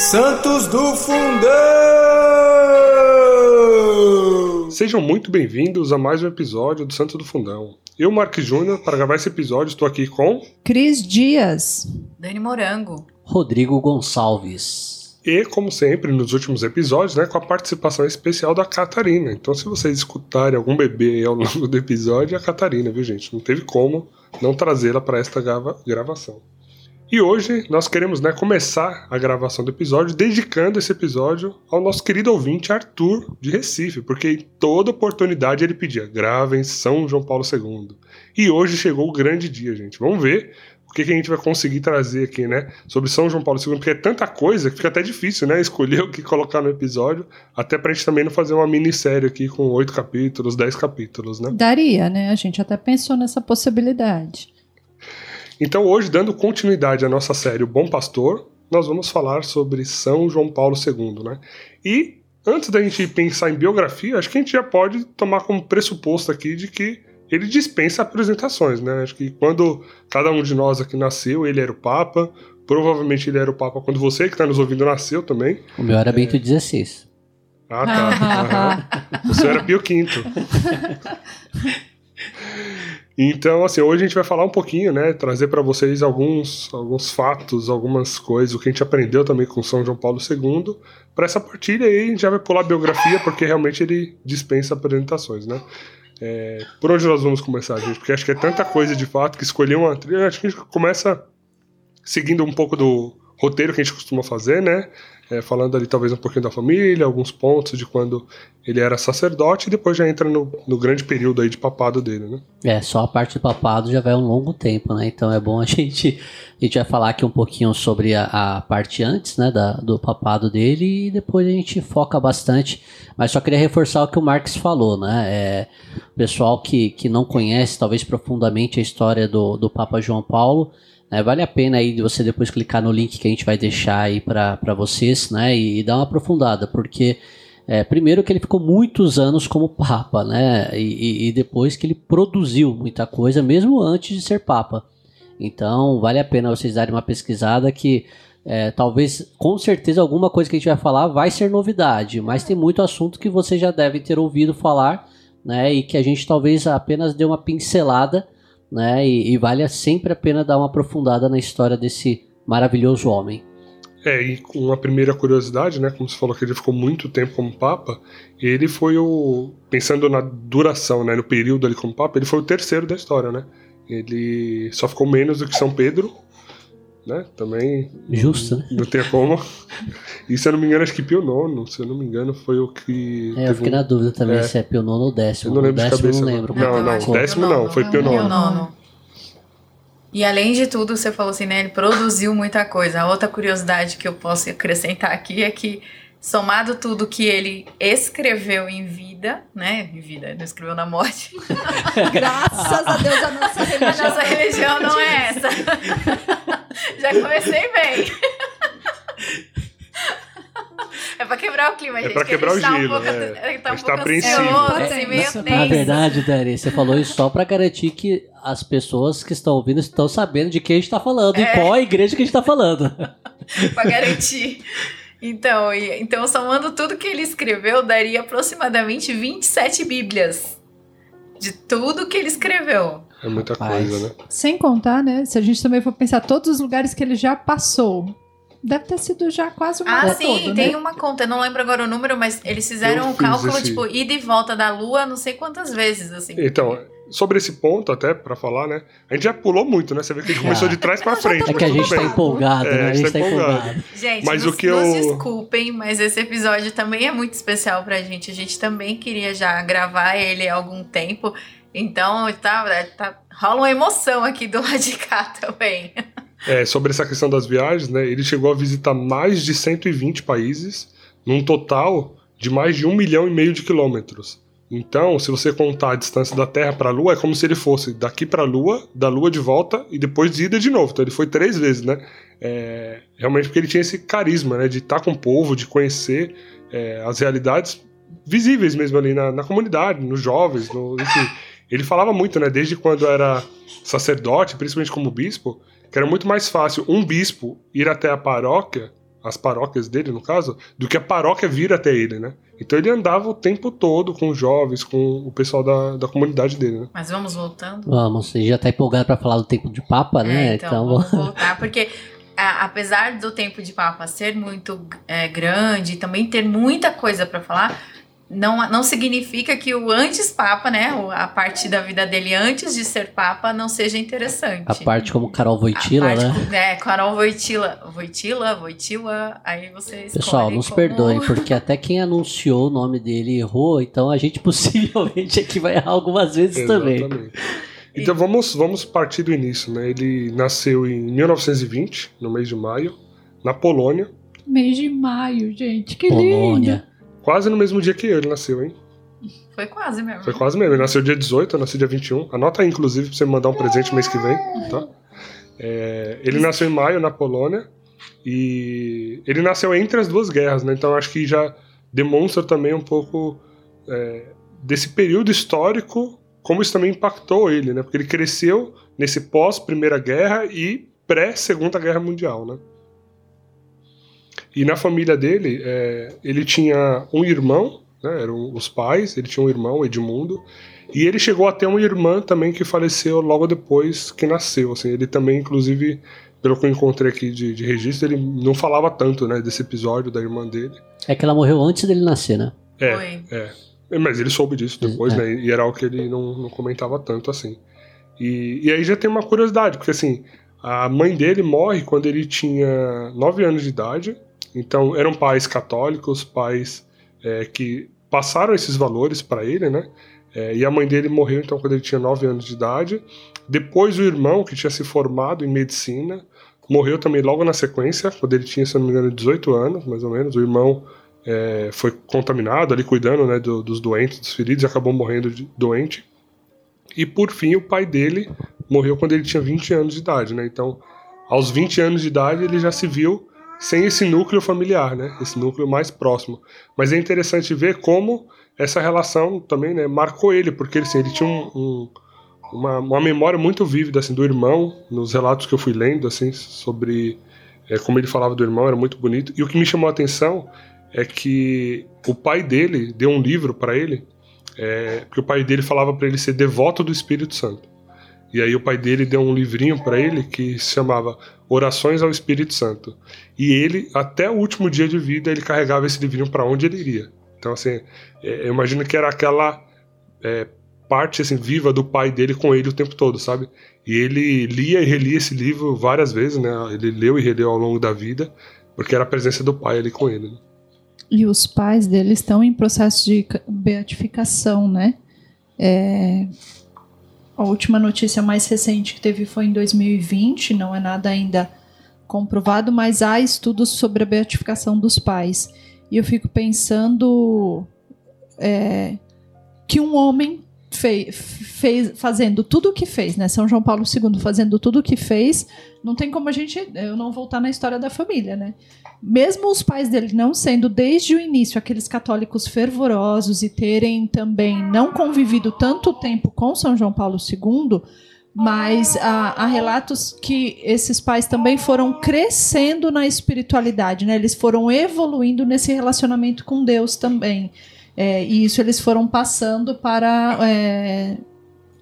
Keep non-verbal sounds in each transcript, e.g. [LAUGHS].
Santos do Fundão! Sejam muito bem-vindos a mais um episódio do Santos do Fundão. Eu, Mark Júnior, para gravar esse episódio, estou aqui com. Cris Dias. Dani Morango. Rodrigo Gonçalves. E, como sempre, nos últimos episódios, né, com a participação especial da Catarina. Então, se vocês escutarem algum bebê ao longo do episódio, é a Catarina, viu, gente? Não teve como não trazê-la para esta grava gravação. E hoje nós queremos né, começar a gravação do episódio dedicando esse episódio ao nosso querido ouvinte Arthur de Recife, porque em toda oportunidade ele pedia gravem São João Paulo II. E hoje chegou o grande dia, gente. Vamos ver o que, que a gente vai conseguir trazer aqui, né, sobre São João Paulo II, porque é tanta coisa que fica até difícil, né, [LAUGHS] escolher o que colocar no episódio, até pra gente também não fazer uma minissérie aqui com oito capítulos, dez capítulos, né. Daria, né? A gente até pensou nessa possibilidade. Então, hoje, dando continuidade à nossa série O Bom Pastor, nós vamos falar sobre São João Paulo II, né? E antes da gente pensar em biografia, acho que a gente já pode tomar como pressuposto aqui de que ele dispensa apresentações, né? Acho que quando cada um de nós aqui nasceu, ele era o Papa. Provavelmente ele era o Papa quando você que está nos ouvindo nasceu também. O meu era Bento XVI. Ah, tá. [LAUGHS] Seu era Pio V. [LAUGHS] Então, assim, hoje a gente vai falar um pouquinho, né? Trazer para vocês alguns, alguns fatos, algumas coisas, o que a gente aprendeu também com São João Paulo II. Para essa partilha aí, a gente já vai pular a biografia, porque realmente ele dispensa apresentações, né? É, por onde nós vamos começar, gente? Porque acho que é tanta coisa de fato que escolher uma trilha. Acho que a gente começa seguindo um pouco do roteiro que a gente costuma fazer, né? É, falando ali talvez um pouquinho da família, alguns pontos de quando ele era sacerdote e depois já entra no, no, grande período aí de papado dele, né? É, só a parte do papado já vai um longo tempo, né? Então é bom a [LAUGHS] gente a gente vai falar aqui um pouquinho sobre a, a parte antes, né, da, do papado dele e depois a gente foca bastante. Mas só queria reforçar o que o Marx falou, né? É, pessoal que, que não conhece talvez profundamente a história do, do Papa João Paulo é, vale a pena aí você depois clicar no link que a gente vai deixar aí para vocês, né? E, e, dar uma aprofundada, porque é, primeiro que ele ficou muitos anos como papa, né? E, e, depois que ele produziu muita coisa, mesmo antes de ser papa. Então vale a pena vocês darem uma pesquisada que é, talvez, com certeza, alguma coisa que a gente vai falar vai ser novidade, mas tem muito assunto que vocês já devem ter ouvido falar, né? E que a gente talvez apenas dê uma pincelada né? E, e vale sempre a pena dar uma aprofundada na história desse maravilhoso homem. É, e com uma primeira curiosidade, né, como você falou que ele ficou muito tempo como papa, ele foi o, pensando na duração, né, no período ali como papa, ele foi o terceiro da história, né? Ele só ficou menos do que São Pedro, né? Também justo, né? Não tem como. E se eu não me engano, acho que Pio Nono, se eu não me engano, foi o que É, eu fiquei um... na dúvida também é. se é Pio Nono ou décimo. Eu não lembro o décimo de cabeça. não lembro. Não, não, não décimo não, foi Pio Nono. Pio Nono. E além de tudo, você falou assim, né? Ele produziu muita coisa. A outra curiosidade que eu posso acrescentar aqui é que, somado tudo que ele escreveu em vida, né? Em vida, não escreveu na morte. [LAUGHS] Graças a Deus a nossa religião. [LAUGHS] A nossa religião não é essa. Já comecei bem. É pra quebrar o clima, é gente. pra quebrar o tá gelo. Um pouco, é. tá um a gente pouco tá apreensivo. ansioso, né? assim, meio Na tenso. verdade, Dani, você falou isso só pra garantir que as pessoas que estão ouvindo estão sabendo de quem a gente tá falando É. e qual a igreja que a gente tá falando. pra garantir. Então, e- então, somando tudo que ele escreveu, daria aproximadamente 27 bíblias. De tudo que ele escreveu. É muita Rapaz. coisa, né? Sem contar, né? Se a gente também for pensar todos os lugares que ele já passou, deve ter sido já quase um Ah, sim, todo, tem né? uma conta, eu não lembro agora o número, mas eles fizeram Eu um cálculo, esse- tipo, ida e volta da Lua, não sei quantas vezes, assim. Então, sobre esse ponto, até pra falar, né? A gente já pulou muito, né? Você vê que a gente começou de trás pra frente. É mas que a gente tá bem. empolgado, É, né? A gente tá empolgado. Gente, Mas nos, o que nos eu- desculpem, mas esse episódio também é muito especial pra gente. A gente também queria já gravar ele há algum tempo. Então, tá, tá, rola uma emoção aqui do [LAUGHS] lado de cá também. É, sobre essa questão das viagens, né? Ele chegou a visitar mais de 120 países, num total de mais de um milhão e meio de quilômetros. Então, se você contar a distância da Terra para a Lua, é como se ele fosse daqui para a Lua, da Lua de volta e depois de ida de novo. Então, ele foi três vezes, né? É, realmente porque ele tinha esse carisma, né? De estar com o povo, de conhecer é, as realidades visíveis mesmo ali na, na comunidade, nos jovens, no, enfim. Ele falava muito, né? Desde quando era sacerdote, principalmente como bispo, que era muito mais fácil um bispo ir até a paróquia as paróquias dele, no caso, do que a paróquia vir até ele, né? Então ele andava o tempo todo com os jovens, com o pessoal da, da comunidade dele, né? Mas vamos voltando? Vamos, você já tá empolgado para falar do tempo de Papa, né? É, então, vamos voltar, porque a, apesar do tempo de Papa ser muito é, grande e também ter muita coisa para falar, não, não significa que o antes Papa, né, a parte da vida dele antes de ser Papa não seja interessante. A parte como Carol Voitila, né? É, Carol Voitila, Voitila, Voitila, aí você Pessoal, nos como... perdoem, [LAUGHS] porque até quem anunciou o nome dele errou, então a gente [LAUGHS] possivelmente aqui vai errar algumas vezes Exatamente. também. Então vamos, vamos partir do início, né? Ele nasceu em 1920, no mês de maio, na Polônia. Mês de maio, gente, que Polônia. lindo! Quase no mesmo dia que ele nasceu, hein? Foi quase mesmo. Foi quase mesmo. Ele nasceu dia 18, eu nasci dia 21. Anota aí, inclusive, pra você me mandar um presente mês que vem, tá? É, ele nasceu em maio, na Polônia. E ele nasceu entre as duas guerras, né? Então acho que já demonstra também um pouco é, desse período histórico, como isso também impactou ele, né? Porque ele cresceu nesse pós-Primeira Guerra e pré-Segunda Guerra Mundial, né? E na família dele, é, ele tinha um irmão, né, eram os pais, ele tinha um irmão, Edmundo, e ele chegou a ter uma irmã também que faleceu logo depois que nasceu. Assim, ele também, inclusive, pelo que eu encontrei aqui de, de registro, ele não falava tanto né, desse episódio da irmã dele. É que ela morreu antes dele nascer, né? É, Foi. é. Mas ele soube disso depois, é. né? E era algo que ele não, não comentava tanto assim. E, e aí já tem uma curiosidade, porque assim, a mãe dele morre quando ele tinha 9 anos de idade então, eram pais católicos, pais é, que passaram esses valores para ele, né? É, e a mãe dele morreu então quando ele tinha 9 anos de idade. Depois o irmão, que tinha se formado em medicina, morreu também logo na sequência, quando ele tinha, se não me engano, 18 anos, mais ou menos. O irmão é, foi contaminado ali, cuidando né, do, dos doentes, dos feridos, e acabou morrendo de, doente. E por fim, o pai dele morreu quando ele tinha 20 anos de idade, né? Então, aos 20 anos de idade, ele já se viu sem esse núcleo familiar, né? Esse núcleo mais próximo. Mas é interessante ver como essa relação também, né, marcou ele, porque assim, ele tinha um, um, uma, uma memória muito vívida assim do irmão, nos relatos que eu fui lendo assim sobre é, como ele falava do irmão, era muito bonito. E o que me chamou a atenção é que o pai dele deu um livro para ele, é, porque o pai dele falava para ele ser devoto do Espírito Santo. E aí o pai dele deu um livrinho para ele que se chamava Orações ao Espírito Santo. E ele, até o último dia de vida, ele carregava esse livrinho para onde ele iria. Então, assim, é, eu imagino que era aquela é, parte assim, viva do pai dele com ele o tempo todo, sabe? E ele lia e relia esse livro várias vezes, né? Ele leu e releu ao longo da vida, porque era a presença do pai ali com ele. Né? E os pais dele estão em processo de beatificação, né? É, a última notícia mais recente que teve foi em 2020, não é nada ainda comprovado, mas há estudos sobre a beatificação dos pais. E eu fico pensando é, que um homem fez, fez, fazendo tudo o que fez, né? São João Paulo II fazendo tudo o que fez, não tem como a gente eu não voltar na história da família, né? mesmo os pais dele não sendo desde o início aqueles católicos fervorosos e terem também não convivido tanto tempo com São João Paulo II, mas há, há, relatos que esses pais também foram crescendo na espiritualidade, né? Eles foram evoluindo nesse relacionamento com Deus também. É, e isso eles foram passando para é,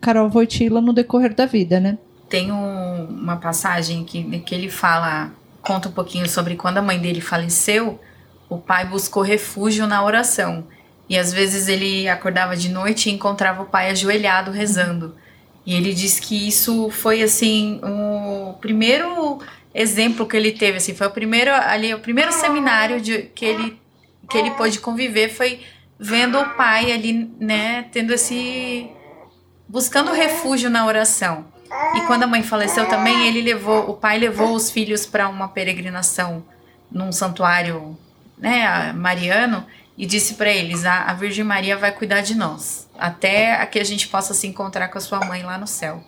Carol Voitila no decorrer da vida, né? Tem um, uma passagem que, que ele fala conta um pouquinho sobre quando a mãe dele faleceu, o pai buscou refúgio na oração. E às vezes ele acordava de noite e encontrava o pai ajoelhado rezando. E ele diz que isso foi assim o primeiro exemplo que ele teve, assim, foi o primeiro ali, o primeiro seminário de, que ele que ele pôde conviver foi vendo o pai ali, né, tendo esse buscando refúgio na oração. E quando a mãe faleceu também, ele levou, o pai levou os filhos para uma peregrinação num santuário, né, mariano, e disse para eles: a, a Virgem Maria vai cuidar de nós, até que a gente possa se encontrar com a sua mãe lá no céu.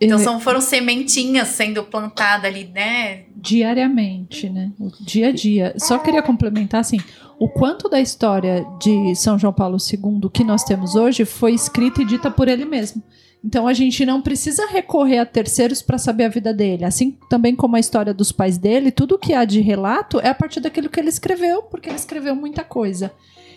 Então são, foram sementinhas sendo plantadas ali, né? Diariamente, né? Dia a dia. Só queria complementar assim, o quanto da história de São João Paulo II que nós temos hoje foi escrita e dita por ele mesmo. Então a gente não precisa recorrer a terceiros para saber a vida dele. Assim também como a história dos pais dele, tudo que há de relato é a partir daquilo que ele escreveu, porque ele escreveu muita coisa.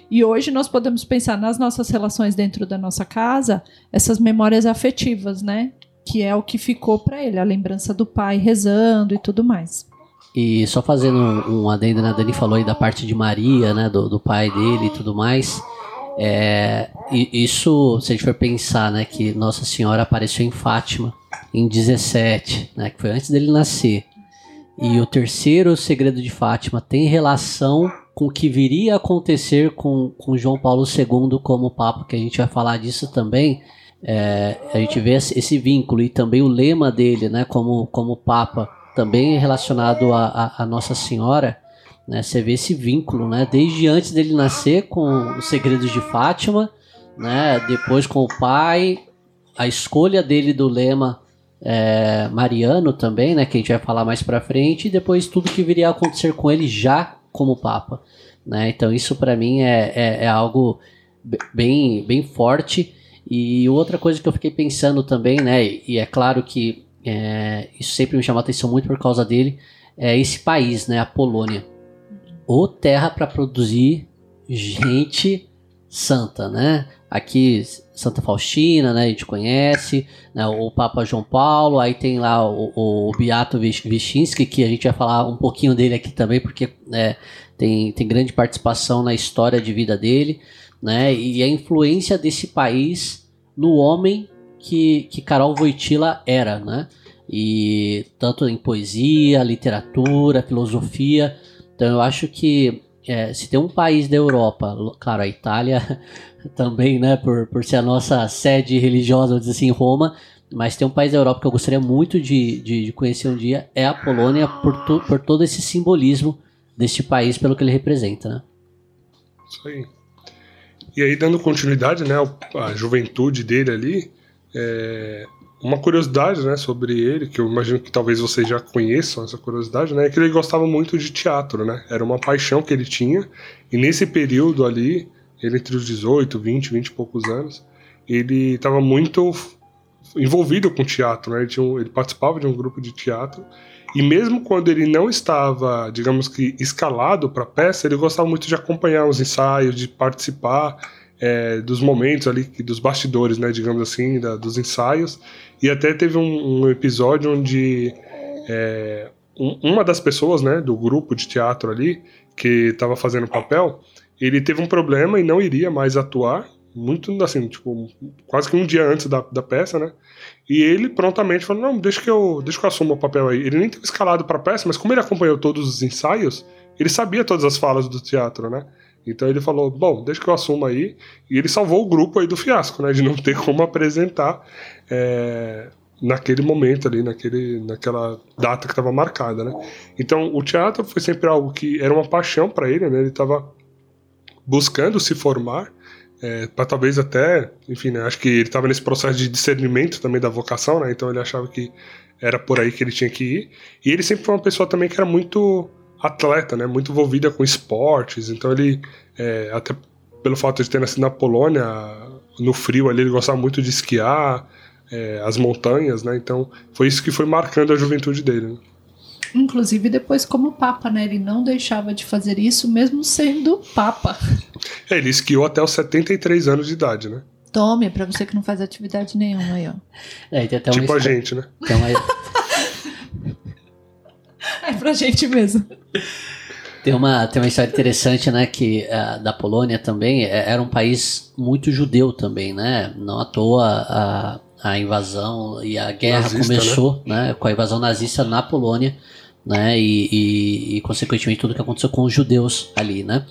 E hoje nós podemos pensar nas nossas relações dentro da nossa casa, essas memórias afetivas, né? Que é o que ficou para ele, a lembrança do pai rezando e tudo mais. E só fazendo um adendo, né? Dani falou aí da parte de Maria, né? Do, do pai dele e tudo mais. É, isso, se a gente for pensar, né, que Nossa Senhora apareceu em Fátima em 17, né, que foi antes dele nascer. E o terceiro segredo de Fátima tem relação com o que viria a acontecer com, com João Paulo II como Papa, que a gente vai falar disso também. É, a gente vê esse vínculo e também o lema dele, né, como, como Papa, também relacionado a, a, a Nossa Senhora. Né? Você vê esse vínculo, né? Desde antes dele nascer com os segredos de Fátima, né? Depois com o pai, a escolha dele do lema é, Mariano também, né? Que a gente vai falar mais para frente e depois tudo que viria a acontecer com ele já como Papa, né? Então isso para mim é, é, é, algo bem bem forte e outra coisa que eu fiquei pensando também, né? E é claro que é, isso sempre me chamou a atenção muito por causa dele, é esse país, né? A Polônia ou terra para produzir gente santa, né? Aqui Santa Faustina, né? A gente conhece, né? o Papa João Paulo, aí tem lá o, o Beato Wyszynski, que a gente vai falar um pouquinho dele aqui também, porque né, tem, tem grande participação na história de vida dele, né? E a influência desse país no homem que, que Carol Wojtyla era, né? E tanto em poesia, literatura, filosofia, então eu acho que é, se tem um país da Europa, claro, a Itália [LAUGHS] também, né, por, por ser a nossa sede religiosa, vamos dizer assim, Roma, mas tem um país da Europa que eu gostaria muito de, de, de conhecer um dia, é a Polônia, por, por todo esse simbolismo deste país, pelo que ele representa, né? Isso aí. E aí, dando continuidade, né, a juventude dele ali, é, uma curiosidade, né, sobre ele, que eu imagino que talvez vocês já conheçam essa curiosidade, né, é que ele gostava muito de teatro, né? Era uma paixão que ele tinha. E nesse período ali, ele entre os 18, 20, 20 e poucos anos, ele estava muito envolvido com teatro, né? Ele, tinha, ele participava de um grupo de teatro. E mesmo quando ele não estava, digamos que, escalado para a peça, ele gostava muito de acompanhar os ensaios, de participar é, dos momentos ali, dos bastidores, né, digamos assim, da, dos ensaios. E até teve um, um episódio onde é, um, uma das pessoas, né, do grupo de teatro ali, que estava fazendo papel, ele teve um problema e não iria mais atuar, muito assim, tipo, quase que um dia antes da, da peça, né? E ele prontamente falou: Não, deixa que eu, deixa que eu assuma o papel aí. Ele nem teve escalado para a peça, mas como ele acompanhou todos os ensaios, ele sabia todas as falas do teatro, né? Então ele falou: bom, deixa que eu assuma aí. E ele salvou o grupo aí do fiasco, né? De não ter como apresentar é, naquele momento ali, naquele, naquela data que estava marcada, né? Então o teatro foi sempre algo que era uma paixão para ele, né? Ele estava buscando se formar. É, para talvez até, enfim, né, acho que ele estava nesse processo de discernimento também da vocação, né? Então ele achava que era por aí que ele tinha que ir. E ele sempre foi uma pessoa também que era muito atleta, né? Muito envolvida com esportes. Então ele, é, até pelo fato de ter nascido na Polônia, no frio ali, ele gostava muito de esquiar, é, as montanhas, né? Então foi isso que foi marcando a juventude dele. Né? Inclusive depois como Papa, né? Ele não deixava de fazer isso mesmo sendo Papa. É, ele esquiou até os 73 anos de idade, né? Tome, pra você que não faz atividade nenhuma aí, ó. É, tipo a gente, né? Tem uma, [LAUGHS] é pra gente mesmo. Tem uma, tem uma história interessante, né, que uh, da Polônia também, é, era um país muito judeu também, né, não à toa a, a invasão e a guerra nazista, começou, né? né? com a invasão nazista na Polônia, né, e, e, e, consequentemente tudo que aconteceu com os judeus ali, né.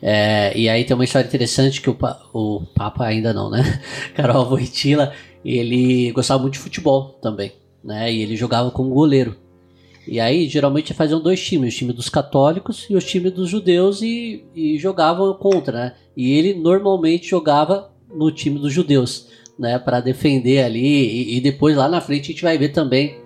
É, e aí tem uma história interessante que o, o Papa ainda não, né, [LAUGHS] Carol Wojtyla, ele gostava muito de futebol também, né, e ele jogava como goleiro. E aí, geralmente, faziam dois times, o time dos católicos e o time dos judeus, e, e jogavam contra, né? E ele normalmente jogava no time dos judeus, né? Para defender ali, e, e, depois lá na frente a gente vai ver também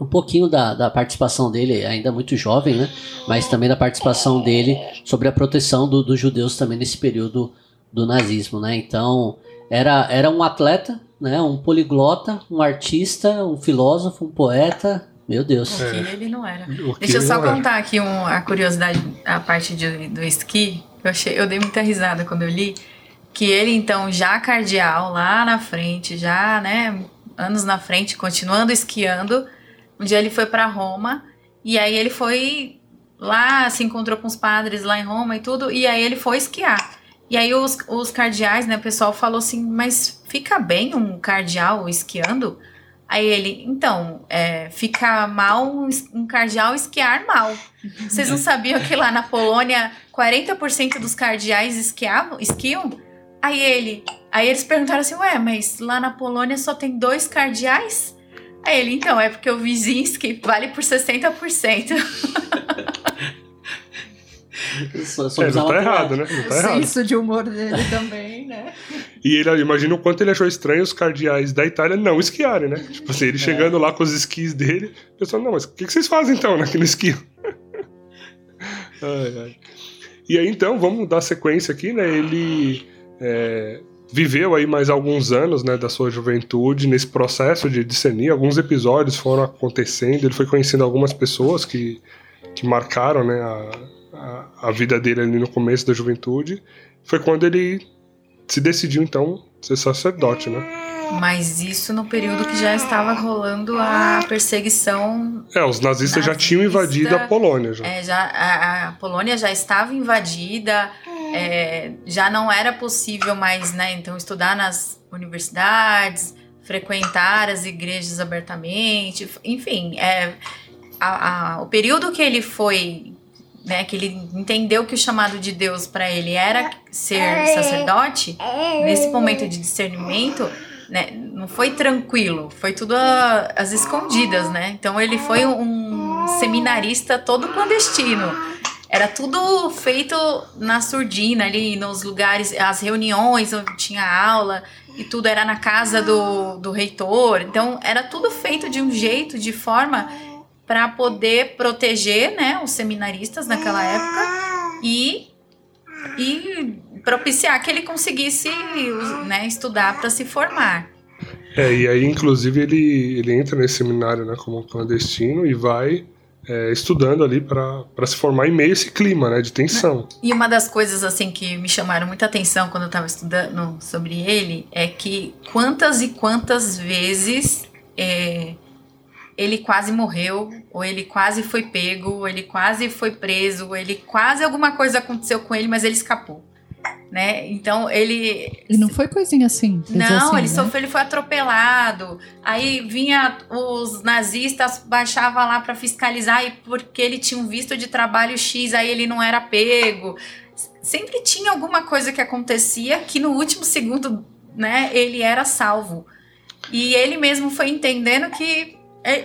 um pouquinho da, da participação dele, ainda muito jovem, né? Mas também da participação dele sobre a proteção do, dos judeus também nesse período do nazismo, né? Então, Era, era um atleta, né? Um poliglota, um artista, um filósofo, um poeta. Meu Deus. O É. que ele não era. Deixa eu só não era. contar aqui um- a curiosidade, a parte de- do esqui. Eu, achei, eu dei muita risada quando eu li. Que ele, então, já cardeal, lá na frente, já, né, anos na frente, continuando esquiando. Um dia ele foi para Roma. E aí ele foi lá, se encontrou com os padres lá em Roma e tudo. E aí ele foi esquiar. E aí os, os cardeais, né, o pessoal falou assim, mas fica bem um cardeal esquiando? Aí ele, então, é, fica mal um, cardeal esquiar mal. Vocês não sabiam que lá na Polônia 40% dos cardeais esquiavam, esquiam? Aí ele, aí eles perguntaram assim, ué, mas lá na Polônia só tem dois cardeais? Aí ele, então, é porque o Vizinski vale por 60%. [LAUGHS] Só, só É, não tá errado, né? Não O tá errado. senso de humor dele também, né? E ele imagina o quanto ele achou estranho os cardeais da Itália não esquiarem, né? Tipo assim, ele chegando lá com os esquis dele, o pessoal, não, mas o que, que vocês fazem então, né, aqui no esqui? ai, ai. E aí então, vamos dar sequência aqui, né? Ele é, viveu aí mais alguns anos, né, da sua juventude nesse processo de discernir. Alguns episódios foram acontecendo, ele foi conhecendo algumas pessoas que, que marcaram, né, a, a, a vida dele ali no começo da juventude. Foi quando ele se decidiu então ser sacerdote, né? Mas isso no período que já estava rolando a perseguição É, os nazistas já tinham Nazista. invadido a Polônia já. É, já, a, a Polônia já estava invadida, é, já não era possível mais, né, então, estudar nas universidades, frequentar as igrejas abertamente, enfim, é, a- a- o período que ele foi, né, que ele entendeu que o chamado de Deus para ele era ser sacerdote, nesse momento de discernimento, né, não foi tranquilo, foi tudo a- às escondidas, né? Então ele foi um seminarista todo clandestino. Era tudo feito na surdina ali, nos lugares, as reuniões onde tinha aula e tudo era na casa do, do reitor. Então era tudo feito de um jeito, de forma para poder proteger, né, os seminaristas naquela época e e propiciar que ele conseguisse né, estudar para se formar. É, e aí, inclusive, ele, ele entra nesse seminário né, como clandestino e vai é, estudando ali para se formar em meio a esse clima né, de tensão. E uma das coisas assim que me chamaram muita atenção quando eu estava estudando sobre ele é que quantas e quantas vezes é, ele quase morreu, ou ele quase foi pego, ou ele quase foi preso, ou ele quase alguma coisa aconteceu com ele, mas ele escapou. Né? Então ele E não foi coisinha assim. Não, assim, ele né? sofreu, ele foi atropelado. Aí vinha os nazistas, baixava lá para fiscalizar e porque ele tinha um visto de trabalho X, aí ele não era pego. Sempre tinha alguma coisa que acontecia que no último segundo, né, ele era salvo. E ele mesmo foi entendendo que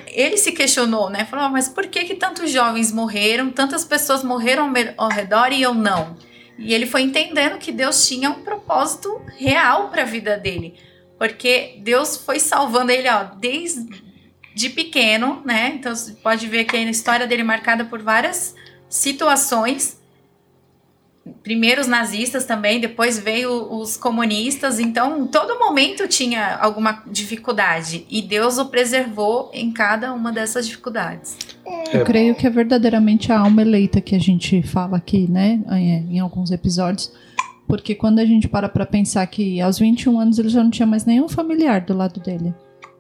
ele se questionou, né? Falou, "Ah, mas por que que tantos jovens morreram, tantas pessoas morreram ao redor e eu não? E ele foi entendendo que Deus tinha um propósito real para a vida dele. Porque Deus foi salvando ele, ó, desde pequeno, né? Então você pode ver que a história dele é marcada por várias situações. Primeiro os nazistas também, depois veio os comunistas. Então, todo momento tinha alguma dificuldade. E Deus o preservou em cada uma dessas dificuldades. Eu creio que é verdadeiramente a alma eleita que a gente fala aqui, né, em, em alguns episódios. Porque quando a gente para pra pensar que aos 21 anos ele já não tinha mais nenhum familiar do lado dele.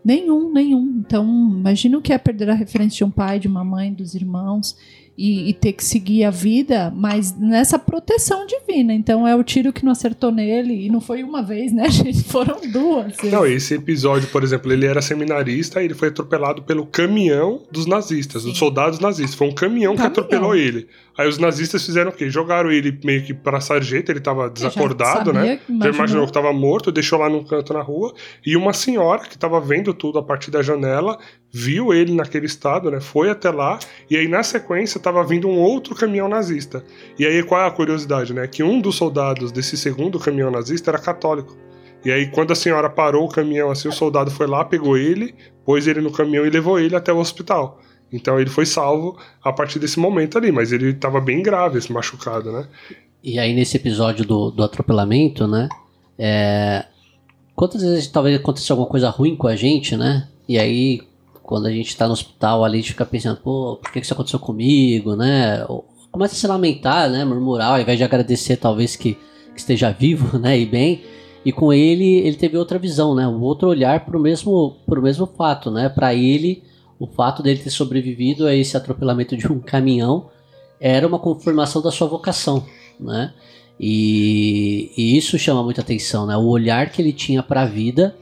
Nenhum, nenhum. Então, imagina o que é perder a referência de um pai, de uma mãe, dos irmãos e, e ter que seguir a vida, mas nessa proteção divina. Então, é o tiro que não acertou nele e não foi uma vez, né, [LAUGHS] gente? Foram duas. Não, esse episódio, por exemplo, ele era seminarista e ele foi atropelado pelo caminhão dos nazistas, dos soldados nazistas. Foi um caminhão que Caminhão. atropelou ele. Aí os nazistas fizeram o quê? Jogaram ele meio que pra sarjeta, ele tava desacordado, né? Já imaginou que tava morto, deixou lá num canto na rua. E uma senhora que tava vendo tudo a partir da janela, viu ele naquele estado, né? Foi até lá. E aí, na sequência, tava vindo um outro caminhão nazista. E aí, qual é a curiosidade, né? Que um dos soldados desse segundo caminhão nazista era católico. E aí, quando a senhora parou o caminhão, assim, o soldado foi lá, pegou ele, pôs ele no caminhão e levou ele até o hospital. Então ele foi salvo a partir desse momento ali, mas ele tava bem grave, esse machucado, né? E aí nesse episódio do, do atropelamento, né? é, quantas vezes talvez aconteceu alguma coisa ruim com a gente, né? E aí, quando a gente tá no hospital ali, a gente fica pensando, pô, por que isso aconteceu comigo, né? Começa a se lamentar, né? Murmurar, ao invés de agradecer, talvez que, que esteja [LAUGHS] vivo, né? E bem. E com ele, ele teve outra visão, né? Um outro olhar pro mesmo, pro mesmo fato, né? Para ele, o fato dele ter sobrevivido a esse atropelamento de um [LAUGHS] caminhão era uma confirmação da sua vocação, né? E, e isso chama muita atenção, né? O olhar que ele tinha para a vida,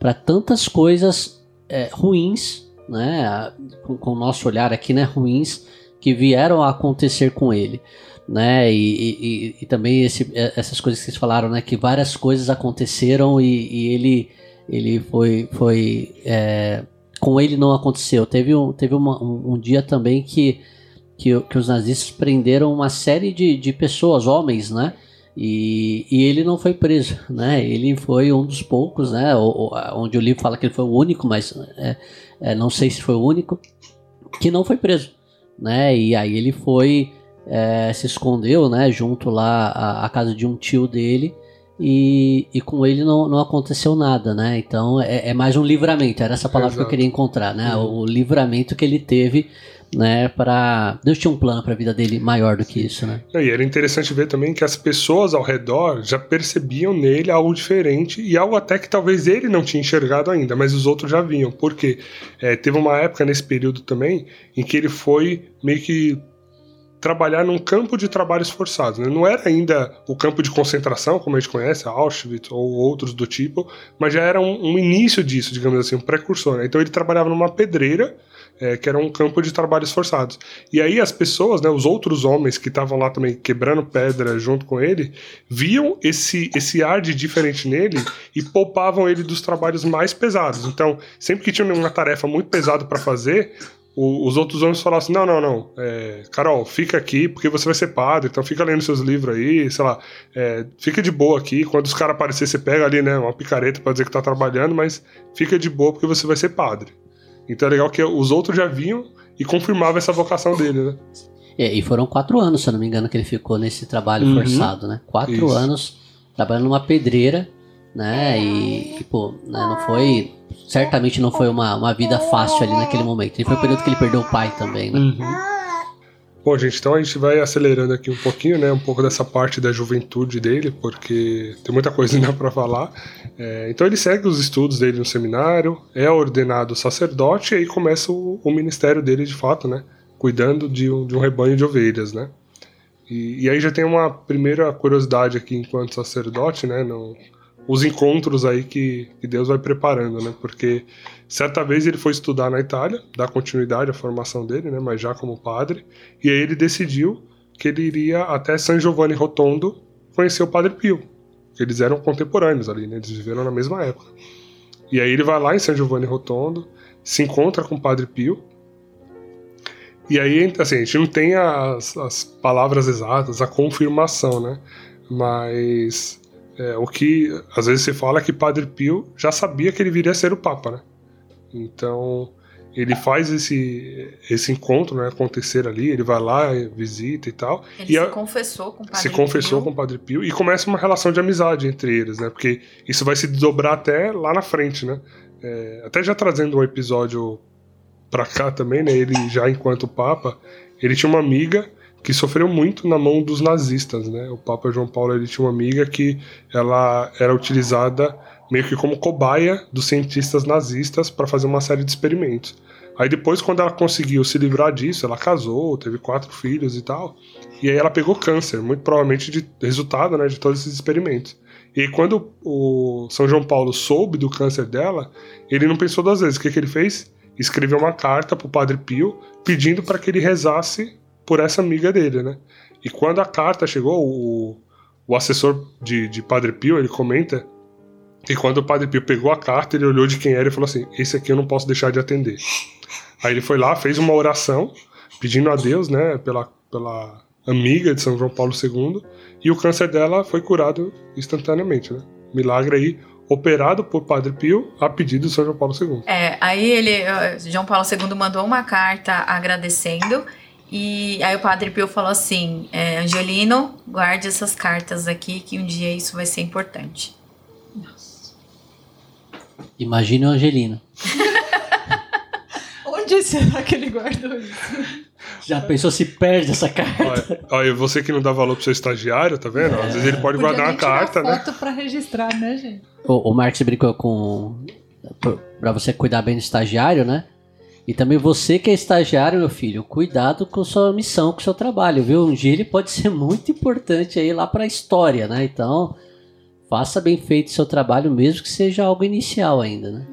para tantas coisas é, ruins, né? Com, com, o nosso olhar aqui, né? Ruins que vieram a acontecer com ele, né? E, e, e também esse, é, essas coisas que vocês falaram, né? Que várias coisas aconteceram e, ele ele foi foi é, com ele não aconteceu. Teve um teve uma, um, um dia também que que, que os nazistas prenderam uma série de, de pessoas, homens, né? E, e ele não foi preso, né? Ele foi um dos poucos, né? O, onde o livro fala que ele foi o único, mas é, é, não sei se foi o único que não foi preso, né? E aí ele foi é, se escondeu, né? Junto lá à, à, casa de um tio dele e, e com ele não, não aconteceu nada, né? Então é, é mais um livramento. Era essa palavra Exato. que eu queria encontrar, né? Uhum. O livramento que ele teve né, para Deus tinha um plano para a vida dele maior do que isso, né? E era interessante ver também que as pessoas ao redor já percebiam nele algo diferente e algo até que talvez ele não tinha enxergado ainda, mas os outros já viam. Porque é, teve uma época nesse período também em que ele foi meio que trabalhar num campo de trabalhos forçados. Né? Não era ainda o campo de concentração, como a gente conhece, Auschwitz ou outros do tipo, mas já era um, um início disso, digamos assim, um precursor. Né? Então ele trabalhava numa pedreira é, que era um campo de trabalhos forçados. E aí as pessoas, né, os outros homens que estavam lá também quebrando pedra junto com ele, viam esse, esse ar de diferente nele e poupavam ele dos trabalhos mais pesados. Então, sempre que tinha uma tarefa muito pesada para fazer, o, os outros homens falavam assim: não, não, não, é, Carol, fica aqui porque você vai ser padre, então fica lendo seus livros aí, sei lá, é, fica de boa aqui. Quando os caras aparecerem, você pega ali, né, uma picareta para dizer que tá trabalhando, mas fica de boa porque você vai ser padre. Então é legal que os outros já vinham e confirmavam essa vocação dele, né? É, e foram quatro anos, se eu não me engano, que ele ficou nesse trabalho uhum. forçado, né? Quatro Isso. anos trabalhando numa pedreira, né? E, pô, né, não foi. Certamente não foi uma, uma vida fácil ali naquele momento. E foi o período que ele perdeu o pai também, né? Uhum. Bom, gente, então a gente vai acelerando aqui um pouquinho, né? Um pouco dessa parte da juventude dele, porque tem muita coisa ainda para falar. É, então ele segue os estudos dele no seminário, é ordenado sacerdote e aí começa o, o ministério dele de fato, né? Cuidando de um, de um rebanho de ovelhas, né? E, e, aí já tem uma primeira curiosidade aqui enquanto sacerdote, né? No, os encontros aí que, que Deus vai preparando, né? Porque certa vez ele foi estudar na Itália, dar continuidade à formação dele, né? Mas já como padre, e aí ele decidiu que ele iria até San Giovanni Rotondo conhecer o Padre Pio. Eles eram contemporâneos ali, né? Eles viveram na mesma época. E aí ele vai lá em San Giovanni Rotondo, se encontra com o Padre Pio. E aí, assim, a gente não tem as, as palavras exatas, a confirmação, né? Mas é, o que às vezes se fala é que Padre Pio já sabia que ele viria a ser o Papa, né? Então ele faz esse, esse encontro né, acontecer ali, ele vai lá, visita e tal. Ele e se a, confessou com o Padre Se confessou Pio. com o Padre Pio e começa uma relação de amizade entre eles, né? Porque isso vai se desdobrar até lá na frente, né? É, até já trazendo um episódio pra cá também, né? Ele já enquanto Papa, ele tinha uma amiga que sofreu muito na mão dos nazistas, né? O Papa João Paulo ele tinha uma amiga que ela era utilizada meio que como cobaia dos cientistas nazistas para fazer uma série de experimentos. Aí depois, quando ela conseguiu se livrar disso, ela casou, teve quatro filhos e tal. E aí ela pegou câncer, muito provavelmente de resultado né, de todos esses experimentos. E quando o São João Paulo soube do câncer dela, ele não pensou duas vezes. O que, que ele fez? Escreveu uma carta para o Padre Pio pedindo para que ele rezasse por essa amiga dele, né? E quando a carta chegou, o, o assessor de, de Padre Pio, ele comenta que quando o Padre Pio pegou a carta, ele olhou de quem era e falou assim, esse aqui eu não posso deixar de atender. Aí ele foi lá, fez uma oração, pedindo a Deus, né, pela, pela amiga de São João Paulo II, e o câncer dela foi curado instantaneamente, né? Milagre aí, operado por Padre Pio a pedido de São João Paulo II. É, aí ele, eh, João Paulo II mandou uma carta agradecendo e aí o Padre Pio falou assim: é, Angelino, guarde essas cartas aqui, que um dia isso vai ser importante. Nossa. Imagine o Angelino. [LAUGHS] Onde será que ele guardou isso? Já pensou se perde essa carta? Olha, olha, você que não dá valor pro seu estagiário, tá vendo? Às vezes ele pode Podia guardar tirar carta, né? foto pra registrar, né, gente? O, o Marcos brincou com. Pra você cuidar bem do estagiário, né? E também você que é estagiário, meu filho, cuidado com sua missão, com seu trabalho, viu? Um dia ele pode ser muito importante aí lá pra história, né? Então, faça bem feito seu trabalho, mesmo que seja algo inicial ainda, né?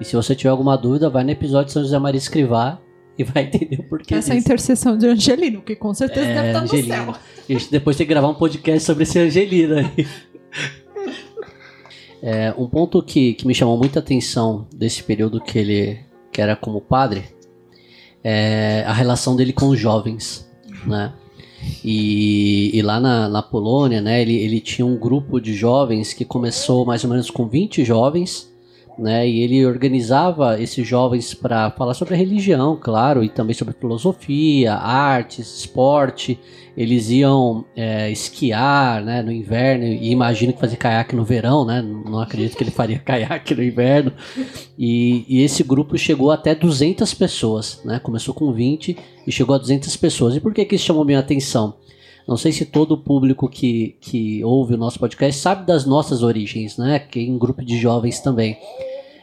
E se você tiver alguma dúvida, vai no episódio de São José Maria Escrivá [LAUGHS] e vai entender o porquê Essa é disso. intercessão de Angelino, que com certeza É, deve estar no Angelino. céu. A gente depois tem que gravar um podcast sobre esse Angelino aí. [LAUGHS] É, um ponto que, que me chamou muita atenção desse período que ele que era como padre é a relação dele com os jovens, né? E, e lá na, na Polônia, né, ele, ele tinha um grupo de jovens que começou mais ou menos com 20 jovens, né, e ele organizava esses jovens para falar sobre a religião, claro, e também sobre filosofia, artes, esporte. Eles iam é, esquiar né, no inverno, e imagino que fazer caiaque no verão, né? Não acredito que ele faria [LAUGHS] caiaque no inverno. E, e esse grupo chegou até 200 pessoas, né? Começou com 20 e chegou a 200 pessoas. E por que, que isso chamou minha atenção? Não sei se todo o público que, que ouve o nosso podcast sabe das nossas origens, né? Que em grupo de jovens também.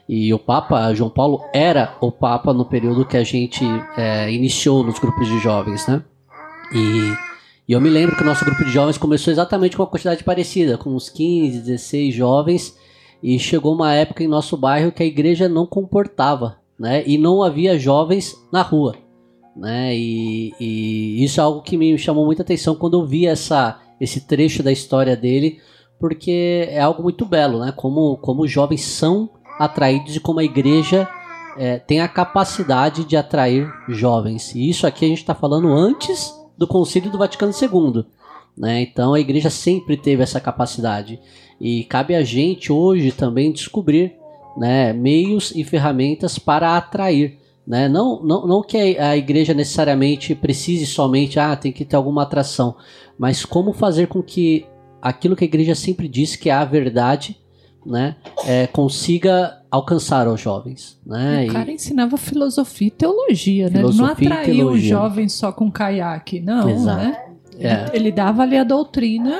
E o Papa João Paulo era o Papa no período que a gente é, iniciou nos grupos de jovens, né? E, e eu me lembro que o nosso grupo de jovens começou exatamente com uma quantidade parecida, com uns 15, 16 jovens, e chegou uma época em nosso bairro que a igreja não comportava, né? E não havia jovens na rua, né? E, e isso é algo que me chamou muita atenção quando eu vi essa, esse trecho da história dele, porque é algo muito belo, né? Como, como os jovens são atraídos e como a igreja é, tem a capacidade de atrair jovens. E isso aqui a gente está falando antes do Concílio do Vaticano II. Né? Então a igreja sempre teve essa capacidade. E cabe a gente hoje também descobrir né, meios e ferramentas para atrair. Né? Não, não, não que a igreja necessariamente precise somente, ah, tem que ter alguma atração, mas como fazer com que aquilo que a igreja sempre diz que é a verdade né, é, consiga alcançar os jovens. Né? O cara ensinava filosofia e teologia, né? Filosofia ele não atraiu os jovens só com caiaque, não, Exato. né? É. Ele dava ali a doutrina.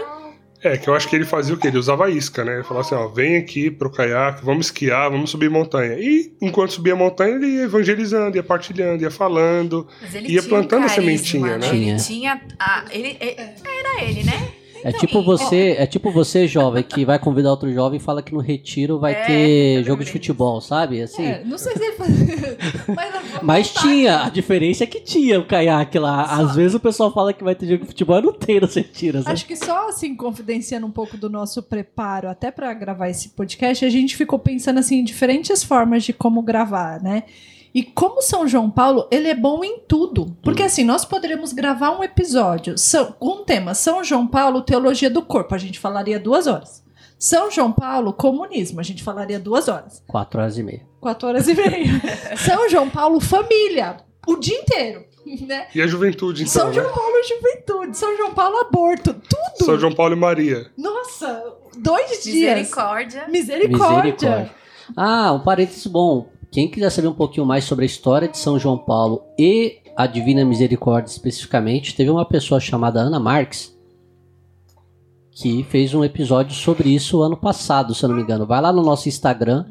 É, que eu acho que ele fazia o quê? Ele usava isca, né? Ele falava assim, ó, vem aqui pro caiaque, vamos esquiar, vamos subir montanha. E enquanto subia a montanha, ele ia evangelizando, ia partilhando, ia falando. Mas ele Ia plantando a sementinha, né? Tinha. Ele tinha. A, ele, ele- era ele, né? É tipo você, é tipo você jovem que vai convidar outro jovem e fala que no retiro vai É, ter jogo de futebol, sabe? Assim. É, não sei se ele fazia. mas Mas tinha, a diferença é que tinha o caiaque lá. Às vezes o pessoal fala que vai ter jogo de futebol e não tem nos retiros. né? Acho que só assim, confidenciando um pouco do nosso preparo até para gravar esse podcast, a gente ficou pensando assim em diferentes formas de como gravar, né? E como São João Paulo, ele é bom em tudo. Porque assim, nós poderíamos gravar um episódio são- com um tema São João Paulo, teologia do corpo. A gente falaria duas horas. São João Paulo, comunismo. A gente falaria duas horas. Quatro horas e meia. Quatro horas e meia. [LAUGHS] São João Paulo, família. O dia inteiro. Né? E a juventude, então, São né? João Paulo, juventude. São João Paulo, aborto. Tudo. São João Paulo e Maria. Nossa, dois dias. Misericórdia. Misericórdia. Ah, um parênteses bom. Quem quiser saber um pouquinho mais sobre a história de São João Paulo e a Divina Misericórdia especificamente, teve uma pessoa chamada Ana Marques que fez um episódio sobre isso ano passado, se eu não me engano. Vai lá no nosso Instagram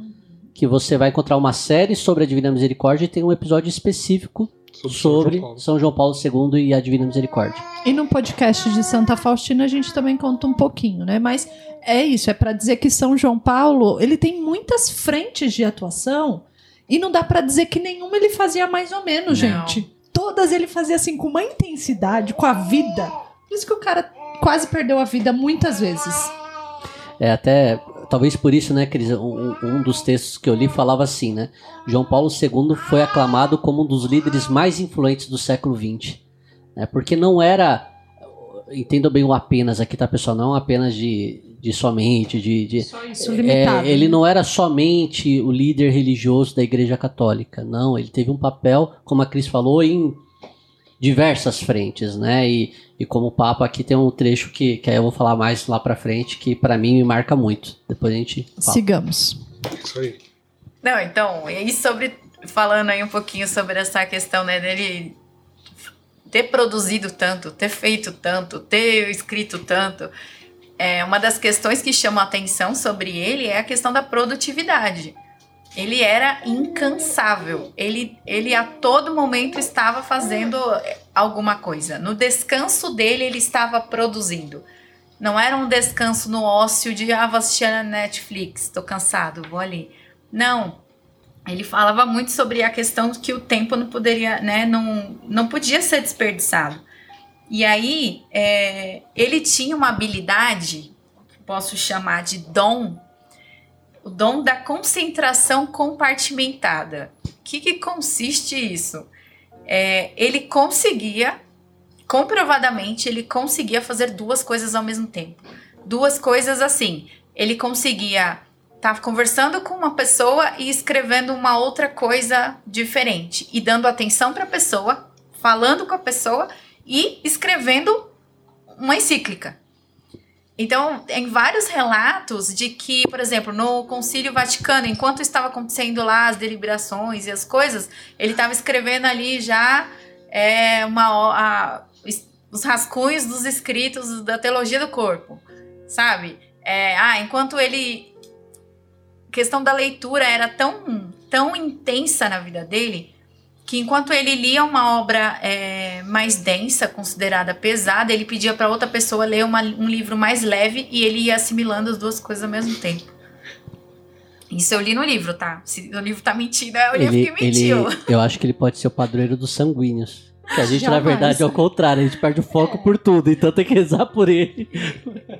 que você vai encontrar uma série sobre a Divina Misericórdia e tem um episódio específico Sobre, sobre São João Paulo. São João Paulo II e a Divina Misericórdia. E no podcast de Santa Faustina a gente também conta um pouquinho, né? Mas é isso, é para dizer que São João Paulo, ele tem muitas frentes de atuação e não dá para dizer que nenhuma ele fazia mais ou menos, Não. gente. Todas ele fazia assim com uma intensidade, com a vida. Por isso que o cara quase perdeu a vida muitas vezes. É até, talvez por isso, né, Cris, um, um dos textos que eu li falava assim, né? João Paulo II foi aclamado como um dos líderes mais influentes do século XX. Né, porque não era, entenda bem o apenas aqui, tá, pessoal? Não apenas de, de somente, de... de Só isso é, limitado. ele não era somente o líder religioso da Igreja Católica, não. Ele teve um papel, como a Cris falou, em diversas frentes, né? E, e como Papa aqui tem um trecho que, que aí eu vou falar mais lá pra frente, que pra mim me marca muito. Depois a gente fala. Sigamos. Isso aí. Não, então, e sobre falando aí um pouquinho sobre essa questão né, dele ter produzido tanto, ter feito tanto, ter escrito tanto. É, uma das questões que chama atenção sobre ele é a questão da produtividade. Ele era incansável. Ele, ele a todo momento estava fazendo alguma coisa. No descanso dele, ele estava produzindo. Não era um descanso no ócio de ah, vou assistir a Netflix, tô cansado, vou ali. Não. Ele falava muito sobre a questão de que o tempo não poderia, né, não, não podia ser desperdiçado. E aí, é, ele tinha uma habilidade, posso chamar de dom, o dom da concentração compartimentada. O que, que consiste isso? É, ele conseguia, comprovadamente, ele conseguia fazer duas coisas ao mesmo tempo. Duas coisas assim. Ele conseguia estar tá conversando com uma pessoa e escrevendo uma outra coisa diferente. E dando atenção para a pessoa, falando com a pessoa e escrevendo uma encíclica. Então, tem vários relatos de que, por exemplo, no Concílio Vaticano, enquanto estava acontecendo lá as deliberações e as coisas, ele estava escrevendo ali já é, uma, a, os rascunhos dos escritos da teologia do corpo, sabe? É, ah, enquanto ele. A questão da leitura era tão, tão intensa na vida dele que enquanto ele lia uma obra é, mais densa, considerada pesada, ele pedia para outra pessoa ler uma, um livro mais leve e ele ia assimilando as duas coisas ao mesmo tempo. Isso eu li no livro, tá? Se o livro tá mentindo, é o livro ele, que mentiu. Ele, eu acho que ele pode ser o padroeiro dos sanguíneos. Que a gente, Jamais. na verdade, é o contrário, a gente perde o foco é. por tudo, então tem que rezar por ele.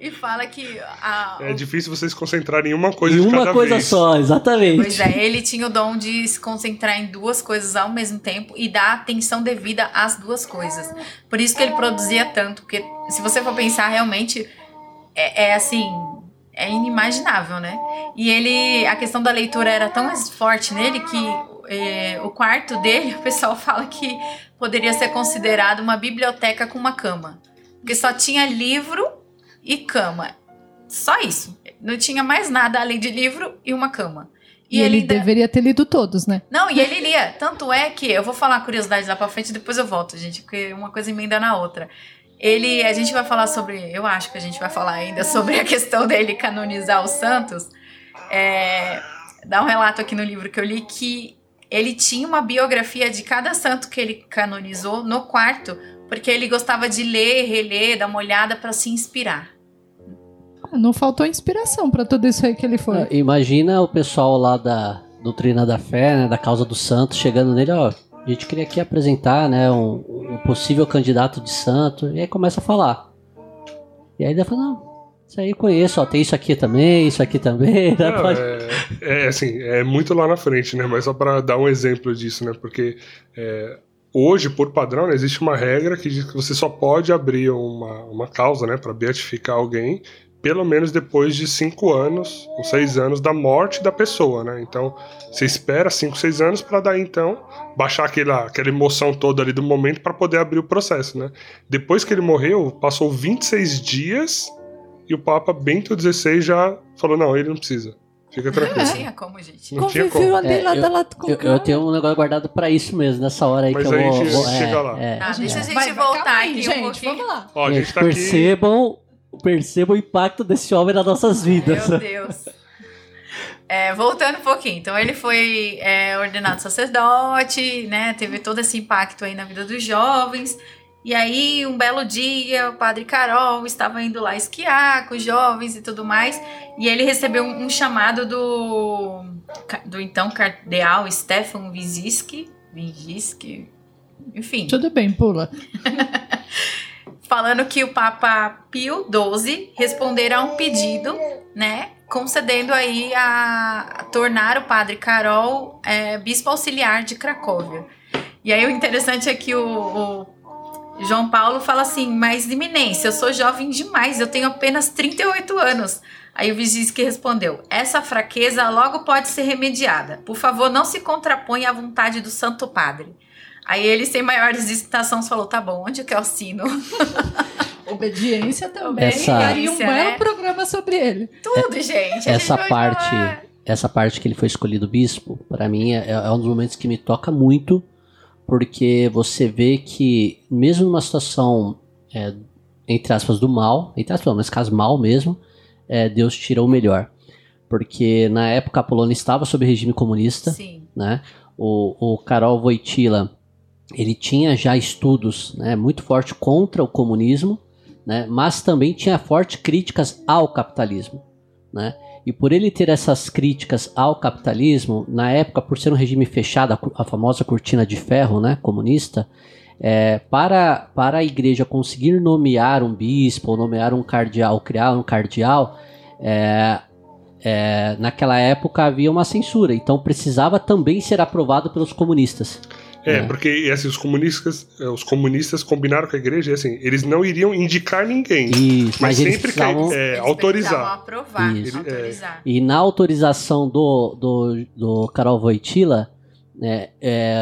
E fala que. A, é difícil vocês se concentrarem em uma coisa em de uma coisa vez. só, exatamente. Pois é, ele tinha o dom de se concentrar em duas coisas ao mesmo tempo e dar atenção devida às duas coisas. Por isso que ele produzia tanto, porque se você for pensar realmente, é, é assim é inimaginável, né? E ele, a questão da leitura era tão forte nele que é, o quarto dele, [LAUGHS] o pessoal fala que poderia ser considerado uma biblioteca com uma cama. Porque só tinha livro e cama. Só isso. Não tinha mais nada além de livro e uma cama. E, e ele, ele deveria ter lido todos, né? Não, e ele lia. Tanto é que eu vou falar curiosidade lá pra frente, depois eu volto, gente, porque uma coisa emenda na outra. Ele, a gente vai falar sobre, eu acho que a gente vai falar ainda sobre a questão dele canonizar os santos. É, dá um relato aqui no livro que eu li que ele tinha uma biografia de cada santo que ele canonizou no quarto, porque ele gostava de ler, reler, dar uma olhada para se inspirar. Ah, não faltou inspiração para tudo isso aí que ele foi. Ah, imagina o pessoal lá da doutrina da fé, né, da causa dos santos, chegando nele, ó, a gente queria aqui apresentar, né, um, um possível candidato de santo, e aí começa a falar. E aí ele fala, não, isso aí conheço, ó, tem isso aqui também, isso aqui também. [LAUGHS] Né? Não, Pode... é, é, assim, é muito lá na frente, né? Mas só para dar um exemplo disso, né? Porque é, hoje, por padrão, né, existe uma regra que diz que você só pode abrir uma, uma causa, né, para beatificar alguém, pelo menos depois de cinco anos ou seis anos da morte da pessoa, né? Então, você espera cinco, seis anos para daí então baixar aquela, aquela emoção toda ali do momento para poder abrir o processo, né? Depois que ele morreu, passou 26 dias e o Papa Bento XVI já falou: não, ele não precisa. Fica tranquilo. Não tinha como, gente. Não tinha como. É, eu, eu, eu, tenho um negócio guardado pra isso mesmo, nessa hora aí Mas que eu vou. vou é, chega lá. É, ah, deixa a gente vai, voltar aí, aqui gente, um pouquinho. Vamos lá. Ó, a gente tá percebam, aqui... percebam o impacto desse homem nas nossas vidas. Meu Deus. É, voltando um pouquinho, então ele foi é, ordenado sacerdote, né? Teve todo esse impacto aí na vida dos jovens. E aí, um belo dia, o padre Carol estava indo lá esquiar com os jovens e tudo mais, e ele recebeu um, um chamado do, do então cardeal Stefan Wieziski, Wieziski, enfim. Tudo bem, pula. [LAUGHS] Falando que o Papa Pio XII respondera a um pedido, né, concedendo aí a, a tornar o padre Carol é, bispo auxiliar de Cracóvia. E aí o interessante é que o, o João Paulo fala assim: Mas iminência, eu sou jovem demais, eu tenho apenas 38 anos. Aí o Vigisque respondeu: Essa fraqueza logo pode ser remediada. Por favor, não se contraponha à vontade do Santo Padre. Aí ele, sem maiores hesitações, falou: Tá bom, onde que é o sino? [LAUGHS] Obediência também. Essa... E um belo né? programa sobre ele. Tudo, gente. Essa parte. essa parte que ele foi escolhido bispo, para mim é, é, um dos momentos que me toca muito, porque você vê que, mesmo numa situação, é, entre aspas, do mal, entre aspas, nesse caso mal mesmo, é, Deus tirou o melhor. Porque na época a Polônia estava sob regime comunista, Sim. né? O, o Karol Wojtyla, ele tinha já estudos né, muito forte contra o comunismo, né, mas também tinha fortes críticas ao capitalismo. Né? E por ele ter essas críticas ao capitalismo, na época, por ser um regime fechado, a, famosa cortina de ferro né, comunista, é, para, para a igreja conseguir nomear um bispo, nomear um cardeal, criar um cardeal, é, é, naquela época havia uma censura, então precisava também ser aprovado pelos comunistas. É, porque assim, os comunistas, é, os comunistas combinaram com a igreja e assim, eles não iriam indicar ninguém. Isso, mas, mas sempre precisavam, que, é, autorizar. aprovar, Isso. autorizar. E na autorização do, do, do Karol Wojtyla, né, é,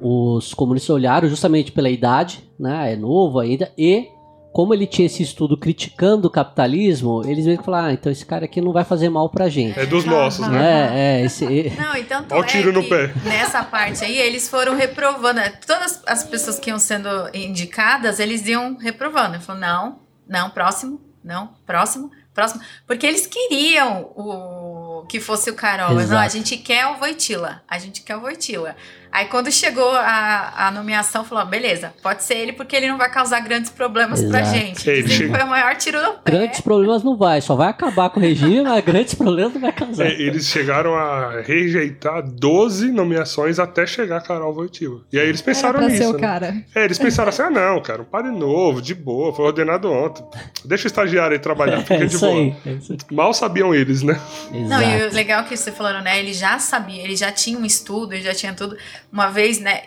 os comunistas olharam justamente pela idade, né, é novo ainda, e como ele tinha esse estudo criticando o capitalismo, eles meio que falaram, ah, então esse cara aqui não vai fazer mal pra gente. É dos nossos, né? É, é, esse... [LAUGHS] Não, então Olha o tiro é no pé. nessa parte aí, eles foram reprovando, né? todas as pessoas que iam sendo indicadas, eles iam reprovando. Ele falou, não, não, próximo, não, próximo, próximo. Porque eles queriam o que fosse o Carol. Mas, não, a gente quer o Voitila, a gente quer o Voitila. Aí quando chegou a, a nomeação, falou: beleza, pode ser ele porque ele não vai causar grandes problemas Exato. pra gente. Ele foi o maior tiro no pé. Grandes problemas não vai, só vai acabar com o regime, mas [LAUGHS] grandes problemas não vai causar. É, eles chegaram a rejeitar 12 nomeações até chegar a Carol Voitiva. E aí eles pensaram Era pra nisso. Ser o né? cara. É, eles pensaram assim: ah, não, cara, um padre novo, de boa, foi ordenado ontem. Deixa o estagiário aí trabalhar, [LAUGHS] fica é de boa. Aí, é Mal sabiam eles, né? Exato. Não, e o legal que você falou, né? Ele já sabia, ele já tinha um estudo, ele já tinha tudo. Uma vez, né?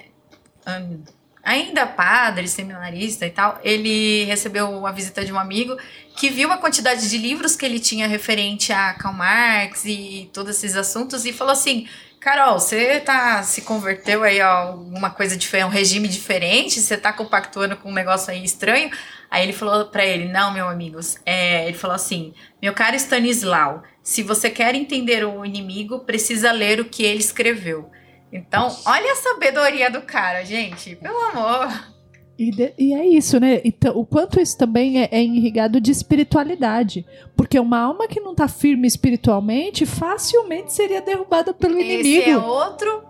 ainda padre, seminarista e tal, ele recebeu a visita de um amigo que viu a quantidade de livros que ele tinha referente a Karl Marx e todos esses assuntos e falou assim: Carol, você tá se converteu aí a alguma coisa diferente, um regime diferente? Você tá compactuando com um negócio aí estranho? Aí ele falou para ele: Não, meu amigos. É, ele falou assim: Meu caro Stanislau, se você quer entender o inimigo, precisa ler o que ele escreveu. Então, olha a sabedoria do cara, gente. Pelo amor. E, de, e, é isso, né? Então, o quanto isso também é, é, irrigado de espiritualidade. Porque uma alma que não está firme espiritualmente facilmente seria derrubada pelo Esse inimigo. Esse é outro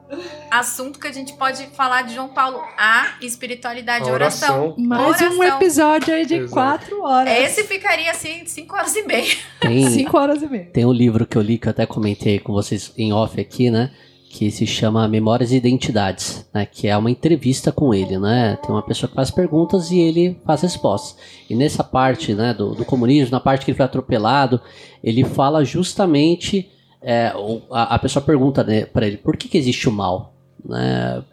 assunto que a gente pode falar de João Paulo. A espiritualidade, a oração. Mais oração. um episódio aí de Exato. quatro horas. Esse ficaria assim, cinco horas e meia. Tem, cinco horas e meia. Tem um livro que eu li que eu até comentei com vocês em off aqui, né? Que se chama Memórias e Identidades, né, que é uma entrevista com ele, né? Tem uma pessoa que faz perguntas e ele faz respostas. E nessa parte, né, do, do comunismo, na parte que ele foi atropelado, ele fala justamente é, a, a, pessoa pergunta né, para ele por que, que existe o mal, né?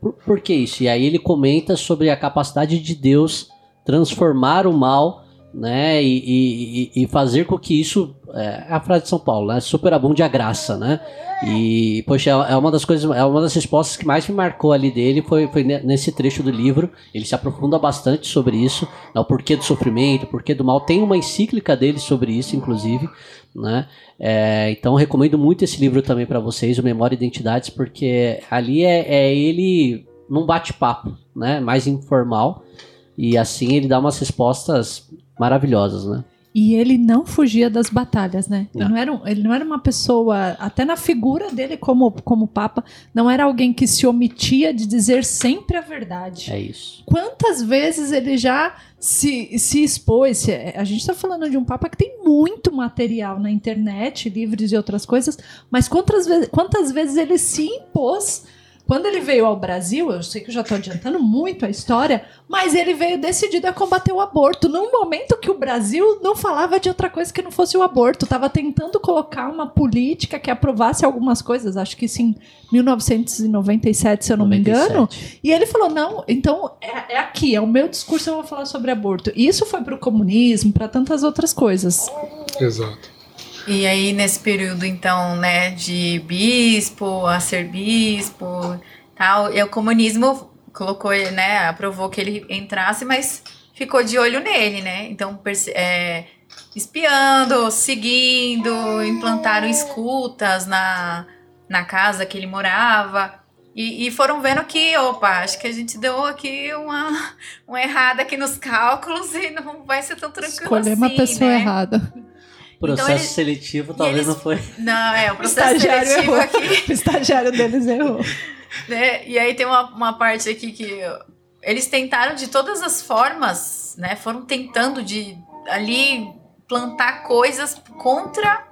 Por, por que isso? E aí ele comenta sobre a capacidade de Deus transformar o mal né? E, e, e, fazer com que isso. É, é a frase de São Paulo, né? Superabunde a graça, né? E, poxa, é uma das coisas, é uma das respostas que mais me marcou ali dele foi, foi nesse trecho do livro. Ele se aprofunda bastante sobre isso, né? o porquê do sofrimento, o porquê do mal. Tem uma encíclica dele sobre isso, inclusive, né? É, então recomendo muito esse livro também para vocês, o Memória e Identidades, porque ali é, é ele num bate-papo, né? Mais informal. E assim ele dá umas respostas maravilhosas, né? E ele não fugia das batalhas, né? Não. Ele, não era ele não era uma pessoa, até na figura dele como, como Papa, não era alguém que se omitia de dizer sempre a verdade. É isso. Quantas vezes ele já se, se expôs? A gente está falando de um Papa que tem muito material na internet, livros e outras coisas, mas quantas vezes, quantas vezes ele se impôs quando ele veio ao Brasil, eu sei que eu já estou adiantando muito a história, mas ele veio decidido a combater o aborto, num momento que o Brasil não falava de outra coisa que não fosse o aborto. Estava tentando colocar uma política que aprovasse algumas coisas, acho que isso em 1997, se eu não 97. me engano. E ele falou: não, então é, é aqui, é o meu discurso, eu vou falar sobre aborto. E isso foi para o comunismo, para tantas outras coisas. Exato. E aí, nesse período, então, né, de bispo a ser bispo, tal, e o comunismo colocou, né, aprovou que ele entrasse, mas ficou de olho nele, né? Então, é, espiando, seguindo, implantaram escutas na, na casa que ele morava. E, e, foram vendo que, opa, acho que a gente deu aqui uma, uma errada aqui nos cálculos e não vai ser tão tranquilo Escolher assim, uma pessoa né? errada. Processo Então, eles- seletivo e talvez eles- não foi. Não, é, o [LAUGHS] processo estagiário seletivo errou. aqui [LAUGHS] O estagiário deles errou. [LAUGHS] né? E aí tem uma, uma parte aqui que eles tentaram de todas as formas, né? Foram tentando de ali plantar coisas contra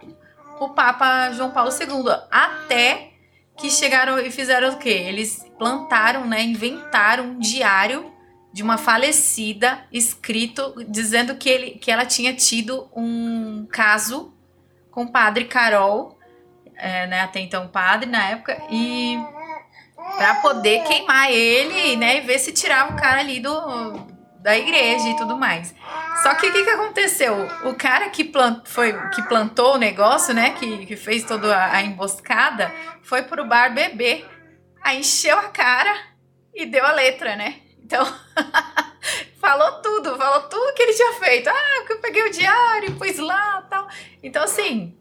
o Papa João Paulo II, até que chegaram e fizeram o quê? Eles plantaram, né? Inventaram um diário de uma falecida escrito dizendo que, ele, que ela tinha tido um caso com o padre Carol, é, né, até então padre na época, e para poder queimar ele, né, e ver se tirava o cara ali do da igreja e tudo mais. Só que o que, que aconteceu? O cara que, plant, foi, que plantou o negócio, né, que, que fez toda a, a emboscada, foi pro bar beber, aí encheu a cara e deu a letra, né? Então, [LAUGHS] falou tudo, falou tudo que ele tinha feito. Ah, que eu peguei o diário, pus lá tal. Então, assim,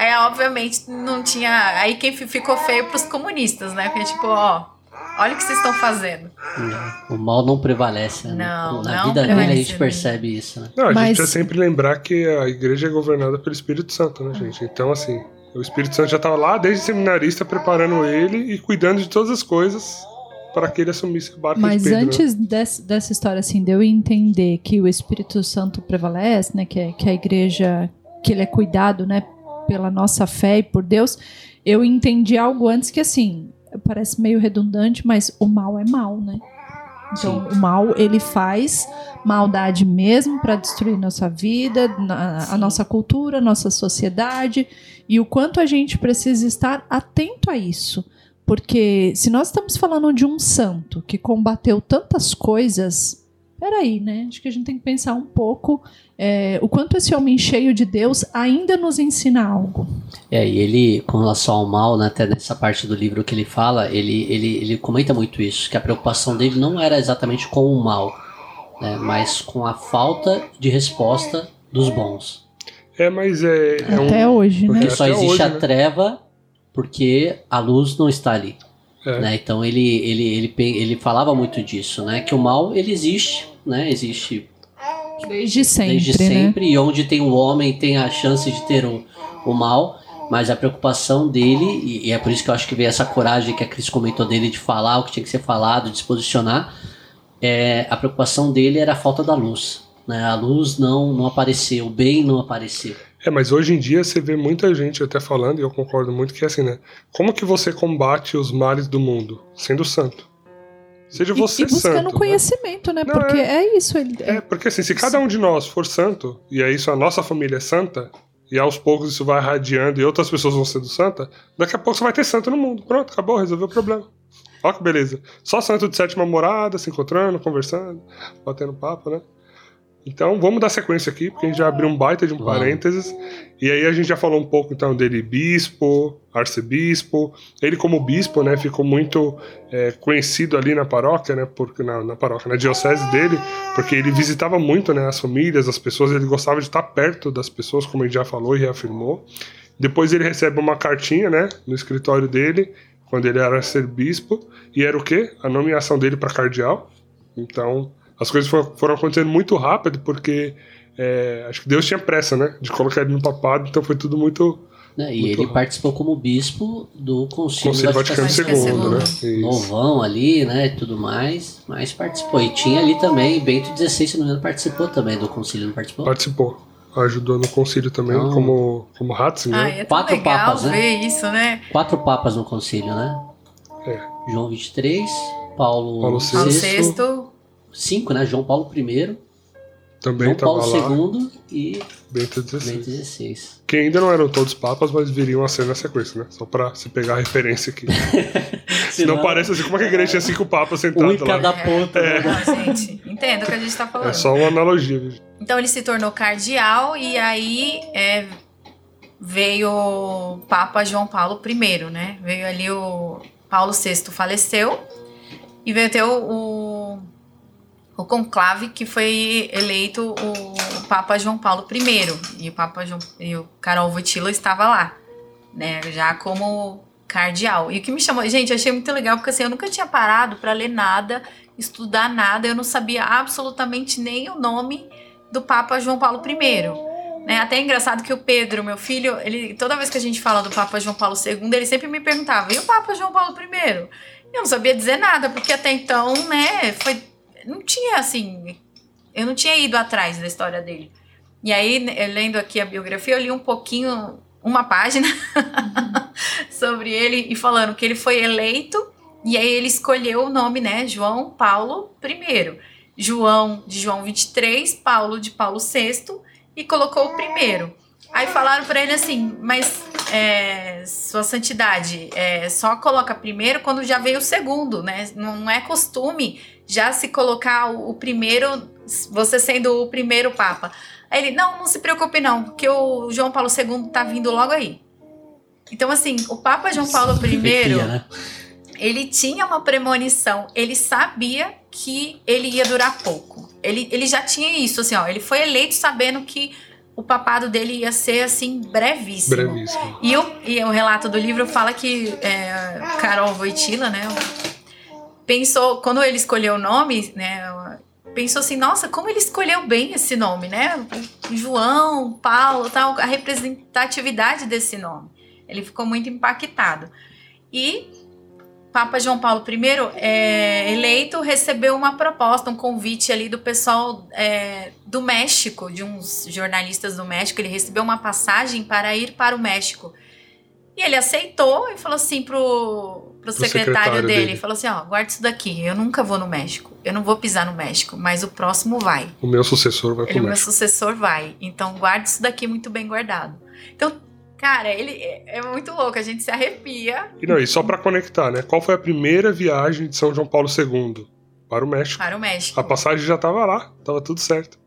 é, obviamente não tinha. Aí quem fi- ficou feio pros comunistas, né? Porque, tipo, ó, olha o que vocês estão fazendo. O mal não prevalece. né? Não, Na não vida dele a gente né? percebe isso, né? Não, a Mas- gente precisa sempre lembrar que a igreja é governada pelo Espírito Santo, né, gente? Então, assim, o Espírito Santo já estava lá desde seminarista preparando ele e cuidando de todas as coisas para que ele assumisse a barca Mas de Pedro. né? antes desse- dessa história, assim, de eu entender que o Espírito Santo prevalece, né, que, é, que a igreja, que ele é cuidado, né, pela nossa fé e por Deus, eu entendi algo antes que, assim, parece meio redundante, mas o mal é mal, né? Então, o mal, ele faz maldade mesmo para destruir nossa vida, na- a Sim. nossa cultura, a nossa sociedade, e o quanto a gente precisa estar atento a isso. Porque se nós estamos falando de um santo que combateu tantas coisas, peraí, né? Acho que a gente tem que pensar um pouco é, o quanto esse homem cheio de Deus ainda nos ensina algo. É, e ele, com relação ao mal, né, até nessa parte do livro que ele fala, ele, ele, ele comenta muito isso, que a preocupação dele não era exatamente com o mal, né, mas com a falta de resposta dos bons. É, mas é, é um. Até hoje, Porque né? É, só até existe hoje, a né? treva porque a luz não está ali. É. né? Então ele, ele, ele, ele falava muito disso, né? Que o mal ele existe, né? Existe Desde sempre, desde né? sempre e onde tem o homem tem a chance de ter o, o mal, mas a preocupação dele e, e é por isso que eu acho que veio essa coragem que a Cris comentou dele de falar o que tinha que ser falado, de se posicionar. É, a preocupação dele era a falta da luz, né? A luz não não apareceu, o bem não apareceu. É, mas hoje em dia você vê muita gente até falando, e eu concordo muito, que é assim, né? Como que você combate os males do mundo? Sendo santo. Seja E- você e, buscando santo. né? conhecimento, né? Não, Porque é, isso. Ele, É, porque assim, se cada um de nós for santo, e aí isso a nossa família é santa, e aos poucos isso vai irradiando e outras pessoas vão sendo santa, daqui a pouco você vai ter santo no mundo. Pronto, acabou, resolveu o problema. Ó que beleza. Só santo de sétima morada, se encontrando, conversando, batendo papo, né? Então vamos dar sequência aqui, porque a gente já abriu um baita de um parênteses. E aí a gente já falou um pouco então dele bispo, arcebispo. Ele como bispo, né, ficou muito é, conhecido ali na paróquia, né, porque na, na paróquia, na diocese dele, porque ele visitava muito, né, as famílias, as pessoas, ele gostava de estar perto das pessoas, como ele já falou e reafirmou. Depois ele recebe uma cartinha, né, no escritório dele, quando ele era ser bispo, e era o quê? A nomeação dele para cardeal. Então, as coisas foram, foram acontecendo muito rápido, porque é, acho que Deus tinha pressa, né, de colocar ele no papado, então foi tudo muito Né? E Muito ele rápido. participou como bispo do Concílio, Concílio Vaticano Vaticano II, Vaticano né? II. Isso. novão ali, né, e tudo mais, mas participou. E tinha ali também, Bento XVI, se não me engano, participou também do concílio, não participou? Participou. Ajudou no concílio também, Então- como, como Ratzinger. Ah, é Quatro legal papas, né? ver isso, né? Quatro papas no concílio, né? É. João 23, Paulo, Paulo VI, Paulo Sexto. VI, cinco, né? João Paulo I, Também João Paulo lá. II e Bento Bento XVI. Que ainda não eram todos papas, mas viriam a ser na sequência, né? Só pra se pegar a referência aqui. [LAUGHS] Senão parece assim, como é que a igreja tinha cinco papas um em sentados lá? cada ponta. É. né? Não, gente, entendo o que a gente tá falando. É só uma analogia. viu? Então ele se tornou cardeal e aí é, veio o Papa João Paulo I, né? Veio ali o Paulo VI faleceu e veio ter o, o, conclave que foi eleito o Papa João Paulo I. E o Papa João, e o Carol Voitila estava lá, né? Já como cardeal. E o que me chamou, gente, achei muito legal porque assim, eu nunca tinha parado para ler nada, estudar nada, eu não sabia absolutamente nem o nome do Papa João Paulo I. Né? Até é engraçado que o Pedro, meu filho, ele toda vez que a gente fala do Papa João Paulo II, ele sempre me perguntava: "E o Papa João Paulo I?" Eu não sabia dizer nada, porque até então, né, foi não tinha assim, eu não tinha ido atrás da história dele. E aí, lendo aqui a biografia, eu li um pouquinho, uma página [LAUGHS] sobre ele e falando que ele foi eleito e aí ele escolheu o nome, né, João Paulo I. João de João 23, Paulo de Paulo VI e colocou o primeiro. Aí falaram para ele assim, mas é, sua santidade, é, só coloca primeiro quando já veio o segundo, né? Não é costume já se colocar o, o primeiro, você sendo o primeiro papa. Aí ele, não, não se preocupe não, que o João Paulo II tá vindo logo aí. Então assim, o Papa João Paulo [LAUGHS] I, né? ele tinha uma premonição, ele sabia que ele ia durar pouco. Ele, ele já tinha isso, assim, ó. Ele foi eleito sabendo que o papado dele ia ser, assim, brevíssimo. Brevíssimo. E o, e o relato do livro fala que é, Carol Voitila, né, pensou, quando ele escolheu o nome, né, pensou assim, nossa, como ele escolheu bem esse nome, né? João, Paulo, tal, a representatividade desse nome. Ele ficou muito impactado. E Papa João Paulo I, é, eleito, recebeu uma proposta, um convite ali do pessoal é, do México, de uns jornalistas do México. Ele recebeu uma passagem para ir para o México. E ele aceitou e falou assim pro, pro, pro secretário, secretário dele, dele, falou assim, ó, guarda isso daqui, eu nunca vou no México, eu não vou pisar no México, mas o próximo vai. O meu sucessor vai pro ele, México. O meu sucessor vai, então guarda isso daqui muito bem guardado. Então Cara, ele é, é muito louco, a gente se arrepia. E não, e só para conectar, né? Qual foi a primeira viagem de São João Paulo II? Para o México. Para o México. A passagem já tava lá, tava tudo certo.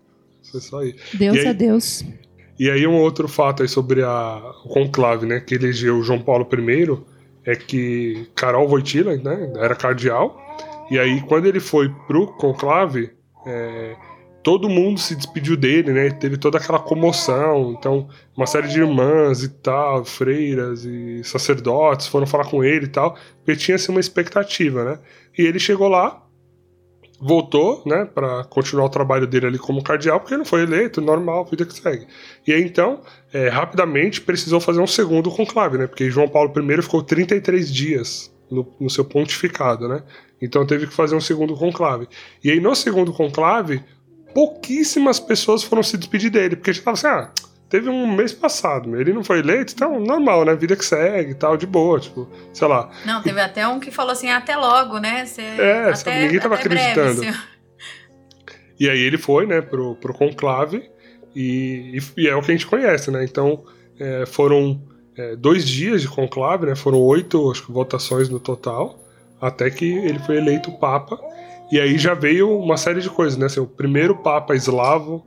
Foi só aí. Deus aí, é Deus. E aí um outro fato aí sobre a, o conclave, né, que elegeu João Paulo I, é que Carol Wojtyla, né, era cardeal, e aí quando ele foi pro conclave, é, todo mundo se despediu dele, né? Teve toda aquela comoção. Então, uma série de irmãs e tal, freiras e sacerdotes foram falar com ele e tal, porque tinha assim, uma expectativa, né? E ele chegou lá, voltou, né, para continuar o trabalho dele ali como cardeal, porque ele não foi eleito, normal, vida que segue. E aí então, é, rapidamente precisou fazer um segundo conclave, né? Porque João Paulo I ficou 33 dias no, no seu pontificado, né? Então teve que fazer um segundo conclave. E aí no segundo conclave, pouquíssimas pessoas foram se despedir dele, porque já tava assim, ah, teve um mês passado, ele não foi eleito, então normal, né? Vida que segue e tal, de boa, tipo, sei lá. Não, teve até um que falou assim, até logo, né? É, até, sabe, ninguém tava acreditando. Breve, [LAUGHS] e aí ele foi, né, pro, pro conclave, e, e, e é o que a gente conhece, né? Então, é, foram é, dois dias de conclave, né? Foram oito acho que, votações no total, até que ele foi eleito papa. E aí já veio uma série de coisas, né? Assim, o primeiro Papa eslavo,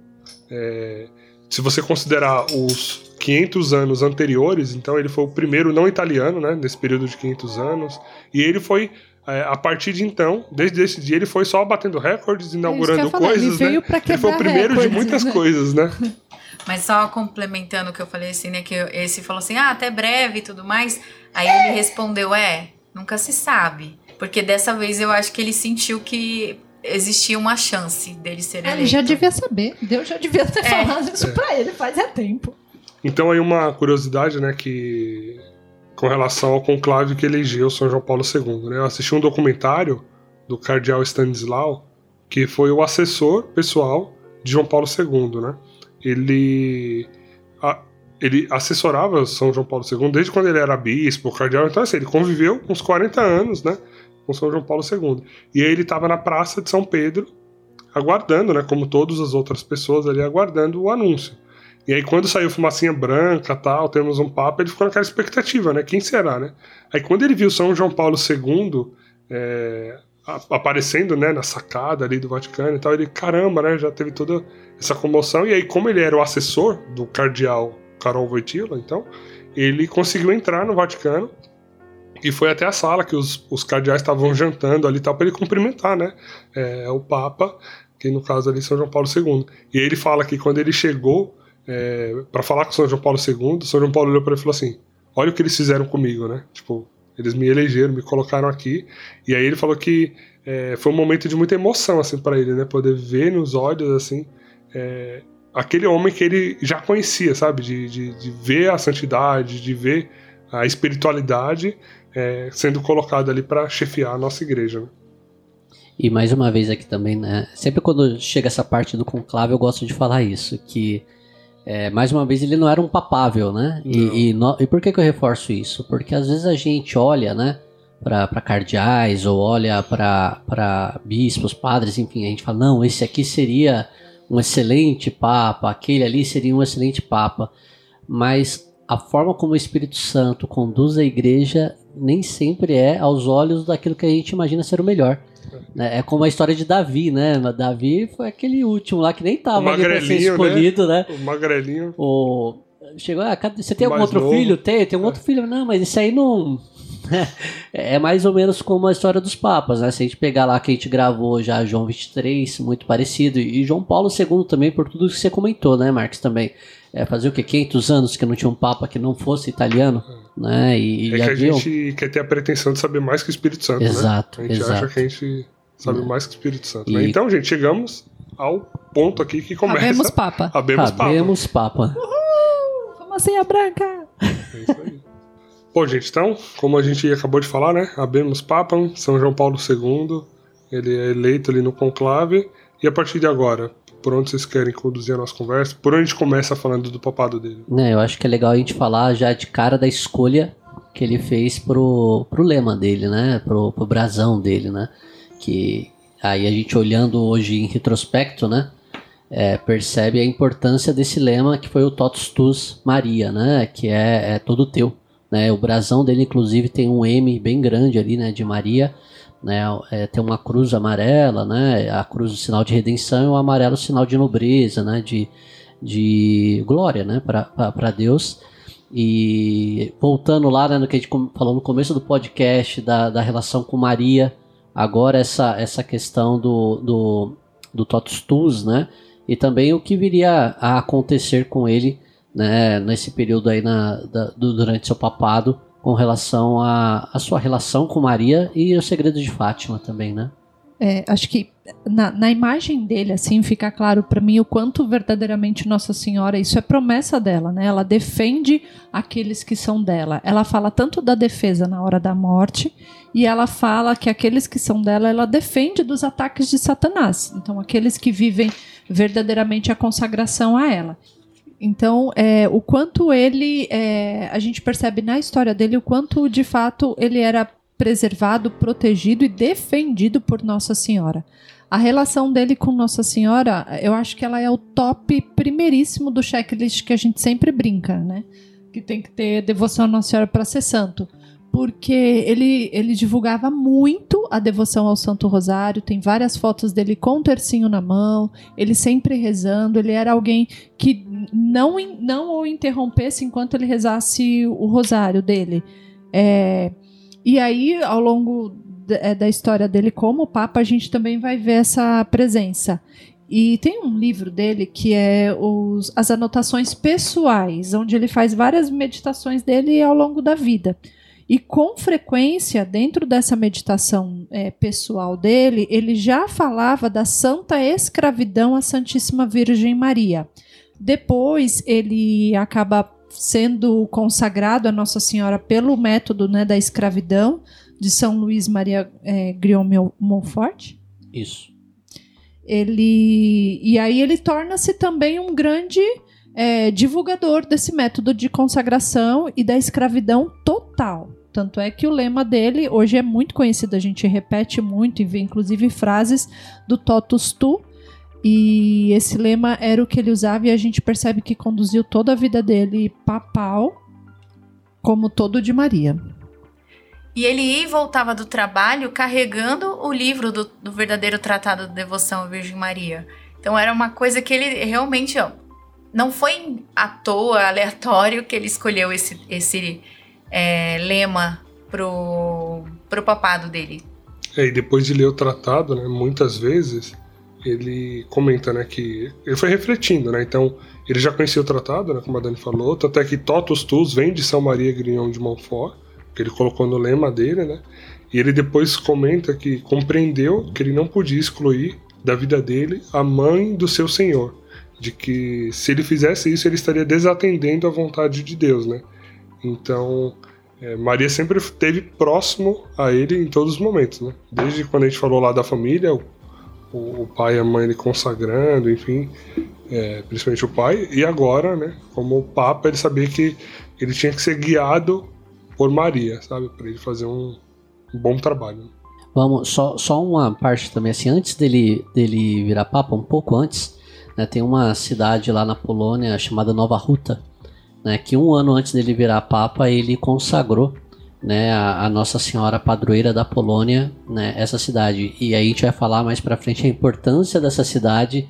é, se você considerar os 500 anos anteriores, então ele foi o primeiro não italiano, né? Nesse período de 500 anos. E ele foi é, a partir de então, desde esse dia, ele foi só batendo recordes, é inaugurando é coisas, ele né? ele foi o primeiro recordes, de muitas né? coisas, né? [LAUGHS] Mas só complementando o que eu falei assim, né? Que esse falou assim, ah, até breve e tudo mais. Aí ele respondeu, é, nunca se sabe. Porque dessa vez eu acho que ele sentiu que existia uma chance dele ser eleito. Ele já devia saber. Deus já devia ter é. falado isso é. pra ele faz é tempo. Então aí uma curiosidade, né, que com relação ao conclave que elegeu São João Paulo II, né? Eu assisti um documentário do cardeal Stanislau, que foi o assessor pessoal de João Paulo II, né? Ele a, ele assessorava São João Paulo II desde quando ele era bispo, cardeal, então assim, ele conviveu uns 40 anos, né? Com São João Paulo II. E ele estava na praça de São Pedro, aguardando, né, como todas as outras pessoas ali, aguardando o anúncio. E aí quando saiu fumacinha branca, tal, temos um papa, ele ficou naquela expectativa, né, quem será, né? Aí quando ele viu São João Paulo II é, aparecendo, né, na sacada ali do Vaticano e tal, ele, caramba, né, já teve toda essa comoção. E aí como ele era o assessor do cardeal Carol Wojtyla, então, ele conseguiu entrar no Vaticano e foi até a sala que os, os cardeais estavam jantando ali tal, para ele cumprimentar, né? É, o Papa. que no caso ali é São João Paulo II. E ele fala que quando ele chegou é, para falar com São João Paulo II, São João Paulo olhou para ele e falou assim: Olha o que eles fizeram comigo, né? Tipo, eles me elegeram, me colocaram aqui. E aí ele falou que é, foi um momento de muita emoção assim para ele, né? Poder ver nos olhos assim é, aquele homem que ele já conhecia, sabe? De, de, de, ver a santidade, de ver a espiritualidade é, sendo colocado ali para chefiar a nossa igreja. Né? E mais uma vez aqui também, né? Sempre quando chega essa parte do conclave, eu gosto de falar isso, que é, mais uma vez ele não era um papável, né? E, e, no, e, por que, que eu reforço isso? Porque às vezes a gente olha, né? Para cardeais ou olha para bispos, padres, enfim, a gente fala, não, esse aqui seria um excelente papa, aquele ali seria um excelente papa. Mas a forma como o Espírito Santo conduz a igreja nem sempre é aos olhos daquilo que a gente imagina ser o melhor. É, é como a história de Davi, né? Davi foi aquele último lá que nem tava ali pra ser né? escolhido, né? né? O magrelinho. O... Chegou, ah, você tem algum outro novo. filho? Tem, tem um é. outro filho. Não, mas isso aí não. [LAUGHS] é mais ou menos como a história dos papas, né? Se a gente pegar lá que a gente gravou já João 23, muito parecido, e João Paulo II também, por tudo que você comentou, né, Marcos, também. É, fazer o que? 500 anos que não tinha um papa que não fosse italiano, né? E, é que a gente quer ter a pretensão de saber mais que o Espírito Santo, exato, né? A gente exato. acha que a gente sabe mais que o Espírito Santo. Né? Então, gente, chegamos ao ponto aqui que começa. Habemos Papa. Habemos Papa. Habemos Papa. Uhul! Fumacinha branca! É isso aí. Bom, gente, então, como a gente acabou de falar, né? Habemos Papa, São João Paulo II, ele é eleito ali no conclave. E a partir de agora, por onde vocês querem conduzir a nossa conversa? Por onde a gente começa falando do papado dele? É, eu acho que é legal a gente falar já de cara da escolha que ele fez pro, pro lema dele, né? Pro, pro brasão dele, né? que aí a gente olhando hoje em retrospecto, né, é, percebe a importância desse lema que foi o Totus Tus Maria, né, que é, é todo teu. Né, o brasão dele, inclusive, tem um M bem grande ali, né, de Maria, né, é, tem uma cruz amarela, né, a cruz o sinal de redenção e o amarelo o sinal de nobreza, né, de, de glória, né, para Deus. E voltando lá, né, no que a gente falou no começo do podcast, da, da relação com Maria, agora essa, essa questão do, do, do Totus Tus, né? E também o que viria a acontecer com ele né, nesse período aí na, da, do, durante seu papado com relação à sua relação com Maria e o segredo de Fátima também, né? É, acho que na, na, imagem dele, assim, fica claro para mim o quanto verdadeiramente Nossa Senhora, isso é promessa dela, né? Ela defende aqueles que são dela. Ela fala tanto da defesa na hora da morte, e ela fala que aqueles que são dela, ela defende dos ataques de Satanás. Então, aqueles que vivem verdadeiramente a consagração a ela. Então, é, o quanto ele, é, a gente percebe na história dele, o quanto de fato ele era preservado, protegido e defendido por Nossa Senhora. A relação dele com Nossa Senhora, eu acho que ela é o top primeiríssimo do checklist que a gente sempre brinca, né? Que tem que ter devoção a Nossa Senhora para ser santo. Porque ele, ele divulgava muito a devoção ao Santo Rosário, tem várias fotos dele com o tercinho na mão, ele sempre rezando, ele era alguém que não, não o interrompesse enquanto ele rezasse o rosário dele. É, e aí, ao longo é, da história dele como Papa, a gente também vai ver essa presença. E tem um livro dele que é os, as anotações pessoais, onde ele faz várias meditações dele ao longo da vida. E com frequência, dentro dessa meditação é, pessoal dele, ele já falava da santa escravidão à Santíssima Virgem Maria. Depois ele acaba sendo consagrado a Nossa Senhora pelo método né, da escravidão de São Luís Maria é, Griot Montfort. Isso. Ele e aí ele torna-se também um grande é, divulgador desse método de consagração e da escravidão total. Tanto é que o lema dele hoje é muito conhecido, a gente repete muito e vê inclusive frases do Totus Tu, e esse lema era o que ele usava e a gente percebe que conduziu toda a vida dele papal, como todo de Maria. E ele ia e voltava do trabalho carregando o livro do, do verdadeiro tratado de devoção à Virgem Maria. Então era uma coisa que ele realmente ó, não foi à toa, aleatório, que ele escolheu esse, esse é, lema pro, pro papado dele. É, e depois de ler o tratado, né, muitas vezes ele comenta, né, que ele foi refletindo, né, então ele já conhecia o tratado, né, como a Dani falou, até que Totus Tus vem de São Maria Grignon de Montfort, que ele colocou no lema dele, né, e ele depois comenta que compreendeu que ele não podia excluir da vida dele a mãe do seu senhor, de que se ele fizesse isso ele estaria desatendendo a vontade de Deus, né, então é, Maria sempre esteve próximo a ele em todos os momentos, né, desde quando a gente falou lá da família, o o, pai e a mãe ele consagrando, enfim, é, principalmente o pai, e agora, né, como Papa, ele sabia que ele tinha que ser guiado por Maria, sabe, para ele fazer um, um, bom trabalho. Vamos, só, só uma parte também, assim, antes dele, dele virar Papa, um pouco antes, né, tem uma cidade lá na Polônia chamada Nova Ruta, né, que um ano antes dele virar Papa, ele consagrou né, a, a, Nossa Senhora Padroeira da Polônia, né, essa cidade. E aí a gente vai falar mais para frente a importância dessa cidade,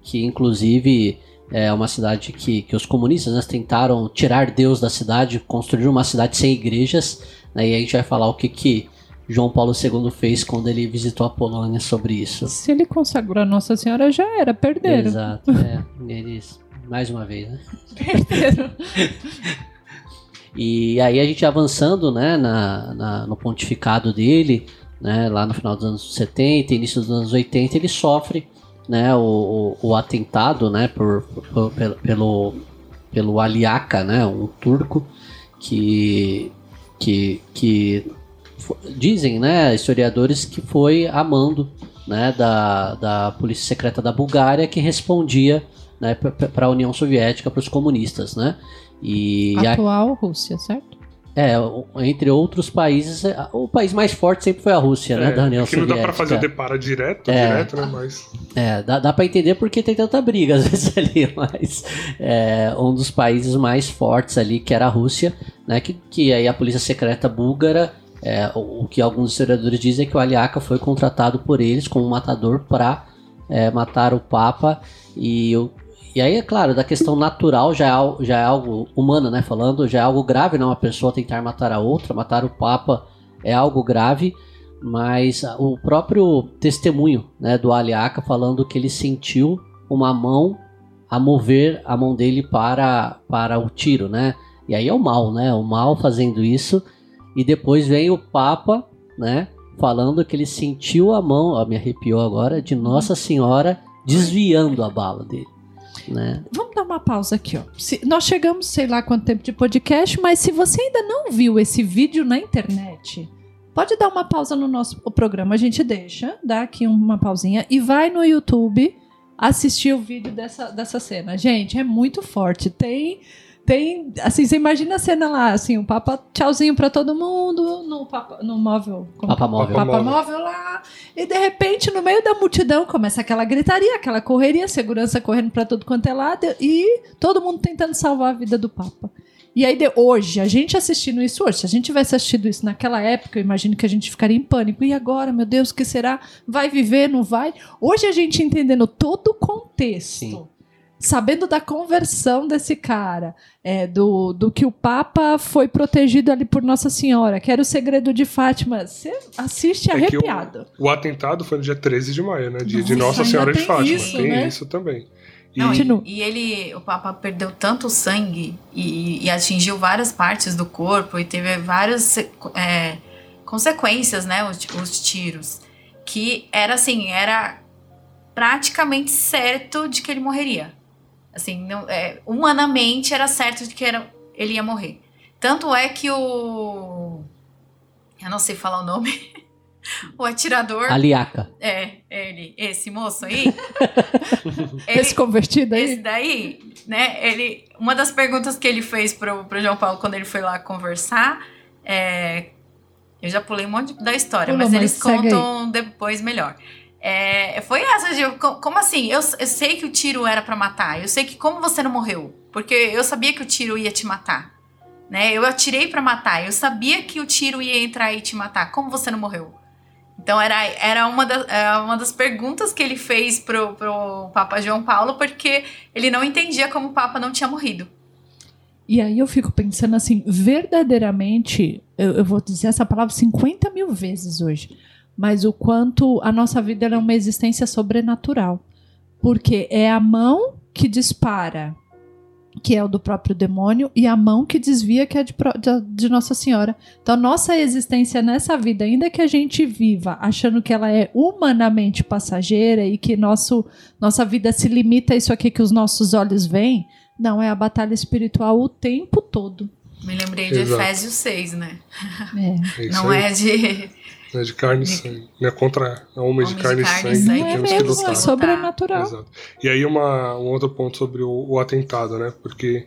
que inclusive é uma cidade que, que os comunistas né, tentaram tirar Deus da cidade, construir uma cidade sem igrejas, né, e aí a gente vai falar o que que João Paulo II fez quando ele visitou a Polônia sobre isso. Se ele consagrou a Nossa Senhora, já era, perderam. Exato, é, eles, mais uma vez, né? [LAUGHS] Perderam. E aí a gente avançando né, na, na, no pontificado dele, né, lá no final dos anos 70, início dos anos 80, ele sofre né, o, o, o atentado né, por, por, pelo, pelo, pelo Aliaca, né, um turco que, que, que dizem né, historiadores que foi amando né, da, da polícia secreta da Bulgária que respondia né, para a União Soviética, para os comunistas, né? E Atual a... Rússia, certo? É, entre outros países, é, o país mais forte sempre foi a Rússia, né, é, né? Da União Soviética. não dá pra fazer o deparo direto, é, direto, né? Mas... É, dá, dá pra entender porque tem tanta briga [LAUGHS] às vezes ali, mas é, um dos países mais fortes ali, que era a Rússia, né? Que, que aí a polícia secreta búlgara, é, o, o, que alguns historiadores dizem é que o Aliaca foi contratado por eles como matador para é, matar o Papa e o, e aí, é claro, da questão natural já é, já é algo humano, né? Falando, já é algo grave, não? Né? Uma pessoa tentar matar a outra, matar o Papa é algo grave, mas o próprio testemunho né, do Aliaca falando que ele sentiu uma mão a mover a mão dele para, para o tiro, né? E aí é o mal, né? O mal fazendo isso. E depois vem o Papa, né? Falando que ele sentiu a mão, ó, me arrepiou agora, de Nossa Senhora desviando a bala dele. Né? Vamos dar uma pausa aqui, ó. Se, nós chegamos, sei lá quanto tempo de podcast, mas se você ainda não viu esse vídeo na internet, pode dar uma pausa no nosso programa. A gente deixa, dá aqui uma pausinha e vai no YouTube assistir o vídeo dessa, dessa cena. Gente, é muito forte. Tem tem, assim, você imagina a cena lá, assim, o Papa tchauzinho para todo mundo, no, papa, no móvel. Papa móvel. Papa móvel lá. E de repente, no meio da multidão, começa aquela gritaria, aquela correria, segurança correndo para todo quanto é lado e todo mundo tentando salvar a vida do Papa. E aí, de, hoje, a gente assistindo isso hoje, se a gente tivesse assistido isso naquela época, eu imagino que a gente ficaria em pânico. E agora, meu Deus, o que será? Vai viver, não vai? Hoje a gente entendendo todo o contexto. Sim sabendo da conversão desse cara, é, do, do que o Papa foi protegido ali por Nossa Senhora, que era o segredo de Fátima, você assiste é arrepiado. O, o, atentado foi no dia 13 de maio, né? Dia de Nossa Senhora de Fátima. Isso, tem né? isso também. E... Não, e, e, ele, o Papa perdeu tanto sangue e, e, atingiu várias partes do corpo e teve várias é, consequências, né? Os, os tiros. Que era assim, era praticamente certo de que ele morreria. Assim, não, é, humanamente era certo de que era, ele ia morrer. Tanto é que o. Eu não sei falar o nome. [LAUGHS] o atirador. Aliaca. É, ele, esse moço aí. [LAUGHS] ele, esse convertido aí? Esse daí, né? Ele, uma das perguntas que ele fez pro, pro João Paulo quando ele foi lá conversar é. Eu já pulei um monte da história, Pula, mas eles contam depois melhor. É, foi essa, como assim? Eu, eu sei que o tiro era para matar. Eu sei que como você não morreu? Porque eu sabia que o tiro ia te matar. Né? Eu atirei para matar. Eu sabia que o tiro ia entrar e te matar. Como você não morreu? Então era, era uma, da, era uma das perguntas que ele fez pro, pro Papa João Paulo, porque ele não entendia como o Papa não tinha morrido. E aí eu fico pensando assim, verdadeiramente, eu, eu vou dizer essa palavra 50 mil vezes hoje mas o quanto a nossa vida é uma existência sobrenatural. Porque é a mão que dispara, que é o do próprio demônio, e a mão que desvia, que é de, de, Nossa Senhora. Então, nossa existência nessa vida, ainda que a gente viva achando que ela é humanamente passageira e que nosso, nossa vida se limita a isso aqui que os nossos olhos veem, não, é a batalha espiritual o tempo todo. Me lembrei de Exato. Efésios 6, né? É. é não é de né, de carne e sangue. Né, contra homens, de carne, de carne e sangue, sangue. temos é que lutar. É sobrenatural. Exato. E aí uma, um outro ponto sobre o, o atentado, né? Porque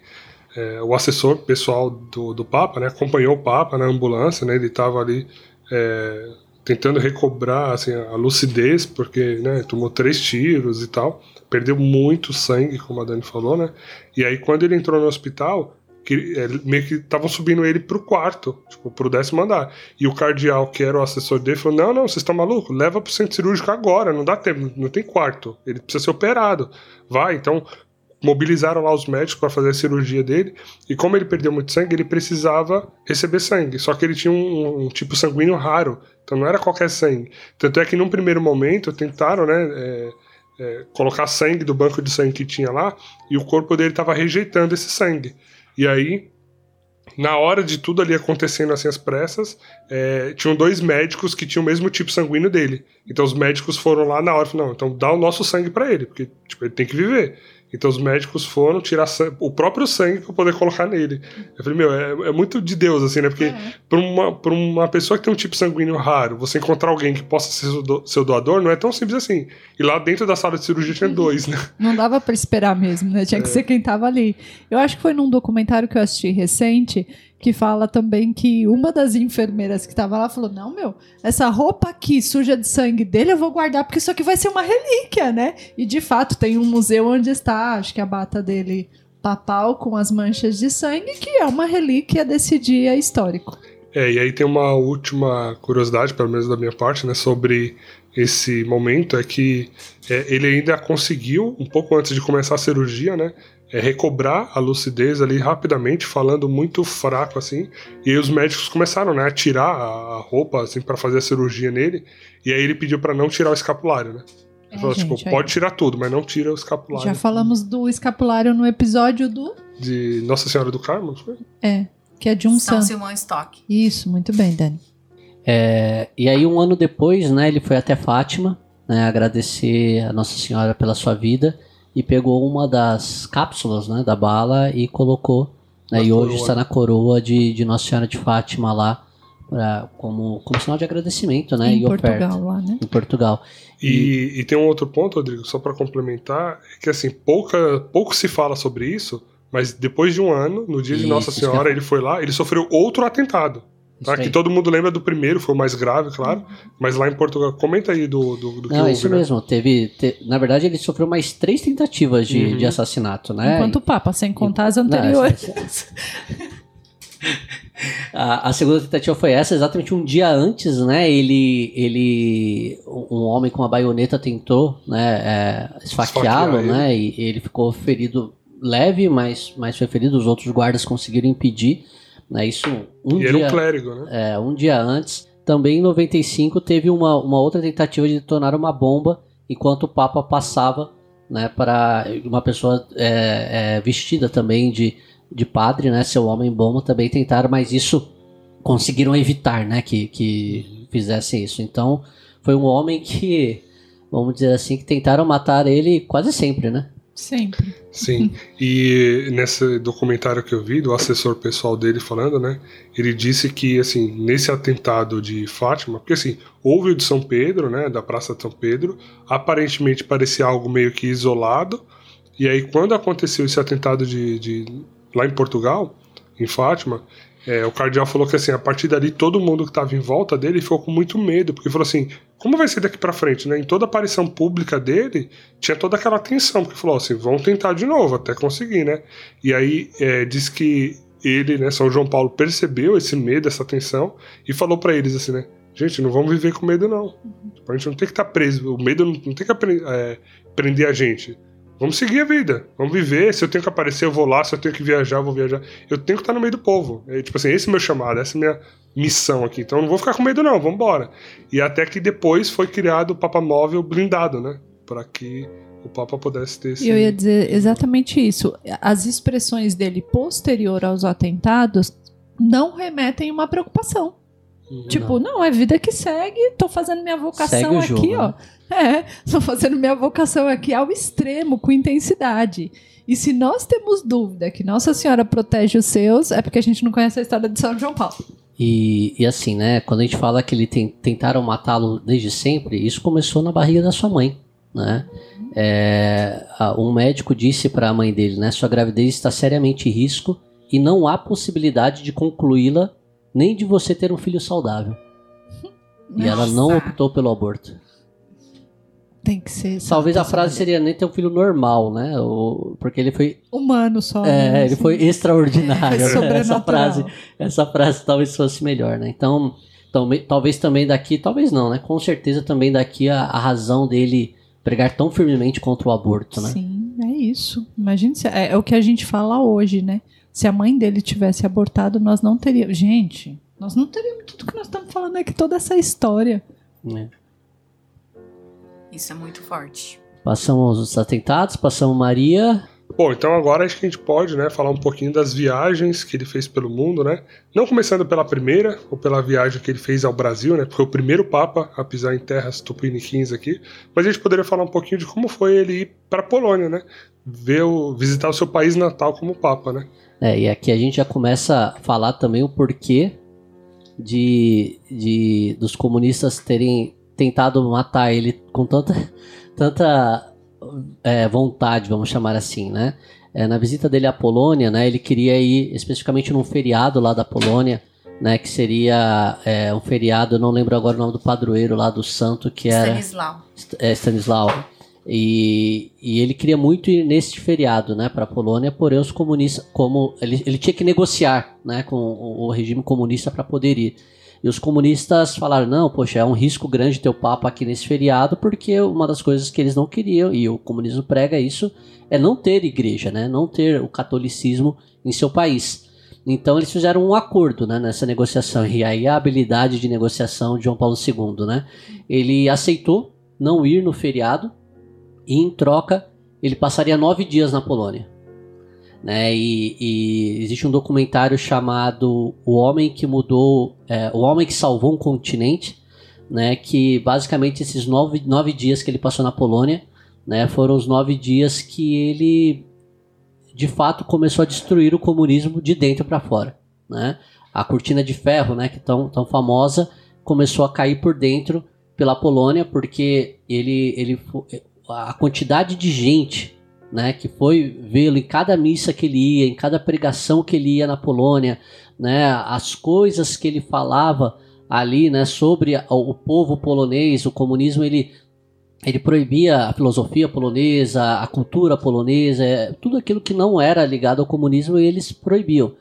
é, o assessor pessoal do, do Papa, né, acompanhou o Papa na ambulância, né? Ele estava ali é, tentando recobrar assim, a lucidez, porque né, tomou três tiros e tal, perdeu muito sangue, como a Dani falou, né? E aí quando ele entrou no hospital, que é, meio que estavam subindo ele pro quarto, tipo, pro décimo andar. E o cardeal, que era o assessor dele, falou: Não, não, vocês estão malucos? Leva pro centro cirúrgico agora, não dá tempo, não tem quarto. Ele precisa ser operado. Vai, então mobilizaram lá os médicos para fazer a cirurgia dele. E como ele perdeu muito sangue, ele precisava receber sangue. Só que ele tinha um, um tipo sanguíneo raro, então não era qualquer sangue. Tanto é que num primeiro momento tentaram, né? É, é, colocar sangue do banco de sangue que tinha lá e o corpo dele estava rejeitando esse sangue. E aí, na hora de tudo ali acontecendo assim às pressas, é, tinham dois médicos que tinham o mesmo tipo sanguíneo dele. Então os médicos foram lá na hora, não, então dá o nosso sangue para ele, porque tipo, ele tem que viver. Então os médicos foram tirar o próprio sangue para poder colocar nele. Eu falei, meu, é, é, muito de Deus, assim, né? Porque é. para uma, uma pessoa que tem um tipo sanguíneo raro, você encontrar alguém que possa ser seu doador, não é tão simples assim. E lá dentro da sala de cirurgia tinha dois, né? Não dava para esperar mesmo, né? Tinha que é. ser quem tava ali. Eu acho que foi num documentário que eu assisti recente que fala também que uma das enfermeiras que estava lá falou: Não, meu, essa roupa aqui suja de sangue dele eu vou guardar porque isso aqui vai ser uma relíquia, né? E de fato tem um museu onde está, acho que a bata dele papal com as manchas de sangue, que é uma relíquia desse dia histórico. É, e aí tem uma última curiosidade, pelo menos da minha parte, né, sobre esse momento, é que é, ele ainda conseguiu, um pouco antes de começar a cirurgia, né, é, recobrar a lucidez ali rapidamente, falando muito fraco assim. E aí os médicos começaram, né, a tirar a roupa assim para fazer a cirurgia nele. E aí ele pediu para não tirar o escapulário, né? Ele é, falou, tipo, gente, tipo, aí... pode tirar tudo, mas não tira o escapulário. Já falamos do escapulário no episódio do de Nossa Senhora do Carmo, foi? É, que é de um São Simão Stock. Isso, muito bem, Dani. É, e aí um ano depois, né, ele foi até Fátima, né, agradecer a Nossa Senhora pela sua vida e pegou uma das cápsulas né, da bala e colocou. Né, e hoje está na coroa de, de Nossa Senhora de Fátima lá, pra, como, como sinal de agradecimento, né? Em e Portugal, oferta, lá, né? Em Portugal. E, e, tem um outro ponto, Rodrigo, só para complementar, é que assim, pouca, pouco se fala sobre isso, mas depois de um ano, no dia de Nossa Senhora, ele foi lá, ele sofreu outro atentado. Tá? Que todo mundo lembra do primeiro, foi o mais grave, claro. Mas lá em Portugal, comenta aí do, do, do que Não, houve, isso né? mesmo. Teve, te, na verdade, ele sofreu mais três tentativas de, uhum. de assassinato, né? Enquanto o Papa, sem contar as anteriores. [LAUGHS] a, a, segunda tentativa foi essa, exatamente um dia antes, né? Ele, ele um homem com uma baioneta tentou, né, é, esfaqueá-lo, né? E ele ficou ferido leve, mas, mas foi ferido. Os outros guardas conseguiram impedir. Né? Isso um e dia, era um clérigo, né? É, um dia antes. Também em 95 teve uma, uma outra tentativa de detonar uma bomba enquanto o Papa passava né, para uma pessoa é, é, vestida também de, de padre, né, seu homem bomba também tentaram, mas isso conseguiram evitar, né, que, que fizessem isso. Então foi um homem que, vamos dizer assim, que tentaram matar ele quase sempre, né? Sempre. Sim. E nesse documentário que eu vi, do assessor pessoal dele falando, né? Ele disse que, assim, nesse atentado de Fátima, porque assim, houve o de São Pedro, né? Da Praça de São Pedro, aparentemente parecia algo meio que isolado. E aí, quando aconteceu esse atentado de, de lá em Portugal, em Fátima, é, o cardeal falou que assim, a partir dali todo mundo que estava em volta dele ficou com muito medo, porque falou assim, como vai ser daqui para frente, né? Em toda aparição pública dele, tinha toda aquela tensão, porque falou assim, vão tentar de novo até conseguir, né? E aí é, diz que ele, né, São João Paulo percebeu esse medo, essa tensão e falou para eles assim, né? Gente, não vamos viver com medo não. A gente não tem que estar tá preso, o medo não, não tem que é, prender a gente. Vamos seguir a vida, vamos viver. Se eu tenho que aparecer, eu vou lá. Se eu tenho que viajar, eu vou viajar. Eu tenho que estar no meio do povo. É, tipo assim, esse é o meu chamado, essa é a minha missão aqui. Então eu não vou ficar com medo, não, vamos embora. E até que depois foi criado o Papa Móvel blindado, né? Para que o Papa pudesse ter esse. Eu ia dizer exatamente isso. As expressões dele posterior aos atentados não remetem a uma preocupação. Uhum. Tipo, não, é vida que segue, tô fazendo minha vocação Segue o aqui, jogo, ó. É, tô fazendo minha vocação aqui ao extremo, com intensidade. E se nós temos dúvida que Nossa Senhora protege os seus, é porque a gente não conhece a história de São João Paulo. E, e assim, né? Quando a gente fala que ele tem, tentaram matá-lo desde sempre, isso começou na barriga da sua mãe, né? É, um médico disse para a mãe dele, né? Sua gravidez está seriamente em risco e não há possibilidade de concluí-la nem de você ter um filho saudável. E ela não Nossa. optou pelo aborto. Tem que ser. Talvez a frase seria nem ter um filho normal, né? Ou- porque ele foi, Humano só. é, né, ele foi extraordinário. É, foi né? Essa frase, essa frase talvez fosse melhor, né? Então, talme- talvez também daqui, talvez não, né? Com certeza também daqui a, a razão dele pregar tão firmemente contra o aborto, né? Sim, é isso. Imagine se é, é o que a gente fala hoje, né? Se a mãe dele tivesse abortado, nós não teríamos. Gente, nós não teríamos tudo que nós estamos falando aqui, toda essa história. É. Isso é muito forte. Passamos os atentados, passamos Maria. Bom, então agora acho que a gente pode, né, falar um pouquinho das viagens que ele fez pelo mundo, né? Não começando pela primeira, ou pela viagem que ele fez ao Brasil, né? Porque foi o primeiro Papa a pisar em terras tupiniquins aqui. Mas a gente poderia falar um pouquinho de como foi ele ir para a Polônia, né? Ver o, visitar o seu país natal como Papa, né? É, e aqui a gente já começa a falar também o porquê de, de dos comunistas terem tentado matar ele com tanta, [LAUGHS] tanta é, vontade, vamos chamar assim, né? É, na visita dele à Polônia, né, ele queria ir especificamente num feriado lá da Polônia, né, que seria é, um feriado, eu não lembro agora o nome do padroeiro lá do santo, que era Stanislau. é, Stanislau. E, e ele queria muito ir neste feriado, né, para a Polônia, porém os comunistas, como ele, ele tinha que negociar, né, com o, o regime comunista para poder ir. E os comunistas falaram: não, poxa, é um risco grande ter o Papa aqui nesse feriado, porque uma das coisas que eles não queriam, e o comunismo prega isso, é não ter igreja, né, não ter o catolicismo em seu país. Então eles fizeram um acordo né, nessa negociação, e aí a habilidade de negociação de João Paulo II, né? Ele aceitou não ir no feriado, e em troca ele passaria nove dias na Polônia. Né? E, e existe um documentário chamado O Homem que Mudou, é, O Homem que Salvou um Continente, né? que basicamente esses nove, nove dias que ele passou na Polônia né? foram os nove dias que ele de fato começou a destruir o comunismo de dentro para fora. Né? A cortina de ferro, né, que tão, tão famosa, começou a cair por dentro pela Polônia, porque ele, ele a quantidade de gente né, que foi vê-lo em cada missa que ele ia, em cada pregação que ele ia na Polônia, né, as coisas que ele falava ali, né, sobre o povo polonês, o comunismo, ele ele proibia a filosofia polonesa, a cultura polonesa, é, tudo aquilo que não era ligado ao comunismo, eles proibiam.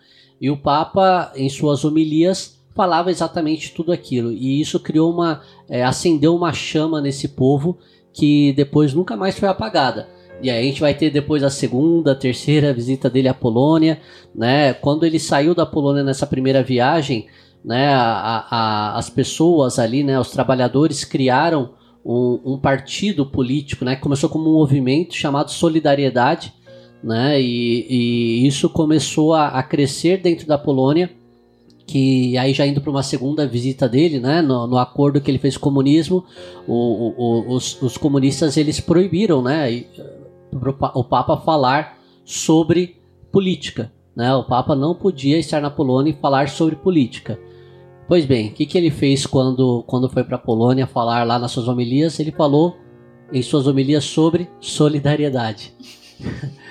E o Papa, em suas homilias, falava exatamente tudo aquilo. E isso criou uma. é, acendeu uma chama nesse povo que depois nunca mais foi apagada. E aí a gente vai ter depois a segunda, a terceira visita dele à Polônia, né? Quando ele saiu da Polônia nessa primeira viagem, né? a- a- as pessoas ali, né? Os trabalhadores criaram um, um partido político, né? Começou como um movimento chamado Solidariedade, né? E, e isso começou a, a crescer dentro da Polônia que aí já indo para uma segunda visita dele, né, no, no acordo que ele fez com o comunismo, o- o- os, os comunistas eles proibiram, né, e, pa- o Papa falar sobre política, né, o Papa não podia estar na Polônia e falar sobre política. Pois bem, o que, que ele fez quando, quando foi para a Polônia falar lá nas suas homilias? Ele falou em suas homilias sobre solidariedade. [LAUGHS]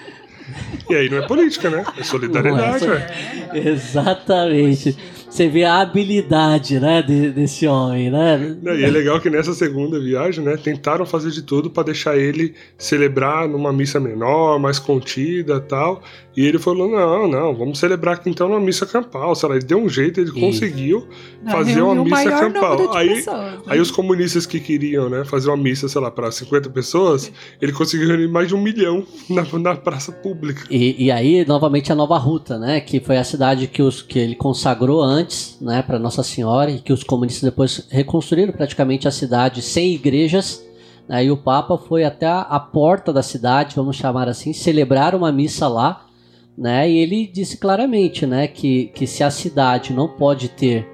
E aí não é política, né? É solidariedade, Não é. Exatamente. você vê a habilidade, né, de, desse homem, né? E é legal que nessa segunda viagem, né, tentaram fazer de tudo para deixar ele celebrar numa missa menor, mais contida tal. E ele falou: não, não, vamos celebrar aqui então numa missa campal. Sei lá, ele deu um jeito, ele conseguiu não, fazer uma missa campal. Aí, pessoas, né? aí os comunistas que queriam né, fazer uma missa, sei lá, para 50 pessoas, ele conseguiu reunir mais de um milhão [LAUGHS] na, na praça pública. E, e aí, novamente, a nova ruta, né? Que foi a cidade que, os, que ele consagrou antes antes, né, para Nossa Senhora, e que os comunistas depois reconstruíram praticamente a cidade sem igrejas. Aí o Papa foi até a porta da cidade, vamos chamar assim, celebrar uma missa lá, né? E ele disse claramente, né, que, que se a cidade não pode ter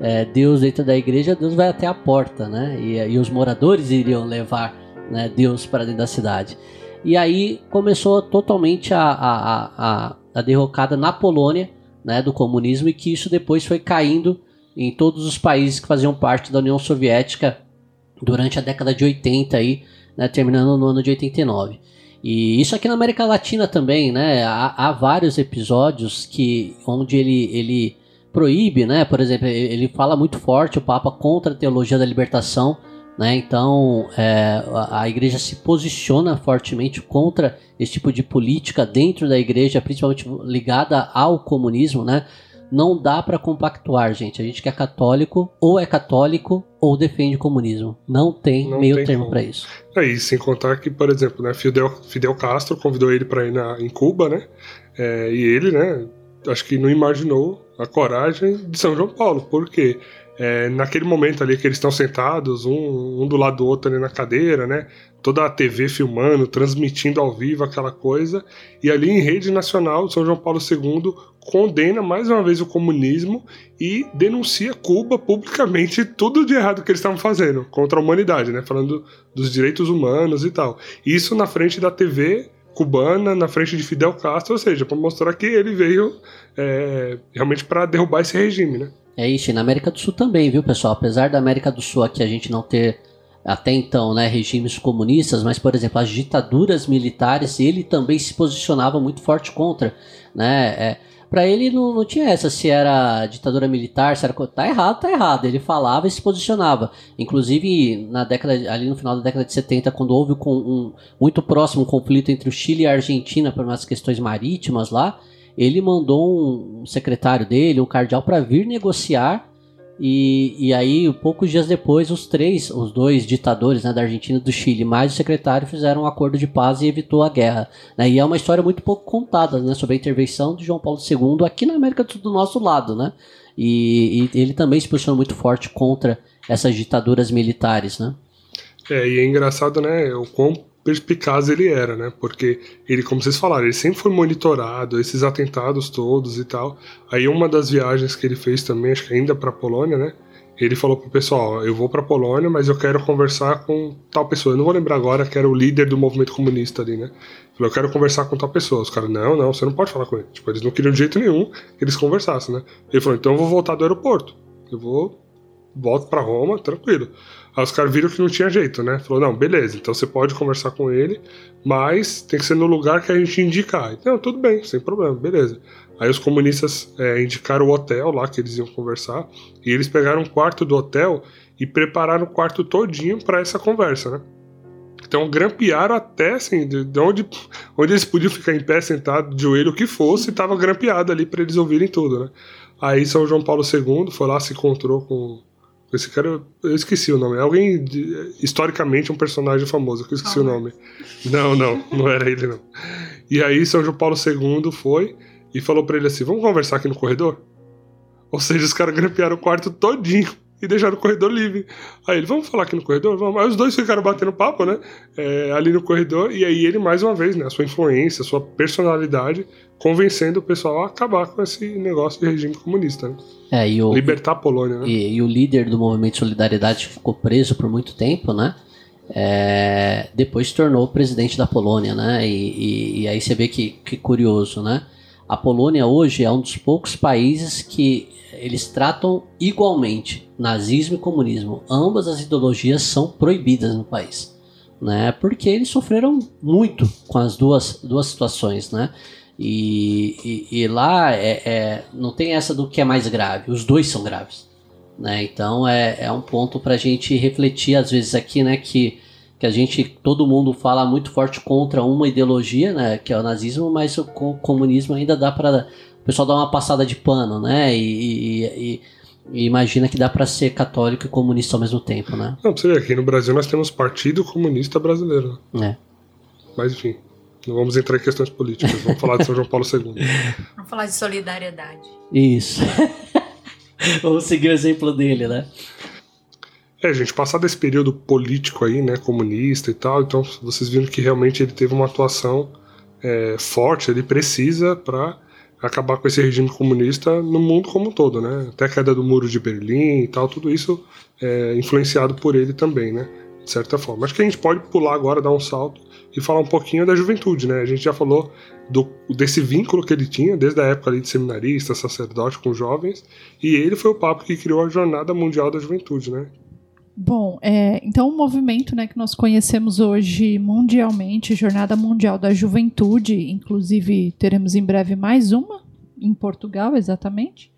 é, Deus dentro da igreja, Deus vai até a porta, né? E, e os moradores iriam levar né, Deus para dentro da cidade. E aí começou totalmente a, a, a, a derrocada na Polônia, né, do comunismo e que isso depois foi caindo em todos os países que faziam parte da União Soviética durante a década de 80 aí, né, terminando no ano de 89. E isso aqui na América Latina também, né? Há, há vários episódios que onde ele, ele proíbe, né? Por exemplo, ele fala muito forte o Papa contra a teologia da libertação, né? Então é, a, a igreja se posiciona fortemente contra esse tipo de política dentro da igreja, principalmente ligada ao comunismo, né? Não dá para compactuar, gente. A gente que é católico, ou é católico, ou defende o comunismo. Não tem Não meio tem termo para isso. É, e sem contar que, por exemplo, né, Fidel, Fidel Castro convidou ele para ir na, em Cuba, né? É, e ele, né, acho que não imaginou a coragem de São João Paulo. Por quê? É, naquele momento ali que eles estão sentados, um, um, do lado do outro ali na cadeira, né? Toda a TV filmando, transmitindo ao vivo aquela coisa. E ali em rede nacional, São João Paulo II condena mais uma vez o comunismo e denuncia Cuba publicamente [LAUGHS] tudo de errado que eles estavam fazendo contra a humanidade, né? Falando dos direitos humanos e tal. Isso na frente da TV cubana, na frente de Fidel Castro, ou seja, para mostrar que ele veio é, realmente para derrubar esse regime, né? É isso, e na América do Sul também, viu, pessoal? Apesar da América do Sul aqui a gente não ter até então, né, regimes comunistas, mas por exemplo, as ditaduras militares, ele também se posicionava muito forte contra, né? É, para ele não, não tinha essa se era ditadura militar, se era tá errado, tá errado. Ele falava e se posicionava. Inclusive na década ali no final da década de 70, quando houve um, um muito próximo conflito entre o Chile e a Argentina por umas questões marítimas lá, ele mandou um secretário dele, um cardeal, para vir negociar. E, e aí, poucos dias depois, os três, os dois ditadores né, da Argentina e do Chile, mais o secretário, fizeram um acordo de paz e evitou a guerra. Né? E é uma história muito pouco contada né, sobre a intervenção de João Paulo II aqui na América do, do nosso lado. Né? E, e ele também se posicionou muito forte contra essas ditaduras militares. Né? É, e é engraçado, né, o quão perspicaz ele era, né? Porque ele, como vocês falaram, ele sempre foi monitorado, esses atentados todos e tal. Aí uma das viagens que ele fez também, acho que ainda para Polônia, né? Ele falou pro pessoal, eu vou para Polônia, mas eu quero conversar com tal pessoa. Eu não vou lembrar agora que era o líder do movimento comunista ali, né? Falou, eu quero conversar com tal pessoa. Os caras, não, não, você não pode falar com ele. Tipo, eles não queriam de jeito nenhum que eles conversassem, né? Ele falou, então eu vou voltar do aeroporto. Eu vou volto para Roma, tranquilo. Aí os caras viram que não tinha jeito, né? Falou, não, beleza, então você pode conversar com ele, mas tem que ser no lugar que a gente indicar. Então, tudo bem, sem problema, beleza. Aí os comunistas é, indicaram o hotel lá que eles iam conversar, e eles pegaram um quarto do hotel e prepararam o quarto todinho para essa conversa, né? Então grampearam até assim, de onde, onde eles podiam ficar em pé, sentado, de joelho, o que fosse, estava grampeado ali para eles ouvirem tudo, né? Aí São João Paulo II foi lá, se encontrou com, esse cara, eu esqueci o nome. É alguém, de, historicamente, um personagem famoso, eu esqueci o nome. Não, não, não era ele, não. E aí, São João Paulo II foi e falou para ele assim: Vamos conversar aqui no corredor? Ou seja, os caras grampearam o quarto todinho e deixaram o corredor livre. Aí ele, vamos falar aqui no corredor? Vamos. Aí os dois ficaram batendo papo, né? É, ali no corredor, e aí ele, mais uma vez, né? A sua influência, a sua personalidade, convencendo o pessoal a acabar com esse negócio de regime comunista, né? É, e o, Libertar a Polônia, né? E, e, o líder do movimento de solidariedade ficou preso por muito tempo, né? É, depois se tornou presidente da Polônia, né? E, e, e aí você vê que, que curioso, né? A Polônia hoje é um dos poucos países que eles tratam igualmente nazismo e comunismo. Ambas as ideologias são proibidas no país, né? Porque eles sofreram muito com as duas, duas situações, né? E, e, e lá é, é, não tem essa do que é mais grave, os dois são graves. Né? Então é, é um ponto para a gente refletir, às vezes, aqui, né, que, que a gente, todo mundo fala muito forte contra uma ideologia, né, que é o nazismo, mas o comunismo ainda dá para o pessoal dar uma passada de pano, né? E, e, imagina que dá para ser católico e comunista ao mesmo tempo, né? Não, você vê, aqui no Brasil nós temos Partido Comunista Brasileiro. É. Mas enfim, não vamos entrar em questões políticas, vamos falar de São João Paulo II. [LAUGHS] Vamos falar de solidariedade. Isso. [LAUGHS] vamos seguir o exemplo dele, né? É, gente, passado esse período político aí, né, comunista e tal, então vocês viram que realmente ele teve uma atuação é, forte, ele precisa para acabar com esse regime comunista no mundo como um todo, né? Até a queda do muro de Berlim e tal, tudo isso é influenciado por ele também, né? De certa forma. Acho que a gente pode pular agora, dar um salto e falar um pouquinho da juventude, né? A gente já falou do, desse vínculo que ele tinha desde a época ali de seminarista, sacerdote com jovens, e ele foi o papo que criou a Jornada Mundial da Juventude, né? Bom, é, então o movimento né, que nós conhecemos hoje mundialmente, Jornada Mundial da Juventude, inclusive teremos em breve mais uma, em Portugal, exatamente.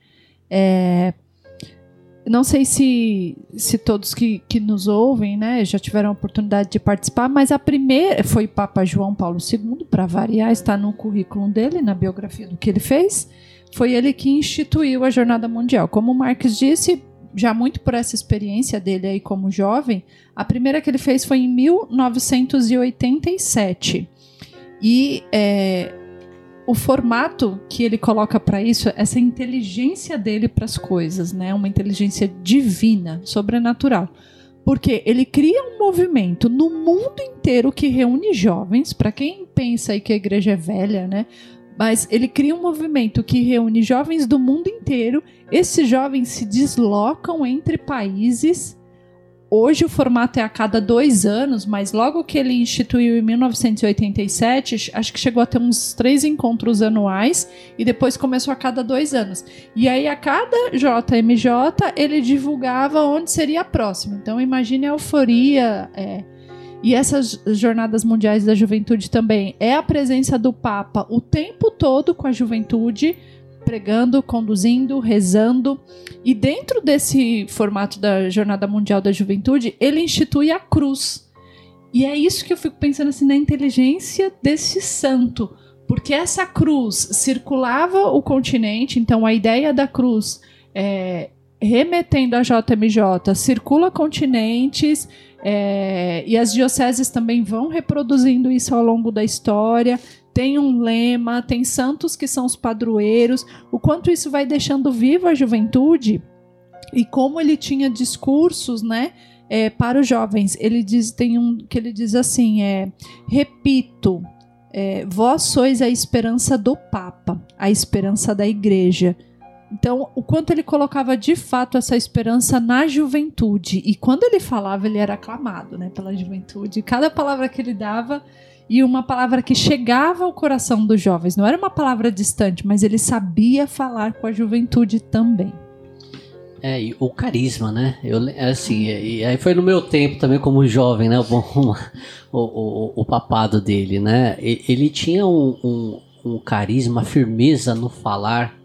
É, não sei se, se todos que, que nos ouvem né, já tiveram a oportunidade de participar, mas a primeira foi Papa João Paulo II, para variar, está no currículo dele, na biografia do que ele fez. Foi ele que instituiu a Jornada Mundial. Como o Marques disse, já muito por essa experiência dele aí como jovem, a primeira que ele fez foi em 1987. E é, o formato que ele coloca para isso, essa inteligência dele para as coisas, né? Uma inteligência divina, sobrenatural. Porque ele cria um movimento no mundo inteiro que reúne jovens, para quem pensa aí que a igreja é velha, né? mas ele cria um movimento que reúne jovens do mundo inteiro. Esses jovens se deslocam entre países. Hoje o formato é a cada dois anos, mas logo que ele instituiu em 1987, acho que chegou a ter uns três encontros anuais e depois começou a cada dois anos. E aí a cada JMJ ele divulgava onde seria a próxima. Então imagine a euforia. É, e essas jornadas mundiais da juventude também é a presença do Papa o tempo todo com a juventude, pregando, conduzindo, rezando. E dentro desse formato da Jornada Mundial da Juventude, ele institui a cruz. E é isso que eu fico pensando assim na inteligência desse santo, porque essa cruz circulava o continente, então a ideia da cruz é, remetendo a JMJ, circula continentes, é, e as dioceses também vão reproduzindo isso ao longo da história. Tem um lema, tem santos que são os padroeiros. O quanto isso vai deixando viva a juventude e como ele tinha discursos, né? É, para os jovens, ele diz, tem um que ele diz assim: é, repito, é, vós sois a esperança do Papa, a esperança da Igreja. Então, o quanto ele colocava de fato essa esperança na juventude. E quando ele falava, ele era aclamado né, pela juventude. Cada palavra que ele dava e uma palavra que chegava ao coração dos jovens. Não era uma palavra distante, mas ele sabia falar com a juventude também. É, o carisma, né? Eu, assim, e aí foi no meu tempo também como jovem, né? O, [LAUGHS] o, o, o papado dele, né? Ele tinha um, um, um carisma, firmeza no falar,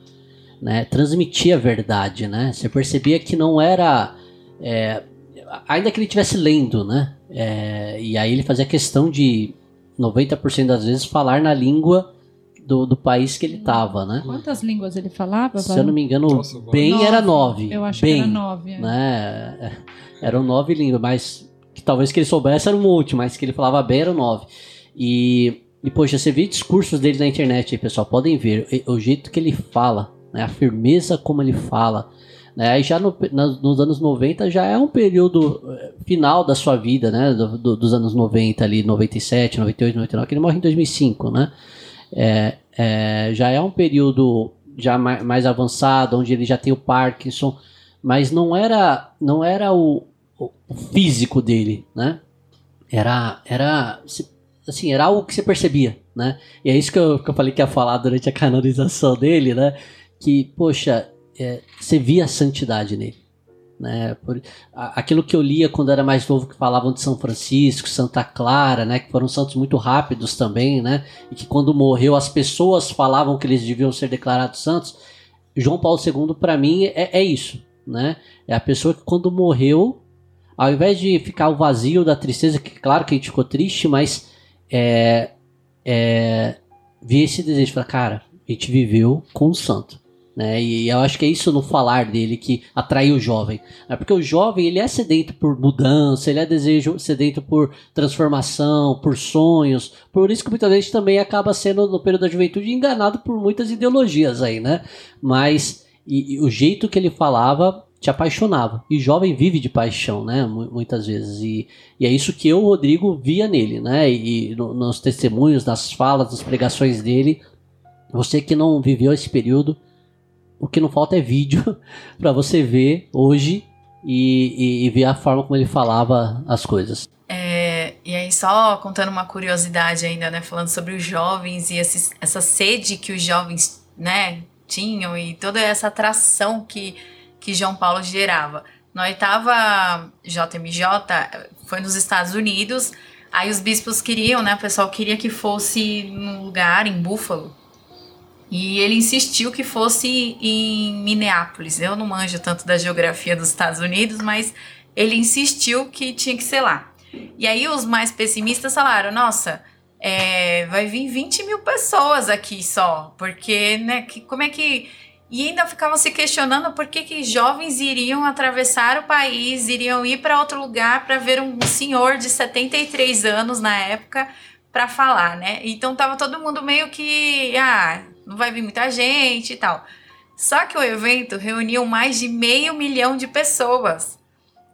né, transmitia a verdade, né? Você percebia que não era, é, ainda que ele estivesse lendo, né? É, e aí ele fazia questão de 90% das vezes falar na língua do, do país que ele estava, né? Quantas línguas ele falava? Se eu não me engano, Nossa, bem nove. era nove. Eu acho bem, que era nove. É. Né? [LAUGHS] Eram nove línguas, mas que talvez que ele soubesse era um monte, mas que ele falava bem eram nove. E, e poxa, você vê discursos dele na internet aí, pessoal, podem ver o, o jeito que ele fala, né? a firmeza como ele fala. Né? Aí já no, nos anos 90 já é um período eh, final da sua vida, né? Do, do, dos anos 90 ali, 97, 98, 99, que ele morre em 2005, né? É, é, já é um período já mais, mais, avançado, onde ele já tem o Parkinson, mas não era, não era o, o físico dele, né? Era, era, assim, era algo que você percebia, né? E é isso que eu, que eu falei que ia falar durante a canonização dele, né? que, poxa, é, você via a santidade nele. né? Por, a, aquilo que eu lia quando era mais novo que falavam de São Francisco, Santa Clara, né? Que foram santos muito rápidos também, né? E que quando morreu as pessoas falavam que eles deviam ser declarados santos. João Paulo II para mim é, é isso, né? É a pessoa que quando morreu, ao invés de ficar o vazio da tristeza, que claro que a gente ficou triste, mas é, é, vi esse desejo, falar, cara, a gente viveu com o santo. Né? E eu acho que é isso no falar dele que atrai o jovem. Né? Porque o jovem ele é sedento por mudança, ele é desejo sedento por transformação, por sonhos. Por isso que muitas vezes também acaba sendo no período da juventude enganado por muitas ideologias aí, né? Mas e, e o jeito que ele falava te apaixonava. E jovem vive de paixão, né? Muitas vezes. E, e é isso que eu, Rodrigo, via nele, né? E, e no, nos testemunhos, nas falas, nas pregações dele. Você que não viveu esse período, o que não falta é vídeo [LAUGHS] para você ver hoje e, e, e, ver a forma como ele falava as coisas. É, e aí, só contando uma curiosidade ainda, né? Falando sobre os jovens e esses, essa sede que os jovens, né, tinham e toda essa atração que, que João Paulo gerava. Na oitava JMJ, foi nos Estados Unidos, aí os bispos queriam, né? O pessoal queria que fosse num lugar, em Buffalo, e ele insistiu que fosse em Minneapolis. Eu não manjo tanto da geografia dos Estados Unidos, mas ele insistiu que tinha que ser lá. E aí os mais pessimistas falaram: nossa, é, vai vir 20 mil pessoas aqui só, porque, né, que, como é que. E ainda ficavam se questionando por que, que jovens iriam atravessar o país, iriam ir para outro lugar para ver um senhor de 73 anos na época para falar, né? Então tava todo mundo meio que, ah, não vai vir muita gente e tal. Só que o evento reuniu mais de meio milhão de pessoas.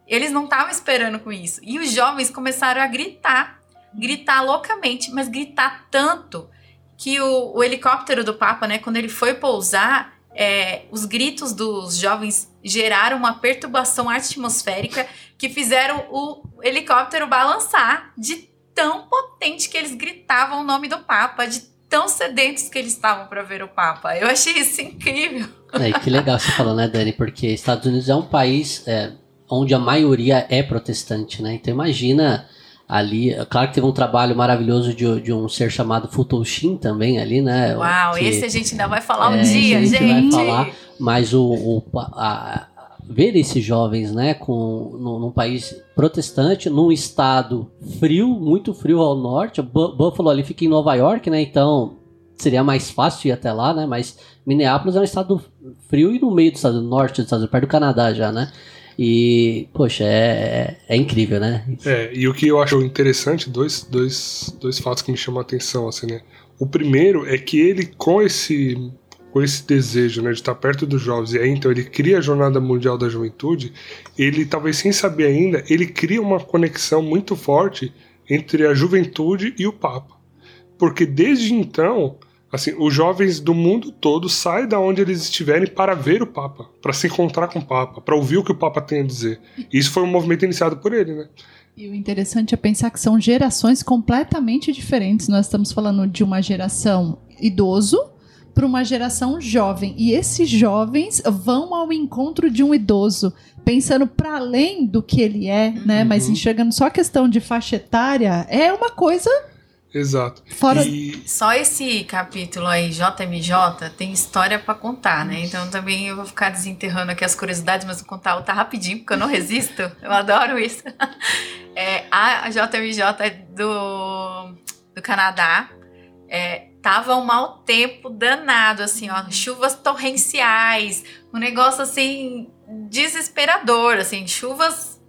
Eles não estavam esperando com isso. E os jovens começaram a gritar, gritar loucamente, mas gritar tanto que o, o helicóptero do Papa, né, quando ele foi pousar, é, os gritos dos jovens geraram uma perturbação atmosférica que fizeram o helicóptero balançar de tão potente que eles gritavam o nome do Papa, de tão sedentos que eles estavam para ver o Papa. Eu achei isso incrível. É, que legal você falou, né, Dani? Porque Estados Unidos é um país é, onde a maioria é protestante, né? Então imagina ali, claro que teve um trabalho maravilhoso de, de um ser chamado Futoshin também ali, né? Uau, que, esse a gente ainda vai falar um é, dia, a gente. gente. vai falar, mas o, o a, ver esses jovens, né, com, num, num, país protestante, num estado frio, muito frio ao norte. Buffalo ali fica em Nova York, né, então seria mais fácil ir até lá, né, mas Minneapolis é um estado frio e no meio do estado do norte dos Estados Unidos, perto do Canadá já, né. E, poxa, é, é, é incrível, né? É, e o que eu acho interessante, dois, dois, dois fatos que me chamam a atenção, assim, né? O primeiro é que ele, com esse com esse desejo né, de estar perto dos jovens, e aí então ele cria a Jornada Mundial da Juventude, ele talvez sem saber ainda, ele cria uma conexão muito forte entre a juventude e o Papa. Porque desde então, assim, os jovens do mundo todo saem da onde eles estiverem para ver o Papa, para se encontrar com o Papa, para ouvir o que o Papa tem a dizer. E isso foi um movimento iniciado por ele, né? E o interessante é pensar que são gerações completamente diferentes. Nós estamos falando de uma geração idoso para uma geração jovem. E esses jovens vão ao encontro de um idoso, pensando para além do que ele é, né? Uhum. Mas enxergando só a questão de faixa etária, é uma coisa. Exato. Fora... E... Só esse capítulo aí, JMJ, tem história para contar, né? Então também eu vou ficar desenterrando aqui as curiosidades, mas vou contar outra rapidinho, porque eu não resisto. eu adoro isso. [LAUGHS] É, a JMJ é do, do Canadá. É, tava um mau tempo danado, assim, ó, chuvas torrenciais, um negócio assim desesperador, assim, chuvas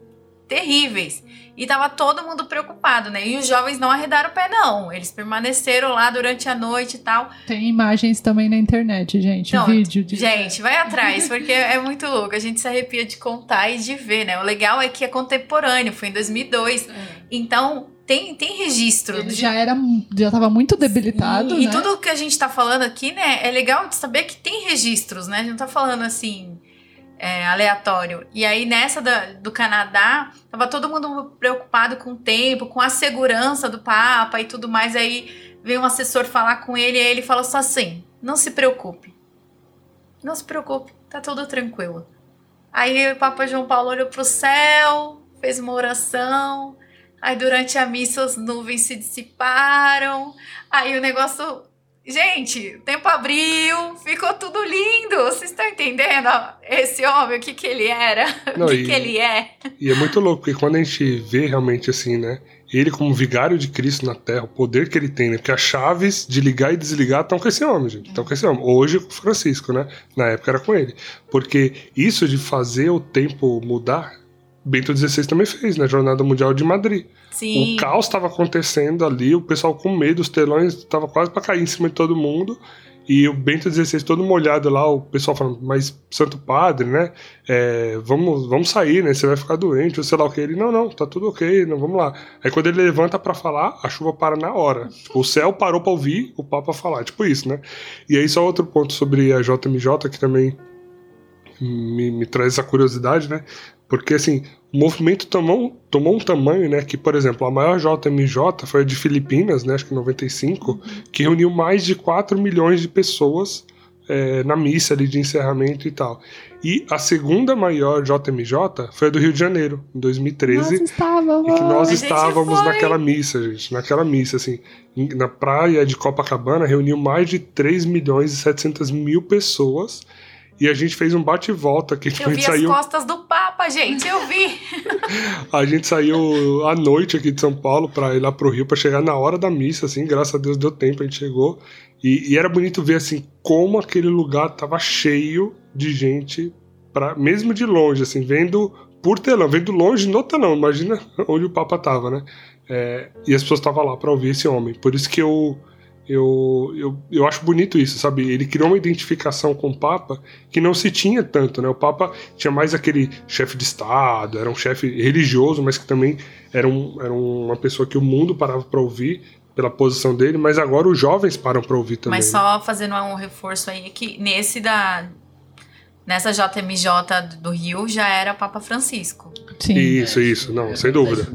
terríveis. E tava todo mundo preocupado, né? E os jovens não arredaram o pé, não. Eles permaneceram lá durante a noite e tal. Tem imagens também na internet, gente. Vídeo de. Gente, vai atrás, porque [LAUGHS] é muito louco. A gente se arrepia de contar e de ver, né? O legal é que é contemporâneo, foi em 2002. É. Então, tem, tem registro. Ele já era, já estava muito debilitado. E, né? tudo que a gente está falando aqui, né, é legal de saber que tem registros, né? A gente não tá falando assim. É, aleatório. E aí, nessa da, do Canadá, tava todo mundo preocupado com o tempo, com a segurança do Papa e tudo mais. Aí veio um assessor falar com ele e aí ele falou só assim: não se preocupe. Não se preocupe, tá tudo tranquilo. Aí o Papa João Paulo olhou pro céu, fez uma oração. Aí durante a missa as nuvens se dissiparam. Aí o negócio. Gente, o tempo abriu, ficou tudo lindo. Vocês estão entendendo esse homem, o que, que ele era, [LAUGHS] Não, o que, e- que ele é? E é muito louco, porque quando a gente vê realmente assim, né? Ele como vigário de Cristo na Terra, o poder que ele tem, né? Porque as chaves de ligar e desligar estão com esse homem, gente. Estão com esse homem. Hoje com Francisco, né? Na época era com ele. Porque isso de fazer o tempo mudar, Bento XVI também fez, na Jornada Mundial de Madrid. Sim. O caos estava acontecendo ali, o pessoal com medo, os telões estavam quase para cair em cima de todo mundo. E o Bento XVI todo molhado lá, o pessoal falando, mas Santo Padre, né? É, vamos, vamos sair, né? Você vai ficar doente, ou sei lá o que. Ele, não, não, tá tudo ok, não, vamos lá. Aí quando ele levanta para falar, a chuva para na hora. Tipo, o céu parou para ouvir o Papa falar, tipo isso, né? E aí só outro ponto sobre a JMJ, que também me, me traz essa curiosidade, né? Porque assim, o movimento tomou, tomou um tamanho, né? Que, por exemplo, a maior JMJ foi a de Filipinas, né? Acho que em 95, que reuniu mais de 4 milhões de pessoas é, na missa ali de encerramento e tal. E a segunda maior JMJ foi a do Rio de Janeiro, em 2013. estávamos. E que nós estávamos naquela missa, gente. Naquela missa, assim. Na praia de Copacabana, reuniu mais de 3 milhões e 700 mil pessoas. E a gente fez um bate e volta aqui. Eu a vi gente as saiu, costas do Papa, gente, eu vi. [LAUGHS] a gente saiu à noite aqui de São Paulo pra ir lá pro Rio pra chegar na hora da missa, assim. Graças a Deus deu tempo, a gente chegou. E, e era bonito ver, assim, como aquele lugar tava cheio de gente, pra, mesmo de longe, assim, vendo por telão, vendo longe no telão. Imagina [LAUGHS] onde o Papa tava, né? É, e as pessoas estavam lá pra ouvir esse homem. Por isso que eu, eu, eu, eu acho bonito isso, sabe? Ele criou uma identificação com o Papa que não se tinha tanto, né? O Papa tinha mais aquele chefe de Estado, era um chefe religioso, mas que também era, um, era uma pessoa que o mundo parava para ouvir pela posição dele, mas agora os jovens param para ouvir também. Mas só fazendo um reforço aí, que nesse da. Nessa JMJ do Rio já era Papa Francisco. Sim. Isso, isso, não, sem dúvida.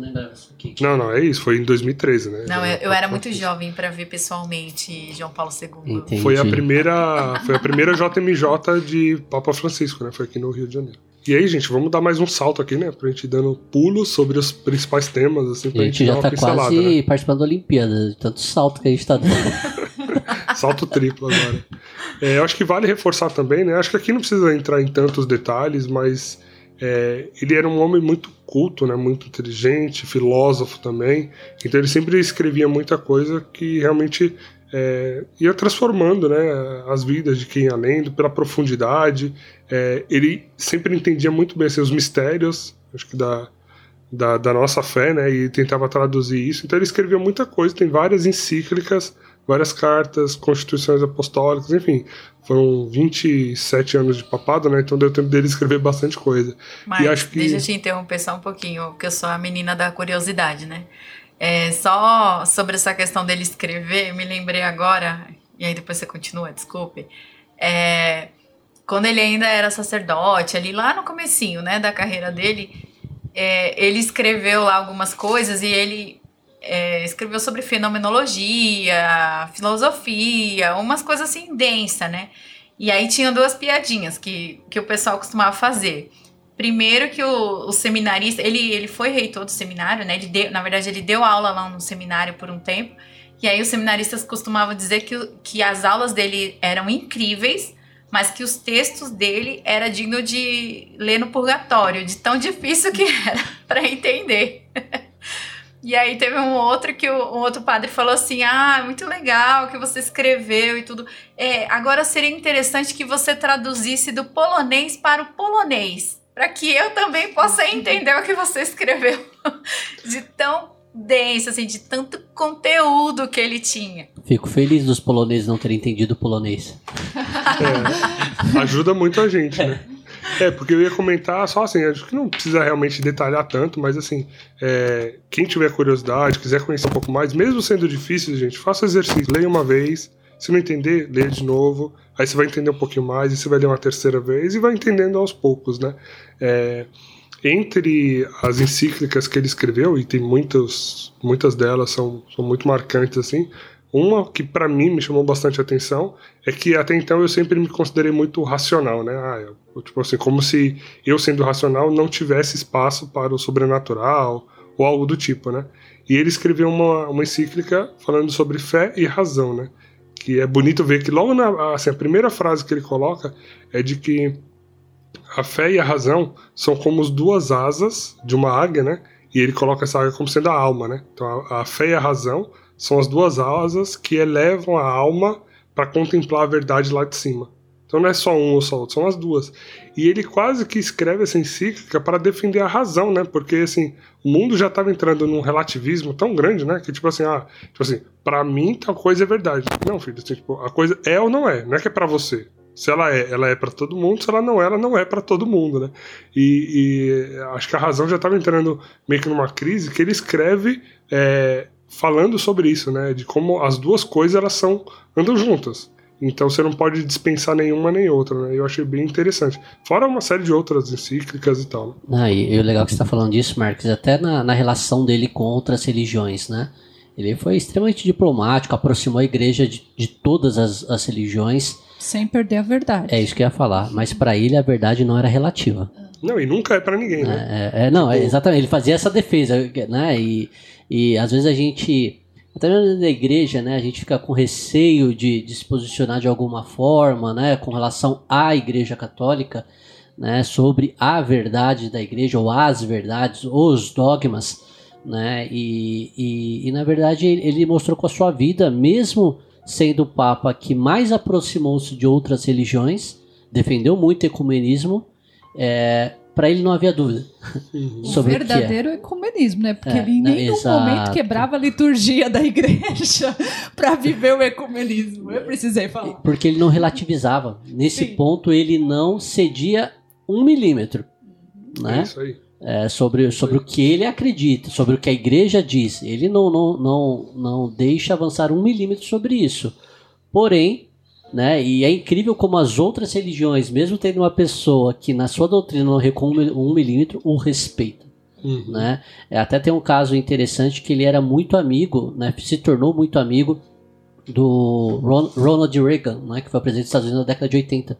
Não, não, é isso, foi em 2013, né? Não, eu, eu era muito jovem para ver pessoalmente João Paulo II. Entendi. Foi a primeira, foi a primeira JMJ de Papa Francisco, né? Foi aqui no Rio de Janeiro. E aí, gente, vamos dar mais um salto aqui, né? Pra gente ir dando pulos sobre os principais temas, assim, pra a gente, gente dar já uma tá pincelada, quase né? participando da Olimpíada, de tanto salto que a gente tá dando. [LAUGHS] Salto triplo agora. É, eu acho que vale reforçar também, né? Acho que aqui não precisa entrar em tantos detalhes, mas é, ele era um homem muito culto, né? Muito inteligente, filósofo também. Então ele sempre escrevia muita coisa que realmente é, ia transformando, né? As vidas de quem ia lendo pela profundidade. É, ele sempre entendia muito bem assim, os mistérios, acho que da da, da nossa fé, né? E tentava traduzir isso. Então ele escreveu muita coisa, tem várias encíclicas, várias cartas, constituições apostólicas, enfim. Foram 27 anos de papado, né? Então deu tempo dele escrever bastante coisa. Mas acho que- deixa eu te interromper só um pouquinho, porque eu sou a menina da curiosidade, né? É, só sobre essa questão dele escrever, me lembrei agora, e aí depois você continua, desculpe. É, quando ele ainda era sacerdote, ali lá no comecinho, né, da carreira dele, é, ele escreveu lá algumas coisas e ele é, escreveu sobre fenomenologia, filosofia, umas coisas assim densa, né? E aí tinha duas piadinhas que, que o pessoal costumava fazer. Primeiro que o, o seminarista, ele, ele foi reitor do seminário, né? Ele deu, na verdade, ele deu aula lá no seminário por um tempo. E aí os seminaristas costumavam dizer que, que as aulas dele eram incríveis, mas que os textos dele era digno de ler no purgatório, de tão [LAUGHS] difícil que era para entender. [LAUGHS] E aí teve um outro que o, um outro padre falou assim: Ah, muito legal que você escreveu e tudo. É, agora seria interessante que você traduzisse do polonês para o polonês, para que eu também possa entender o que você escreveu. [LAUGHS] De tão denso, assim, de tanto conteúdo que ele tinha. Fico feliz dos poloneses não terem entendido o polonês. É, ajuda muito a gente, né? [LAUGHS] É, porque eu ia comentar só assim, acho que não precisa realmente detalhar tanto, mas assim, é, quem tiver curiosidade, quiser conhecer um pouco mais, mesmo sendo difícil, gente, faça exercício, leia uma vez, se não entender, leia de novo, aí você vai entender um pouquinho mais, e você vai ler uma terceira vez e vai entendendo aos poucos, né? É, entre as encíclicas que ele escreveu, e tem muitos, muitas delas são, são muito marcantes assim, Uma que para mim me chamou bastante atenção é que até então eu sempre me considerei muito racional, né? Ah, eu, tipo assim, como se eu sendo racional não tivesse espaço para o sobrenatural ou algo do tipo, né? E ele escreveu uma, uma encíclica falando sobre fé e razão, né? Que é bonito ver que logo na assim, a primeira frase que ele coloca é de que a fé e a razão são como as duas asas de uma águia, né? E ele coloca essa águia como sendo a alma, né? Então a, a fé e a razão são as duas asas que elevam a alma para contemplar a verdade lá de cima. Então não é só um ou só outro, são as duas. E ele quase que escreve essa encíclica para defender a razão, né? Porque assim, o mundo já estava entrando num relativismo tão grande, né? Que tipo assim, ah, tipo assim, para mim tal coisa é verdade. Não, filho, assim, tipo, a coisa é ou não é, não é que é para você. Se ela é, ela é para todo mundo, se ela não é, ela não é para todo mundo, né? E, e, acho que a razão já estava entrando meio que numa crise que ele escreve é, falando sobre isso, né? De como as duas coisas elas são andam juntas. Então você não pode dispensar nenhuma nem outra, né? Eu achei bem interessante. Fora uma série de outras encíclicas e tal. Né? Ah, e, e o legal que você está falando disso, Marcos, até na, na relação dele com outras religiões, né? Ele foi extremamente diplomático, aproximou a igreja de, de todas as, as religiões. Sem perder a verdade. É isso que eu ia falar. Mas para ele a verdade não era relativa. Não, e nunca é para ninguém, né? É, é, não, tipo... exatamente. Ele fazia essa defesa, né? E, e às vezes a gente, até mesmo na igreja, né, a gente fica com receio de, de se posicionar de alguma forma, né, com relação à igreja católica, né, sobre a verdade da igreja, ou as verdades, os dogmas, né, e, e, e na verdade ele mostrou com a sua vida, mesmo sendo o Papa que mais aproximou-se de outras religiões, defendeu muito o ecumenismo, é, para ele não havia dúvida uhum. [LAUGHS] sobre o verdadeiro o é. ecumenismo, né? Porque é, ele em nenhum exato. momento quebrava a liturgia da igreja [LAUGHS] para viver o ecumenismo. Eu precisei falar. Porque ele não relativizava. Nesse Sim. ponto, ele não cedia um milímetro, né? É isso aí. É, sobre sobre o que ele acredita, sobre o que a igreja diz. Ele não, não, não, não deixa avançar um milímetro sobre isso. Porém, né? E é incrível como as outras religiões, mesmo tendo uma pessoa que na sua doutrina não recua um milímetro, o respeita. Uhum. Né? É, até tem um caso interessante que ele era muito amigo, né? se tornou muito amigo do Ron Ronald Reagan, né? que foi presidente dos Estados Unidos na década de 80.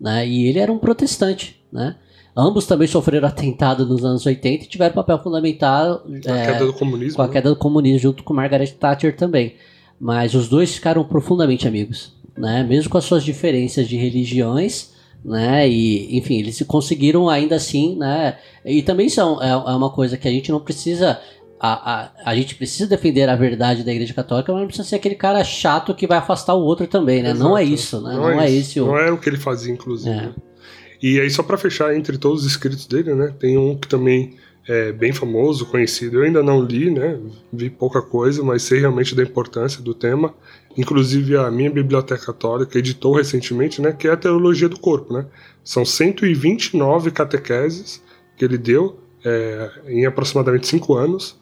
Né? E ele era um protestante. Né? Ambos também sofreram [LAUGHS] atentado nos anos 80 e tiveram papel fundamental com a é, queda do comunismo, com a né? queda do comunismo junto com Margaret Thatcher também. Mas os dois ficaram profundamente amigos né? Mesmo com as suas diferenças de religiões, né? E, enfim, eles conseguiram ainda assim, né? E também são, é, é uma coisa que a gente não precisa a, a, a gente precisa defender a verdade da Igreja Católica, mas não precisa ser aquele cara chato que vai afastar o outro também, né? Exato. Não é isso, né? Não, não é, é esse o... Não era o que ele fazia, inclusive. É. E aí, só para fechar, entre todos os escritos dele, né? Tem um que também é bem famoso, conhecido. Eu ainda não li, né? Vi pouca coisa, mas sei realmente da importância do tema, inclusive a minha biblioteca católica editou recentemente, né, que é a teologia do corpo, né? São 129 catequeses que ele deu é, em aproximadamente cinco anos,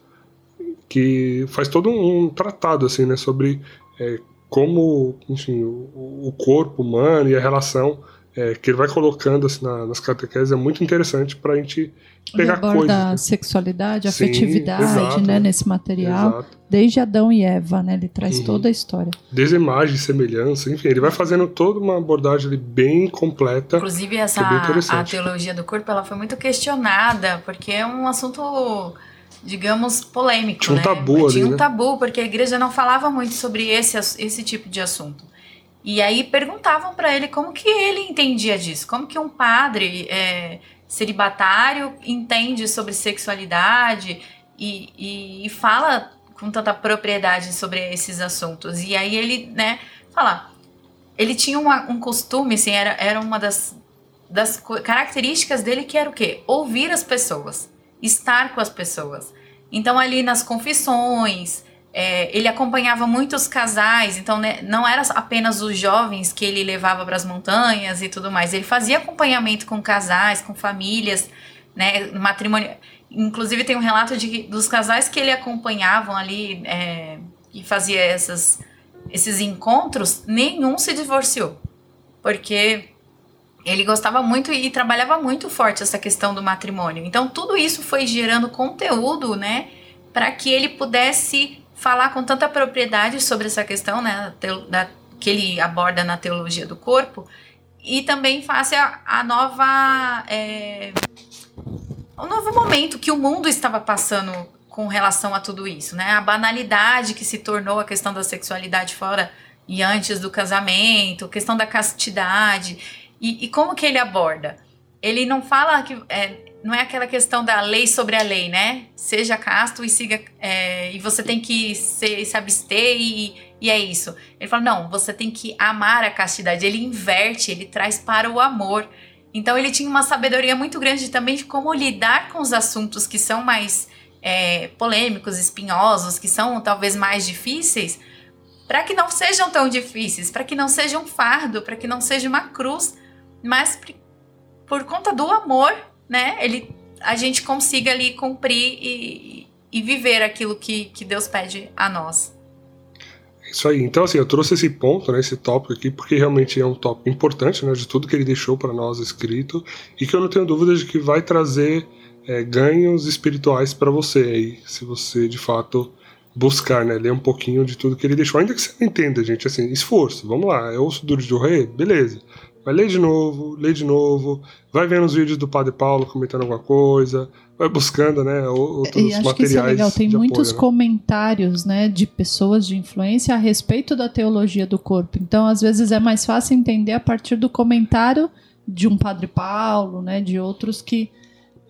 que faz todo um, tratado assim, né, sobre é, como, enfim, o, o, corpo humano e a relação é, que ele vai colocando assim, na, nas catequeses é muito interessante para a gente pegar ele aborda coisas. Né? sexualidade, afetividade, exato, né, nesse material, exato. desde Adão e Eva, né, ele traz uhum. toda a história. Desde imagem, semelhança, enfim, ele vai fazendo toda uma abordagem ali bem completa. Inclusive essa é a teologia do corpo, ela foi muito questionada, porque é um assunto digamos, polêmico. Tinha um né? tabu ali, Tinha um né? tabu, porque a igreja não falava muito sobre esse, esse tipo de assunto. E aí perguntavam para ele como que ele entendia disso, como que um padre é, celibatário entende sobre sexualidade e, e, e, fala com tanta propriedade sobre esses assuntos. E aí ele, né, fala, ele tinha uma, um costume, assim, era, era uma das, das características dele que era o quê? Ouvir as pessoas, estar com as pessoas. Então ali nas confissões, é, ele acompanhava muitos casais, então né, não era apenas os jovens que ele levava para as montanhas e tudo mais. Ele fazia acompanhamento com casais, com famílias, né, matrimônio. Inclusive tem um relato de dos casais que ele acompanhavam ali é, e fazia essas, esses encontros, nenhum se divorciou, porque ele gostava muito e trabalhava muito forte essa questão do matrimônio. Então tudo isso foi gerando conteúdo, né, para que ele pudesse falar com tanta propriedade sobre essa questão, né, da, que ele aborda na teologia do corpo, e também face a, a nova. É, o novo momento que o mundo estava passando com relação a tudo isso, né? A banalidade que se tornou a questão da sexualidade fora e antes do casamento, questão da castidade. E, e como que ele aborda? Ele não fala que. É, não é aquela questão da lei sobre a lei, né? Seja casto e siga. É, e você tem que se, se abster e, e é isso. Ele fala: não, você tem que amar a castidade. Ele inverte, ele traz para o amor. Então ele tinha uma sabedoria muito grande também de como lidar com os assuntos que são mais é, polêmicos, espinhosos, que são talvez mais difíceis, para que não sejam tão difíceis, para que não seja um fardo, para que não seja uma cruz, mas por conta do amor, né? Ele, a gente consiga ali cumprir e, e viver aquilo que, que Deus pede a nós. Isso aí. Então, assim, eu trouxe esse ponto, né, esse tópico aqui, porque realmente é um tópico importante, né, de tudo que ele deixou para nós escrito, e que eu não tenho dúvida de que vai trazer é, ganhos espirituais para você aí, se você de fato buscar, né, ler um pouquinho de tudo que ele deixou, ainda que você não entenda, gente, assim, esforço, vamos lá, é osso duro de rei, beleza, vai ler de novo, lê de novo, vai vendo os vídeos do Padre Paulo comentando alguma coisa, vai buscando, né, outros e acho materiais que isso é legal, tem muitos apoio, né? comentários, né, de pessoas de influência a respeito da teologia do corpo, então às vezes é mais fácil entender a partir do comentário de um Padre Paulo, né, de outros que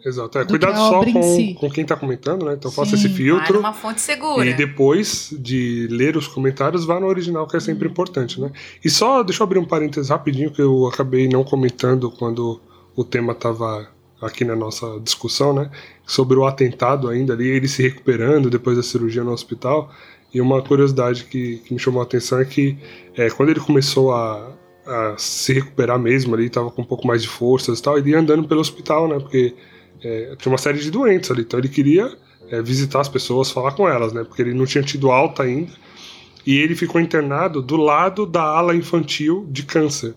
Exato. É, cuidado só com, si. com quem está comentando, né? Então Sim, faça esse filtro. uma fonte segura. E depois de ler os comentários, vá no original, que é sempre hum. importante, né? E só, deixa eu abrir um parênteses rapidinho, que eu acabei não comentando quando o tema estava aqui na nossa discussão, né? Sobre o atentado ainda ali, ele se recuperando depois da cirurgia no hospital. E uma curiosidade que, que me chamou a atenção é que é, quando ele começou a, a se recuperar mesmo ali, estava com um pouco mais de forças e tal, ele ia andando pelo hospital, né? Porque é, tinha uma série de doentes ali, então ele queria é, visitar as pessoas, falar com elas, né? Porque ele não tinha tido alta ainda. E ele ficou internado do lado da ala infantil de câncer.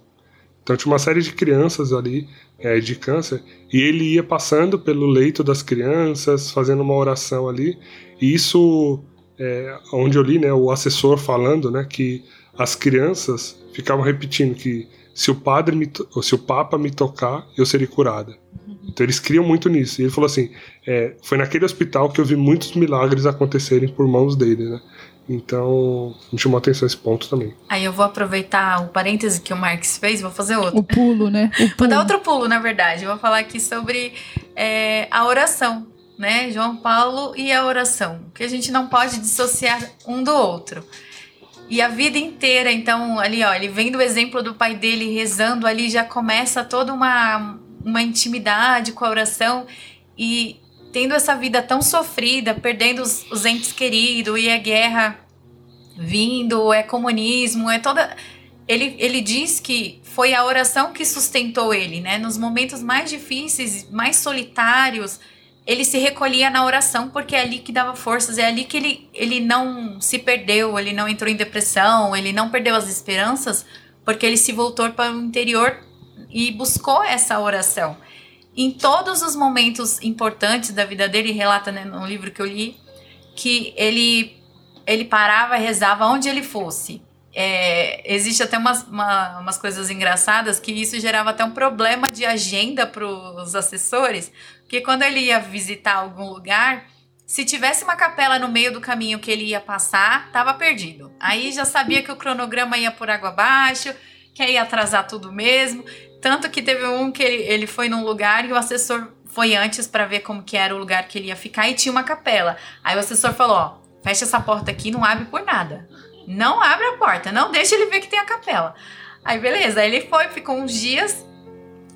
Então tinha uma série de crianças ali é, de câncer e ele ia passando pelo leito das crianças, fazendo uma oração ali. E isso, é, onde eu li, né, o assessor falando, né, que as crianças ficavam repetindo que se o padre me, se o papa me tocar, eu serei curada. Então eles criam muito nisso. E ele falou assim: é, foi naquele hospital que eu vi muitos milagres acontecerem por mãos dele, né? Então, me chamou a atenção esse ponto também. Aí eu vou aproveitar o parêntese que o Marx fez, vou fazer outro. O pulo, né? O pulo. Vou dar outro pulo, na verdade. Eu vou falar aqui sobre é, a oração, né? João Paulo e a oração. Que a gente não pode dissociar um do outro. E a vida inteira, então, ali, ó, ele vem do exemplo do pai dele rezando ali, já começa toda uma, uma intimidade com a oração e tendo essa vida tão sofrida, perdendo os, os entes queridos e a guerra vindo, é comunismo, é toda. Ele, ele diz que foi a oração que sustentou ele, né? Nos momentos mais difíceis, mais solitários, ele se recolhia na oração porque é ali que dava forças, é ali que ele, ele não se perdeu, ele não entrou em depressão, ele não perdeu as esperanças, porque ele se voltou para o interior e buscou essa oração. Em todos os momentos importantes da vida dele, relata né, no livro que eu li, que ele, ele parava e rezava onde ele fosse. É, existe até umas, uma, umas coisas engraçadas que isso gerava até um problema de agenda para os assessores, porque quando ele ia visitar algum lugar, se tivesse uma capela no meio do caminho que ele ia passar, estava perdido. Aí já sabia que o cronograma ia por água abaixo, que ia atrasar tudo mesmo. Tanto que teve um que ele, ele foi num lugar e o assessor foi antes para ver como que era o lugar que ele ia ficar e tinha uma capela. Aí o assessor falou, ó, fecha essa porta aqui, não abre por nada. Não abre a porta, não deixa ele ver que tem a capela. Aí beleza, aí ele foi, ficou uns dias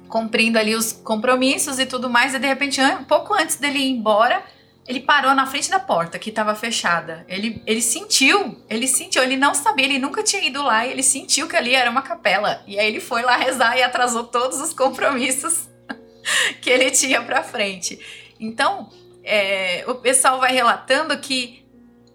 cumprindo ali os compromissos e tudo mais, e de repente, pouco antes dele ir embora, ele parou na frente da porta que estava fechada. Ele, ele sentiu, ele sentiu, ele não sabia, ele nunca tinha ido lá e ele sentiu que ali era uma capela. E aí ele foi lá rezar e atrasou todos os compromissos [LAUGHS] que ele tinha para frente. Então, é, o pessoal vai relatando que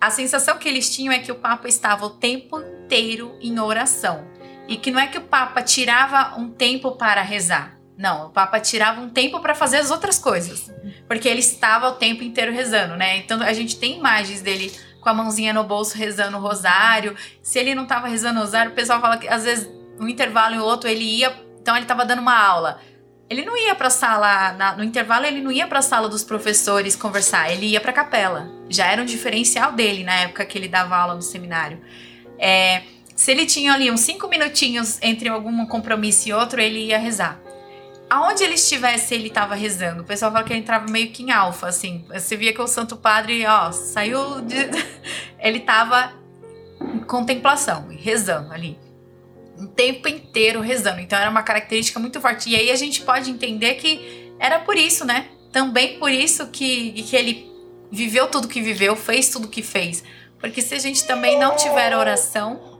a sensação que eles tinham é que o Papa estava o tempo inteiro em oração. E que não é que o Papa tirava um tempo para rezar. Não, o Papa tirava um tempo para fazer as outras coisas, porque ele estava o tempo inteiro rezando, né? Então a gente tem imagens dele com a mãozinha no bolso rezando o rosário. Se ele não tava rezando o rosário, o pessoal fala que às vezes um intervalo e outro ele ia, então ele tava dando uma aula. Ele não ia para a sala, na, no intervalo ele não ia para a sala dos professores conversar, ele ia para a capela. Já era um diferencial dele na época que ele dava aula no seminário. É, se ele tinha ali uns cinco minutinhos entre algum compromisso e outro, ele ia rezar. Aonde ele estivesse, ele estava rezando. O pessoal fala que ele entrava meio que em alfa, assim. Você via que o Santo Padre, ó, saiu de... [LAUGHS] ele estava em contemplação, rezando ali o tempo inteiro rezando. Então era uma característica muito forte. E aí a gente pode entender que era por isso, né? Também por isso que, que ele viveu tudo que viveu, fez tudo que fez. Porque se a gente também não tiver oração,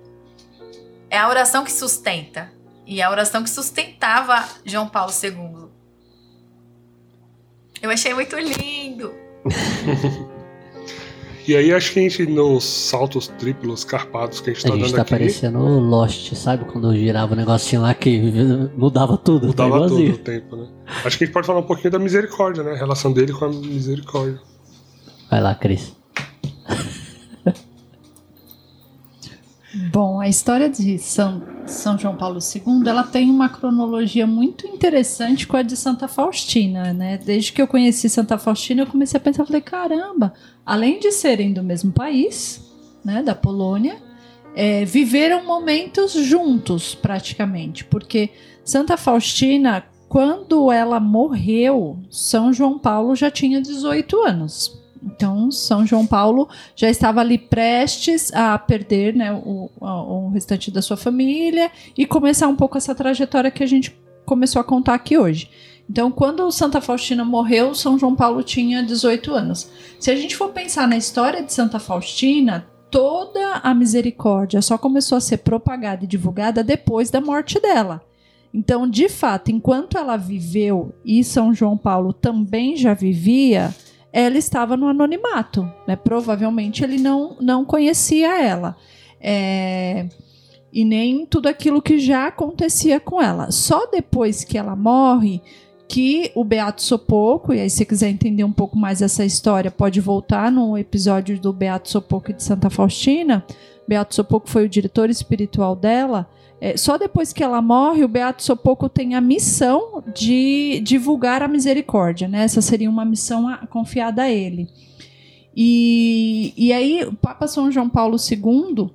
é a oração que sustenta. E a oração que sustentava João Paulo II. Eu achei muito lindo. [LAUGHS] E aí acho que a gente, nos saltos triplos carpados que a gente tá a gente dando tá aqui. parecendo o Lost, sabe? Quando girava o negocinho lá que [LAUGHS] mudava tudo. tá Mudava igualzinho. o tempo, né? Acho que a gente pode falar um pouquinho da misericórdia, né? A relação dele com a misericórdia. Vai lá, Cris. Bom, a história de São, São João Paulo II, ela tem uma cronologia muito interessante com a de Santa Faustina, né? Desde que eu conheci Santa Faustina, eu comecei a pensar, falei, caramba, além de serem do mesmo país, né, da Polônia, é, viveram momentos juntos, praticamente, porque Santa Faustina, quando ela morreu, São João Paulo já tinha 18 anos. Então, São João Paulo já estava ali prestes a perder né, o, o restante da sua família e começar um pouco essa trajetória que a gente começou a contar aqui hoje. Então, quando Santa Faustina morreu, São João Paulo tinha 18 anos. Se a gente for pensar na história de Santa Faustina, toda a misericórdia só começou a ser propagada e divulgada depois da morte dela. Então, de fato, enquanto ela viveu e São João Paulo também já vivia, ela estava no anonimato. Né? Provavelmente ele não, não conhecia ela. É, e nem tudo aquilo que já acontecia com ela. Só depois que ela morre que o Beato Sopoco, e aí se quiser entender um pouco mais essa história, pode voltar no episódio do Beato Sopoco de Santa Faustina. Beato Sopoco foi o diretor espiritual dela. É, só depois que ela morre, o Beato Sopoco tem a missão de divulgar a misericórdia, né? Essa seria uma missão a- confiada a ele. E, e aí, o Papa São João Paulo II,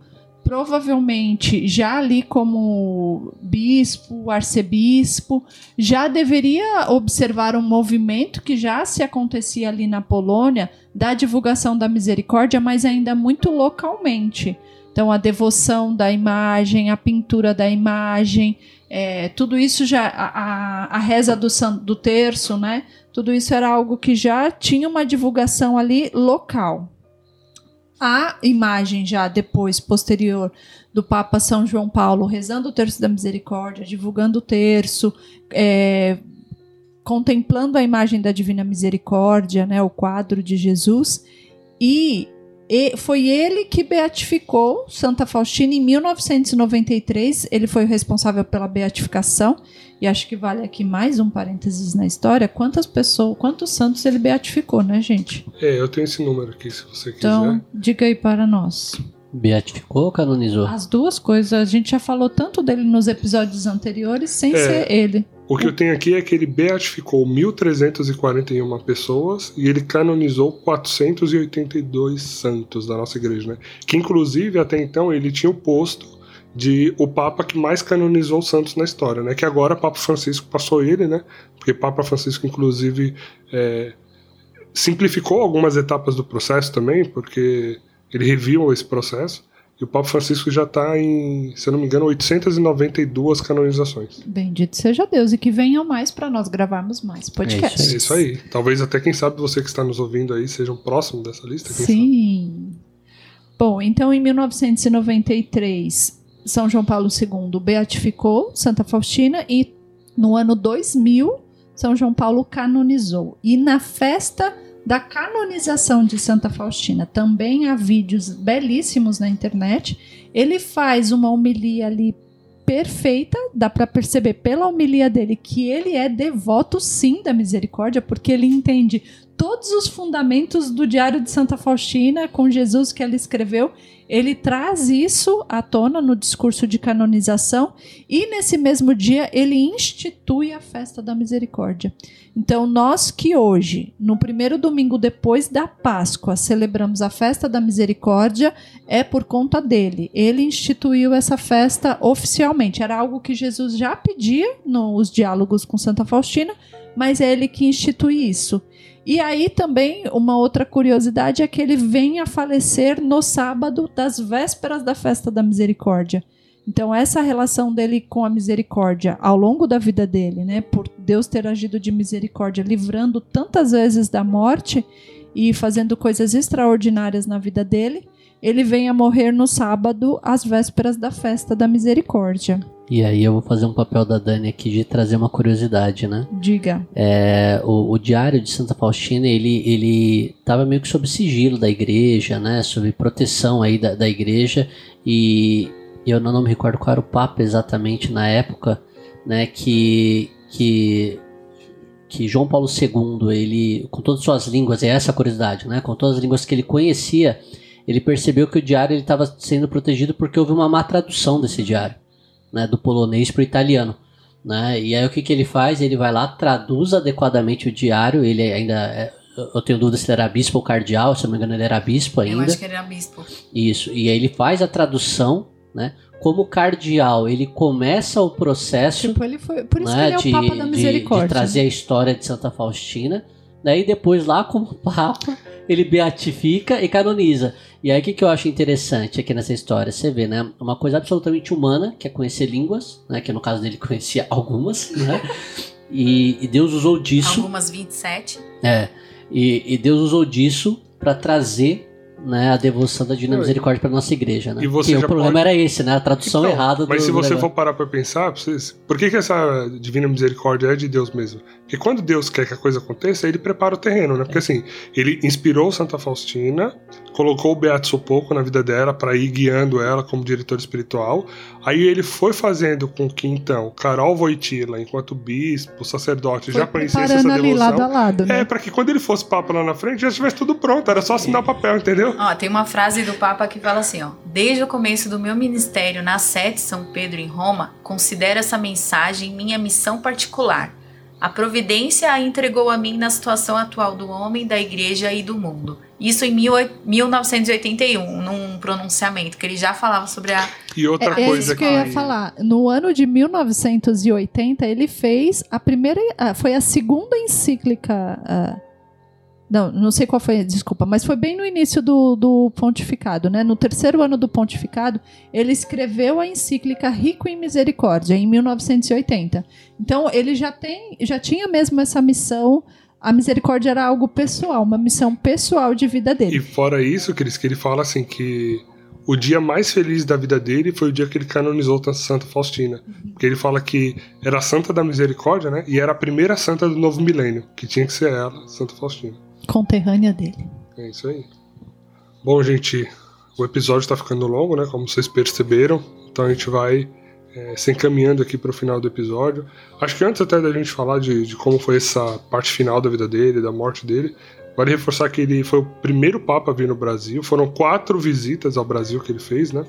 provavelmente já ali como bispo, arcebispo, já deveria observar um movimento que já se acontecia ali na Polônia da divulgação da misericórdia, mas ainda muito localmente. Então, a devoção da imagem, a pintura da imagem, é, tudo isso já, a, a, reza do, do terço, né? Tudo isso era algo que já tinha uma divulgação ali local. A imagem já depois, posterior, do Papa São João Paulo rezando o terço da misericórdia, divulgando o terço, é, contemplando a imagem da Divina Misericórdia, né, o quadro de Jesus, e, e foi ele que beatificou Santa Faustina em 1993. Ele foi o responsável pela beatificação. E acho que vale aqui mais um parênteses na história. Quantas pessoas, quantos santos ele beatificou, né, gente? É, eu tenho esse número aqui, se você quiser. Então, diga aí para nós. Beatificou ou canonizou? As duas coisas, a gente já falou tanto dele nos episódios anteriores, sem É. ser ele. O que eu tenho aqui é que ele beatificou 1.341 pessoas e ele canonizou 482 santos da nossa igreja, né? Que inclusive até então ele tinha o posto de o Papa que mais canonizou santos na história, né? Que agora Papa Francisco passou ele, né? Porque Papa Francisco inclusive é, simplificou algumas etapas do processo também, porque ele reviu esse processo. E o Papa Francisco já está em, se eu não me engano, 892 canonizações. Bendito seja Deus e que venham mais para nós gravarmos mais podcasts. É isso aí. Talvez até, quem sabe, você que está nos ouvindo aí seja um próximo dessa lista. Quem sabe? Sim. Bom, então em 1993, São João Paulo II beatificou Santa Faustina e no ano 2000, São João Paulo canonizou. E na festa da canonização de Santa Faustina, também há vídeos belíssimos na internet. Ele faz uma homilia ali perfeita, dá para perceber pela homilia dele que ele é devoto sim da misericórdia, porque ele entende todos os fundamentos do Diário de Santa Faustina com Jesus que ela escreveu. Ele traz isso à tona no discurso de canonização e nesse mesmo dia ele institui a festa da misericórdia. Então, nós que hoje, no primeiro domingo depois da Páscoa, celebramos a festa da misericórdia, é por conta dele. Ele instituiu essa festa oficialmente. Era algo que Jesus já pedia nos diálogos com Santa Faustina, mas é ele que institui isso. E aí também uma outra curiosidade é que ele vem a falecer no sábado das vésperas da festa da misericórdia. Então essa relação dele com a misericórdia ao longo da vida dele, né, por Deus ter agido de misericórdia, livrando tantas vezes da morte e fazendo coisas extraordinárias na vida dele, ele vem a morrer no sábado, às vésperas da festa da misericórdia. E aí eu vou fazer um papel da Dani aqui de trazer uma curiosidade, né? Diga. É, o, o, diário de Santa Faustina, ele, ele tava meio que sob sigilo da igreja, né? Sob proteção aí da, da igreja. E eu não me recordo qual era o Papa exatamente na época, né? Que, que, que João Paulo II, ele, com todas as suas línguas, é essa a curiosidade, né? Com todas as línguas que ele conhecia, ele percebeu que o diário estava sendo protegido porque houve uma má tradução desse diário né, do polonês para o italiano. Né? E aí o que, que ele faz? Ele vai lá, traduz adequadamente o diário, ele ainda. É, eu tenho dúvida se ele era bispo ou cardeal, se não me engano ele era bispo ainda. Eu acho que ele era bispo. Isso, e aí ele faz a tradução, né? Como cardeal, ele começa o processo. Tipo, ele foi. Por isso né, que ele é o Papa da Misericórdia. De, de trazer a história de Santa Faustina. Daí depois, lá como Papa, [LAUGHS] ele beatifica e canoniza. E aí o que, que eu acho interessante aqui nessa história? Você vê, né? Uma coisa absolutamente humana, que é conhecer línguas, né? Que no caso dele [LAUGHS] conhecia algumas, né? E, e Deus usou disso. Algumas 27. É. E, e Deus usou disso para trazer né, a devoção da Divina Misericórdia para nossa igreja, né? E você o problema pode... era esse, né? A tradução então, errada do Mas se você for parar para pensar, por que, que essa Divina Misericórdia é de Deus mesmo? Porque quando Deus quer que a coisa aconteça, ele prepara o terreno, né? Porque assim, ele inspirou Santa Faustina, colocou o Beato Sopoco na vida dela para ir guiando ela como diretor espiritual. Aí ele foi fazendo com que então Carol Voitila, enquanto bispo, sacerdote, foi já conhecesse essa devoção. lado a lado, né? É, para que quando ele fosse papa lá na frente já estivesse tudo pronto, era só assinar o papel, entendeu? Ó, tem uma frase do Papa que fala assim, ó: "Desde o começo do meu ministério na sede São Pedro em Roma, considero essa mensagem minha missão particular. A providência a entregou a mim na situação atual do homem, da igreja e do mundo. Isso em mil, 1981, num pronunciamento, que ele já falava sobre a. E outra é, coisa é isso que, que eu ia falar. No ano de 1980, ele fez a primeira. Foi a segunda encíclica. Não, não sei qual foi, desculpa, mas foi bem no início do, do pontificado, né? No terceiro ano do pontificado, ele escreveu a encíclica Rico em Misericórdia, em 1980. Então, ele já, tem, já tinha mesmo essa missão. A misericórdia era algo pessoal, uma missão pessoal de vida dele. E fora isso, Cris, que ele fala assim que o dia mais feliz da vida dele foi o dia que ele canonizou Santa Faustina. Uhum. Porque ele fala que era a Santa da Misericórdia, né? E era a primeira santa do novo milênio, que tinha que ser ela, Santa Faustina conterrânea dele. É isso aí. Bom, gente, o episódio está ficando longo, né? Como vocês perceberam. Então a gente vai é, se encaminhando aqui para o final do episódio. Acho que antes até da gente falar de, de, como foi essa parte final da vida dele, da morte dele, vale reforçar que ele foi o primeiro Papa a vir no Brasil. Foram quatro visitas ao Brasil que ele fez, né?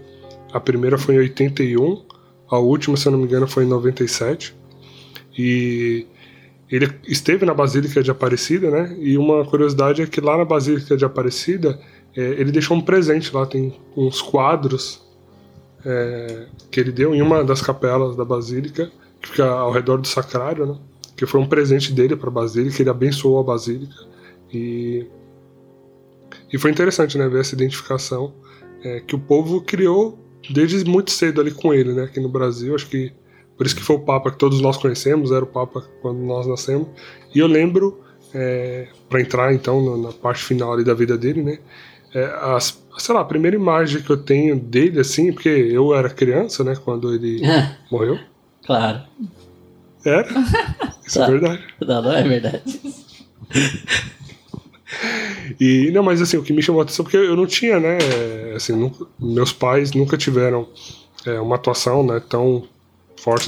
A primeira foi em 81, a última, se eu não me engano, foi em 97. E ele esteve na Basílica de Aparecida, né? E uma curiosidade é que lá na Basílica de Aparecida é, ele deixou um presente lá, tem uns quadros é, que ele deu em uma das capelas da Basílica, que fica ao redor do sacrário, né? Que foi um presente dele para a Basílica, ele abençoou a Basílica e e foi interessante, né, ver essa identificação é, que o povo criou desde muito cedo ali com ele, né? Aqui no Brasil, acho que por isso que foi o Papa que todos nós conhecemos, era o Papa quando nós nascemos. E eu lembro, é, para entrar então na parte final ali da vida dele, né? É, as, sei lá, a primeira imagem que eu tenho dele, assim, porque eu era criança, né, quando ele é. [LAUGHS] morreu. Claro. Era? [LAUGHS] Isso é verdade. Não, não é verdade. [LAUGHS] E, não, mas assim, o que me chamou a atenção, porque eu não tinha, né, assim, nunca, meus pais nunca tiveram é, uma atuação, né, tão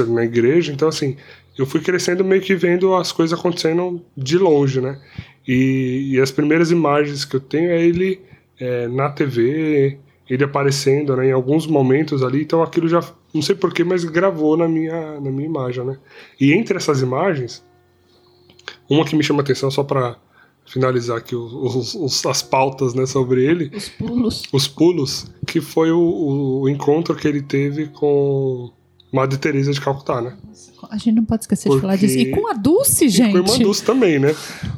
na igreja, então assim, eu fui crescendo meio que vendo as coisas acontecendo de longe, né? E, e as primeiras imagens que eu tenho é ele é, na TV, ele aparecendo né, em alguns momentos ali, então aquilo já, não sei porquê, mas gravou na minha, na minha imagem, né? E entre essas imagens, uma que me chama atenção só para finalizar aqui os, os, as pautas né, sobre ele. Os pulos. Os pulos, que foi o, o encontro que ele teve com Madre Teresa de Calcutá, né? A gente não pode esquecer porque... de falar disso. E com a Dulce, gente. E com a irmã Dulce também, né?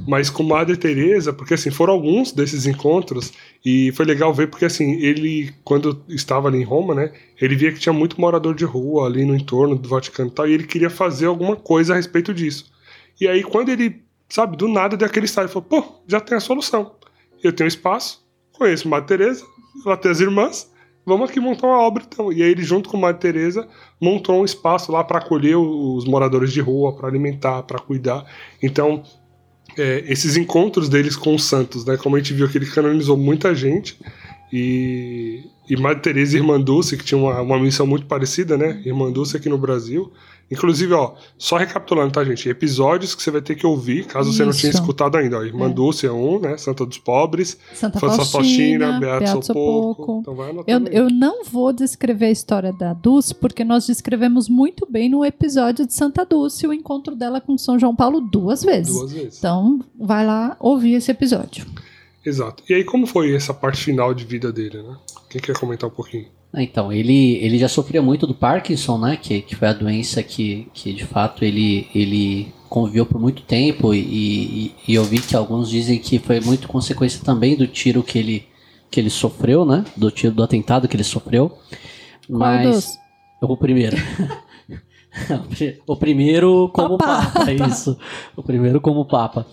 Mas com Madre Teresa, porque assim, foram alguns desses encontros e foi legal ver porque assim, ele quando estava ali em Roma, né, ele via que tinha muito morador de rua ali no entorno do Vaticano e tal, e ele queria fazer alguma coisa a respeito disso. E aí quando ele, sabe, do nada deu aquele estado, ele falou: "Pô, já tem a solução. Eu tenho espaço, conheço Madre Teresa, ela tem as irmãs, vamos aqui montar uma obra então. E aí ele, junto com Madre Teresa, montou um espaço lá para acolher os moradores de rua, para alimentar, para cuidar. Então, é, esses encontros deles com os santos, né? Como a gente viu que ele canonizou muita gente. E, e Madre Teresa e Irmã Dulce, que tinha uma, uma missão muito parecida, né? Irmã Dulce aqui no Brasil, Inclusive, ó, só recapitulando, tá, gente? Episódios que você vai ter que ouvir, caso Isso. você não tinha escutado ainda. Ó, Irmã é. Dulce é um, né? Santa dos Pobres. Santa Faustina, Faustina Beato, Beato Sopoco. Então vai eu, eu não vou descrever a história da Dulce, porque nós descrevemos muito bem no episódio de Santa Dulce o encontro dela com São João Paulo duas vezes. Duas vezes. Então, vai lá ouvir esse episódio. Exato. E aí, como foi essa parte final de vida dele, né? Quem quer comentar um pouquinho? Então, ele, ele já sofria muito do Parkinson, né? Que, que foi a doença que, que de fato ele, ele conviveu por muito tempo e, e, e, eu vi que alguns dizem que foi muito consequência também do tiro que ele, que ele sofreu, né? Do tiro do atentado que ele sofreu. Mas. O primeiro. [LAUGHS] [LAUGHS] o primeiro como Papa, Papa isso. O primeiro como Papa.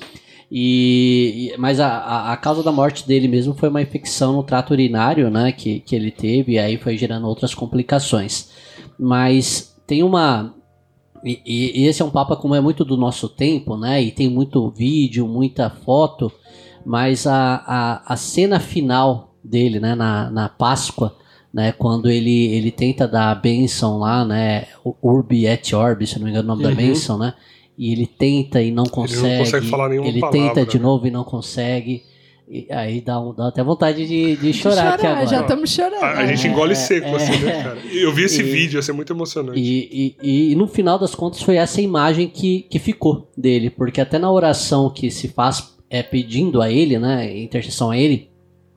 E, mas a, a, causa da morte dele mesmo foi uma infecção no trato urinário, né, que, que ele teve, e aí foi gerando outras complicações. Mas tem uma. E, e, esse é um papa como é muito do nosso tempo, né? E tem muito vídeo, muita foto, mas a, a, a cena final dele, né, na, na Páscoa, né, quando ele, ele tenta dar a bênção lá, né, Urbi et Orbi, se não me engano o nome uhum. da bênção, né, e ele tenta e não consegue. Ele não consegue falar nenhuma Ele palavra, tenta de né? novo e não consegue. E aí dá, dá até vontade de, de chorar, chorar aqui agora. Já estamos chorando. A, a gente é, engole seco, é, assim, né, cara? Eu vi esse [LAUGHS] e, vídeo, ia ser muito emocionante. E, e, e, no final das contas foi essa imagem que, que ficou dele, porque até na oração que se faz é, pedindo a ele, né, intercessão a ele,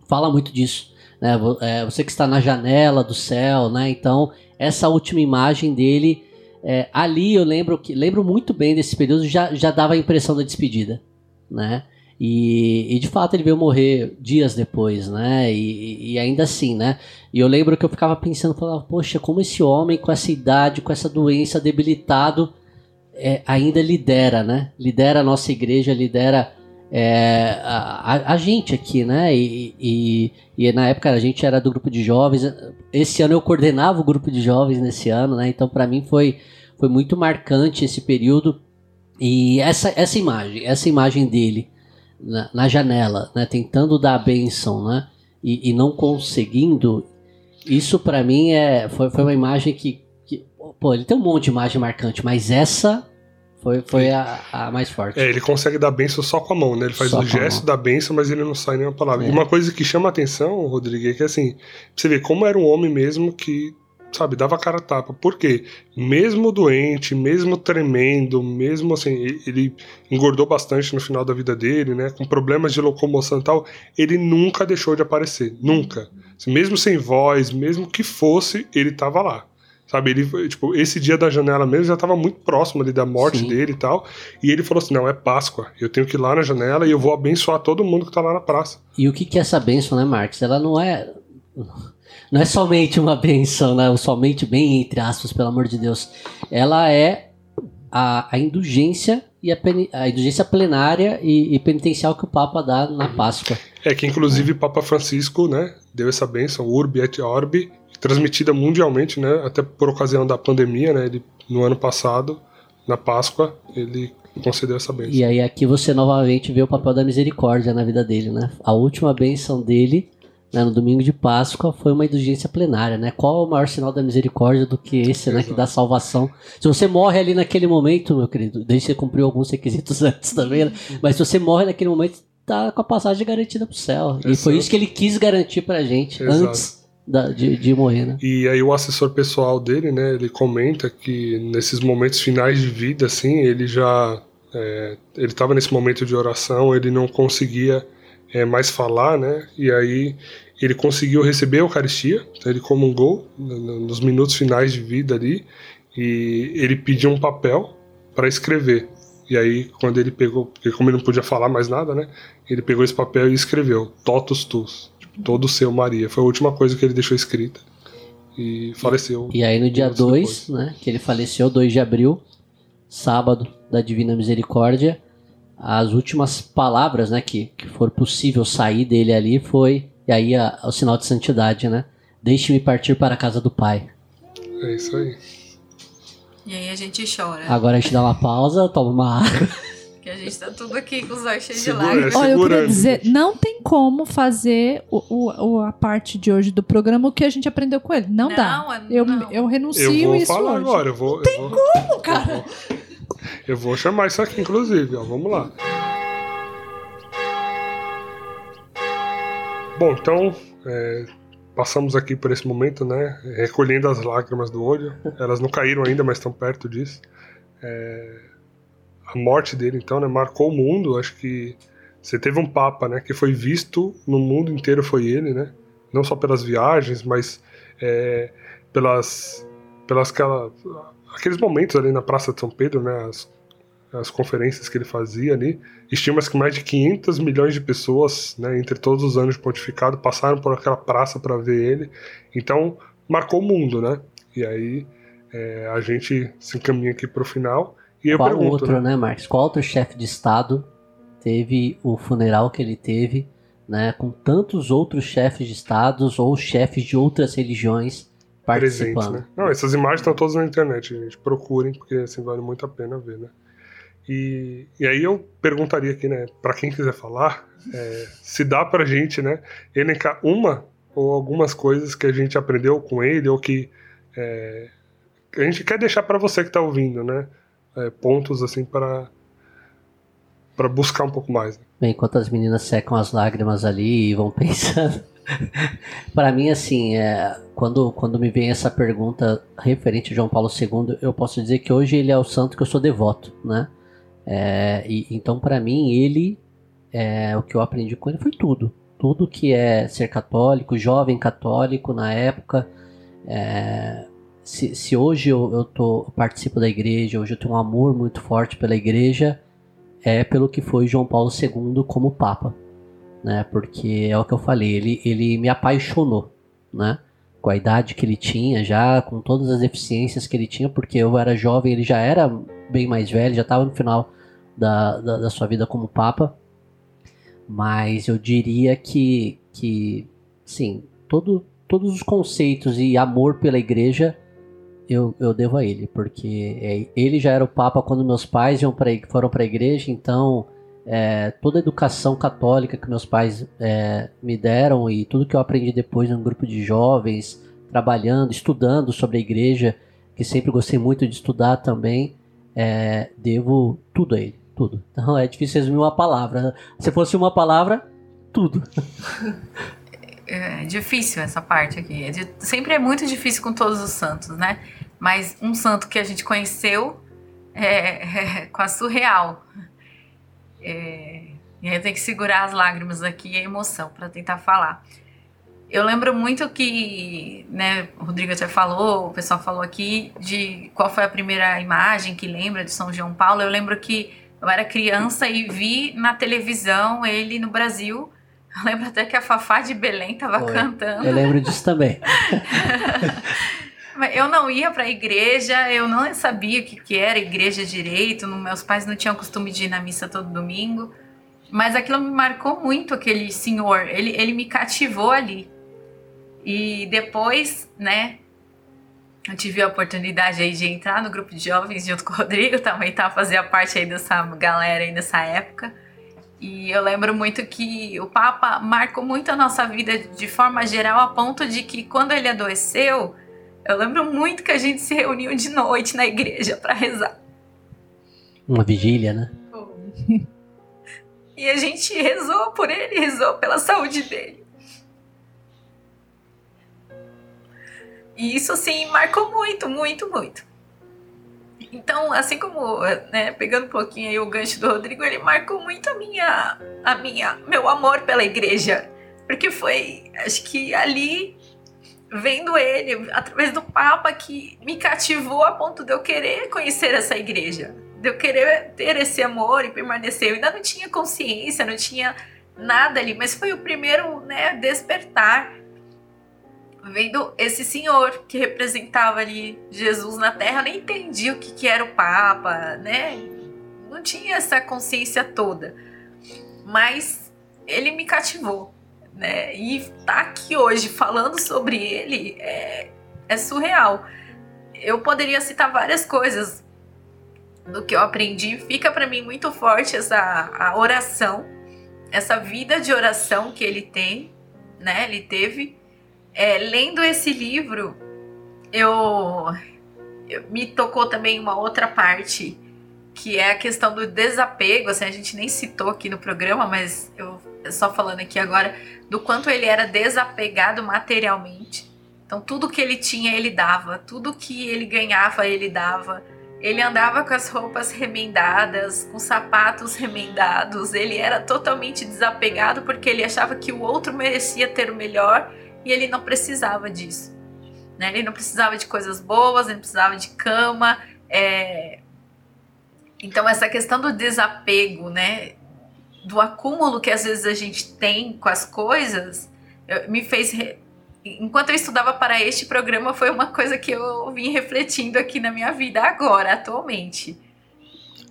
fala muito disso. Né? É, você que está na janela do céu, né? Então, essa última imagem dele é, ali eu lembro que lembro muito bem desse período, já, já dava a impressão da despedida, né? E, e, de fato ele veio morrer dias depois, né? E, e, ainda assim, né? E eu lembro que eu ficava pensando, falava, poxa, como esse homem com essa idade, com essa doença, debilitado, é, ainda lidera, né? Lidera a nossa igreja, lidera é, a, a, gente aqui, né? E, e, e, na época a gente era do grupo de jovens. Esse ano eu coordenava o grupo de jovens nesse ano, né? Então para mim foi, foi muito marcante esse período. E essa, essa imagem, essa imagem dele na, na janela, né? Tentando dar a benção, né? E, e não conseguindo, isso para mim é, foi, foi uma imagem que, que. Pô, ele tem um monte de imagem marcante, mas essa foi, foi a, a, mais forte. É, ele consegue dar benção só com a mão, né? Ele faz só o gesto da benção, mas ele não sai nenhuma palavra. É. E uma coisa que chama a atenção, Rodrigo, é que assim, você vê como era um homem mesmo que, sabe, dava cara a tapa. Por quê? Mesmo doente, mesmo tremendo, mesmo assim, ele engordou bastante no final da vida dele, né? Com problemas de locomoção e tal, ele nunca deixou de aparecer. Nunca. Mesmo sem voz, mesmo que fosse, ele tava lá. Sabe, ele, tipo, esse dia da janela mesmo já estava muito próximo ali da morte Sim. dele e tal. E ele falou assim: não, é Páscoa. Eu tenho que ir lá na janela e eu vou abençoar todo mundo que está lá na praça. E o que, que é essa bênção, né, Marcos? Ela não é. Não é somente uma bênção, né? Somente bem, entre aspas, pelo amor de Deus. Ela é a, a indulgência e a, a indulgência plenária e, e, penitencial que o Papa dá na Páscoa. É que inclusive o Papa Francisco, né, deu essa bênção, Urbi et Orbi, transmitida mundialmente, né? Até por ocasião da pandemia, né? Ele, no ano passado, na Páscoa, ele concedeu essa bênção. E aí aqui você novamente vê o papel da misericórdia na vida dele, né? A última bênção dele, né, no domingo de Páscoa, foi uma indulgência plenária, né? Qual o maior sinal da misericórdia do que esse, Exato. né? Que dá salvação. Se você morre ali naquele momento, meu querido, desde que você cumpriu alguns requisitos [LAUGHS] antes também, né? Mas se você morre naquele momento, tá com a passagem garantida pro céu. E Exato. foi isso que ele quis garantir pra gente Exato. antes da- de, de morrer, né? E aí o assessor pessoal dele, né, ele comenta que nesses momentos finais de vida, assim, ele já... é, ele estava nesse momento de oração, ele não conseguia é, mais falar, né, e aí ele conseguiu receber a Eucaristia, então ele comungou no- no- nos minutos finais de vida ali, e ele pediu um papel para escrever. E aí, quando ele pegou, porque como ele não podia falar mais nada, né, ele pegou esse papel e escreveu, Totus Tus, todo seu Maria. Foi a última coisa que ele deixou escrita e faleceu. E aí no dia Minutos 2, né, que ele faleceu, 2 de abril, sábado da Divina Misericórdia, as últimas palavras, né, que, que for possível sair dele ali foi, e aí a- o sinal de santidade, né? Deixe-me partir para a casa do Pai. É isso aí. E aí a gente chora. Agora a gente dá uma pausa, toma uma água. [LAUGHS] Porque a gente tá tudo aqui com os olhos cheios de lágrimas. Olha, eu queria dizer, não tem como fazer o, o- a parte de hoje do programa o que a gente aprendeu com ele. Não, dá. Eu, não. eu renuncio Eu vou isso falar hoje. agora, eu vou. Não tem como, cara. Eu vou chamar isso aqui, inclusive, ó. Vamos lá. Bom, então, é, passamos aqui por esse momento, né? Recolhendo as lágrimas do olho. Elas não caíram ainda, mas estão perto disso. É, a morte dele, então, né? Marcou o mundo. Acho que você teve um Papa, né? Que foi visto no mundo inteiro, foi ele, né? Não só pelas viagens, mas é, pelas, pelas aquela, aqueles momentos ali na Praça de São Pedro, né? As, as conferências que ele fazia ali. Estima-se que mais de 500 milhões de pessoas, né, entre todos os anos de pontificado, passaram por aquela praça para ver ele. Então, marcou o mundo, né? E aí é, a gente se encaminha aqui para o final. E Qual pergunto, outro, né? né, Marcos? Qual outro chefe de Estado teve o funeral que ele teve, né? Com tantos outros chefes de Estados ou chefes de outras religiões participando. né? Não, essas imagens estão todas na internet, gente. Procurem, porque assim vale muito a pena ver, né? E, e aí eu perguntaria aqui, né, para quem quiser falar, é, se dá pra gente, né, elencar uma ou algumas coisas que a gente aprendeu com ele ou que, é, a gente quer deixar para você que tá ouvindo, né? É, pontos assim para para buscar um pouco mais. né? Bem, enquanto as meninas secam as lágrimas ali e vão [LAUGHS] pensando. Para mim, assim, é, quando, quando me vem essa pergunta referente a João Paulo II, eu posso dizer que hoje ele é o santo que eu sou devoto, né? É, e, então, para mim, ele, é, o que eu aprendi com ele foi tudo. Tudo que é ser católico, jovem católico na época. é, se, se hoje eu, eu, tô, eu participo da igreja, hoje eu tenho um amor muito forte pela igreja, é pelo que foi João Paulo II como Papa, né? Porque é o que eu falei, ele, ele me apaixonou, né? Com a idade que ele tinha, já com todas as deficiências que ele tinha, porque eu era jovem, ele já era bem mais velho, já estava no final da, da, da sua vida como Papa. Mas eu diria que, que sim, todo, todos os conceitos e amor pela igreja eu, eu devo a ele, porque é, ele já era o Papa quando meus pais pra, foram para a igreja, então é, toda a educação católica que meus pais é, me deram e tudo que eu aprendi depois num grupo de jovens, trabalhando, estudando sobre a igreja, que sempre gostei muito de estudar também, é, devo tudo a ele, tudo. Então é difícil resumir uma palavra. Se fosse uma palavra, tudo. [LAUGHS] É difícil essa parte aqui. É de- sempre é muito difícil com todos os santos, né? Mas um santo que a gente conheceu é, [LAUGHS] é quase surreal. É, e aí eu tenho que segurar as lágrimas aqui e a emoção para tentar falar. Eu lembro muito que, né, o Rodrigo até falou, o pessoal falou aqui de qual foi a primeira imagem que lembra de São João Paulo. Eu lembro que eu era criança e vi na televisão ele no Brasil. Eu lembro até que a Fafá de Belém tava Foi. cantando. Eu lembro disso também. [LAUGHS] Eu não ia pra igreja, eu não sabia o que, que era igreja direito, meus pais não tinham costume de ir na missa todo domingo. Mas aquilo me marcou muito, aquele senhor. Ele, ele me cativou ali. E depois, né, eu tive a oportunidade aí de entrar no grupo de jovens junto com o Rodrigo, [LAUGHS] também tá, fazia parte aí dessa galera aí nessa época. E eu lembro muito que o Papa marcou muito a nossa vida de forma geral, a ponto de que quando ele adoeceu, eu lembro muito que a gente se reuniu de noite na igreja para rezar. Uma vigília, né? E a gente rezou por ele, rezou pela saúde dele. E isso, assim, marcou muito, muito, muito. Então, assim como, né, pegando um pouquinho aí o gancho do Rodrigo, ele marcou muito a minha, a minha, meu amor pela igreja. Porque foi, acho que ali, vendo ele, através do Papa, que me cativou a ponto de eu querer conhecer essa igreja. De eu querer ter esse amor e permanecer. Eu ainda não tinha consciência, não tinha nada ali, mas foi o primeiro, né, despertar vendo esse senhor que representava ali Jesus na Terra, eu nem entendi o que, que era o Papa, né? Não tinha essa consciência toda. Mas ele me cativou, né? E tá aqui hoje falando sobre ele é, é surreal. Eu poderia citar várias coisas do que eu aprendi. Fica para mim muito forte essa a oração, essa vida de oração que ele tem, né? Ele teve é, lendo esse livro, eu, eu, me tocou também uma outra parte que é a questão do desapego. Assim, a gente nem citou aqui no programa, mas eu só falando aqui agora do quanto ele era desapegado materialmente. Então tudo que ele tinha ele dava, tudo que ele ganhava ele dava. Ele andava com as roupas remendadas, com sapatos remendados. Ele era totalmente desapegado porque ele achava que o outro merecia ter o melhor e ele não precisava disso. Né? Ele não precisava de coisas boas, ele não precisava de cama. É... Então, essa questão do desapego, né? Do acúmulo que às vezes a gente tem com as coisas, me fez. Re... Enquanto eu estudava para este programa, foi uma coisa que eu vim refletindo aqui na minha vida agora, atualmente.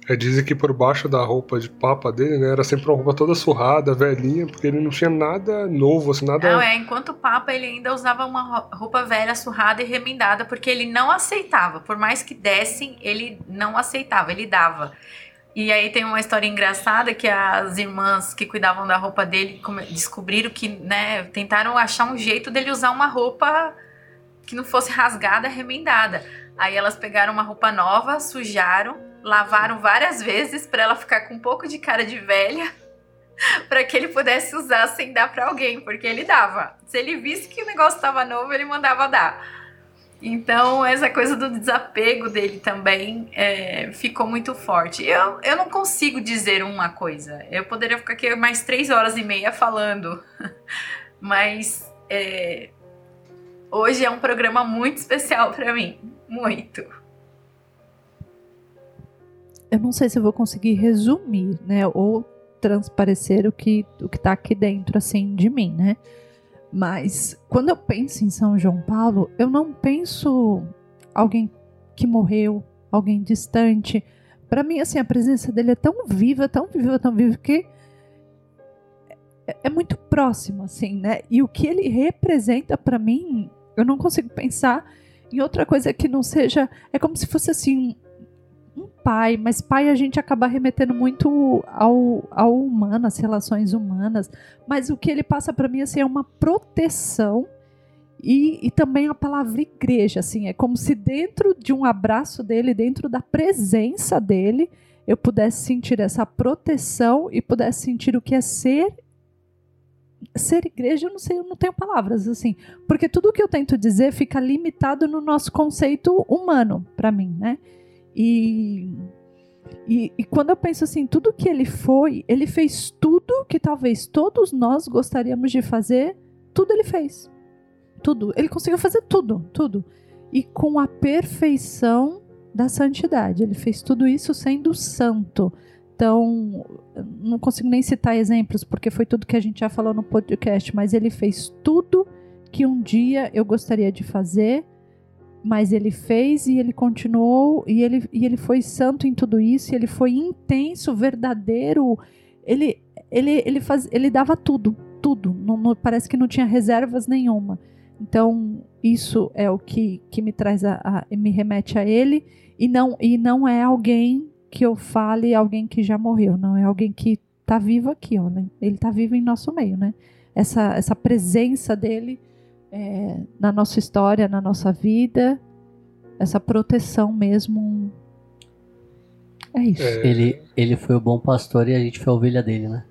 É, dizem que por baixo da roupa de papa dele, né, era sempre uma roupa toda surrada, velhinha, porque ele não tinha nada novo, assim, nada... Não, é, enquanto papa ele ainda usava uma roupa velha, surrada e remendada, porque ele não aceitava, por mais que dessem, ele não aceitava, ele dava. E aí tem uma história engraçada que as irmãs que cuidavam da roupa dele descobriram que, né, tentaram achar um jeito dele usar uma roupa que não fosse rasgada, remendada. Aí elas pegaram uma roupa nova, sujaram, lavaram várias vezes para ela ficar com um pouco de cara de velha, [LAUGHS] para que ele pudesse usar sem dar para alguém, porque ele dava. Se ele visse que o negócio estava novo, ele mandava dar. Então, essa coisa do desapego dele também é, ficou muito forte. Eu, eu não consigo dizer uma coisa. Eu poderia ficar aqui mais três horas e meia falando, [LAUGHS] mas é, hoje é um programa muito especial para mim. Muito eu não sei se vou conseguir resumir, né, ou transparecer o que o que está aqui dentro assim de mim, né? Mas quando eu penso em São João Paulo, eu não penso alguém que morreu, alguém distante. Para mim, assim, a presença dele é tão viva, tão viva, tão viva que é, é muito próximo, assim, né? E o que ele representa para mim, eu não consigo pensar em outra coisa que não seja. É como se fosse assim um pai, mas pai a gente acaba remetendo muito ao, ao humano, às relações humanas, mas o que ele passa para mim assim, é uma proteção e, e também a palavra igreja, assim, é como se dentro de um abraço dele, dentro da presença dele, eu pudesse sentir essa proteção e pudesse sentir o que é ser ser igreja, eu não sei, eu não tenho palavras assim, porque tudo que eu tento dizer fica limitado no nosso conceito humano para mim, né? E, e, e, quando eu penso assim, tudo que ele foi, ele fez tudo que talvez todos nós gostaríamos de fazer, tudo ele fez. Tudo. Ele conseguiu fazer tudo, tudo. E com a perfeição da santidade. Ele fez tudo isso sendo santo. Então, não consigo nem citar exemplos, porque foi tudo que a gente já falou no podcast, mas ele fez tudo que um dia eu gostaria de fazer mas ele fez e ele continuou e ele, e ele foi santo em tudo isso, ele foi intenso, verdadeiro. Ele ele ele, faz, ele dava tudo, tudo. Não, não, parece que não tinha reservas nenhuma. Então isso é o que, que me traz a, a, me remete a ele e não e não é alguém que eu fale alguém que já morreu, não é alguém que está vivo aqui, ó, né? ele está vivo em nosso meio, né? Essa essa presença dele é, na nossa história, na nossa vida, essa proteção mesmo. É isso. É... Ele, ele foi o bom pastor e a gente foi a ovelha dele, né?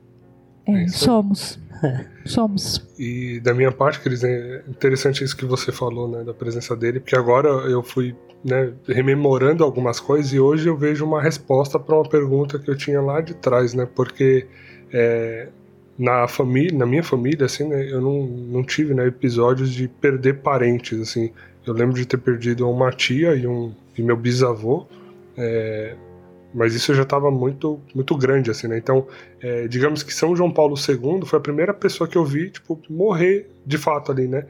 É, É somos. [LAUGHS] somos. E da minha parte, Cris, é interessante isso que você falou, né, da presença dele, porque agora eu fui, né, rememorando algumas coisas e hoje eu vejo uma resposta para uma pergunta que eu tinha lá de trás, né, porque é, na família, na minha família, assim, né, eu não, não tive, né, episódios de perder parentes, assim. Eu lembro de ter perdido uma tia e um e meu bisavô, é, mas isso já estava muito muito grande, assim, né. Então é, digamos que São João Paulo II foi a primeira pessoa que eu vi, tipo, morrer de fato ali, né?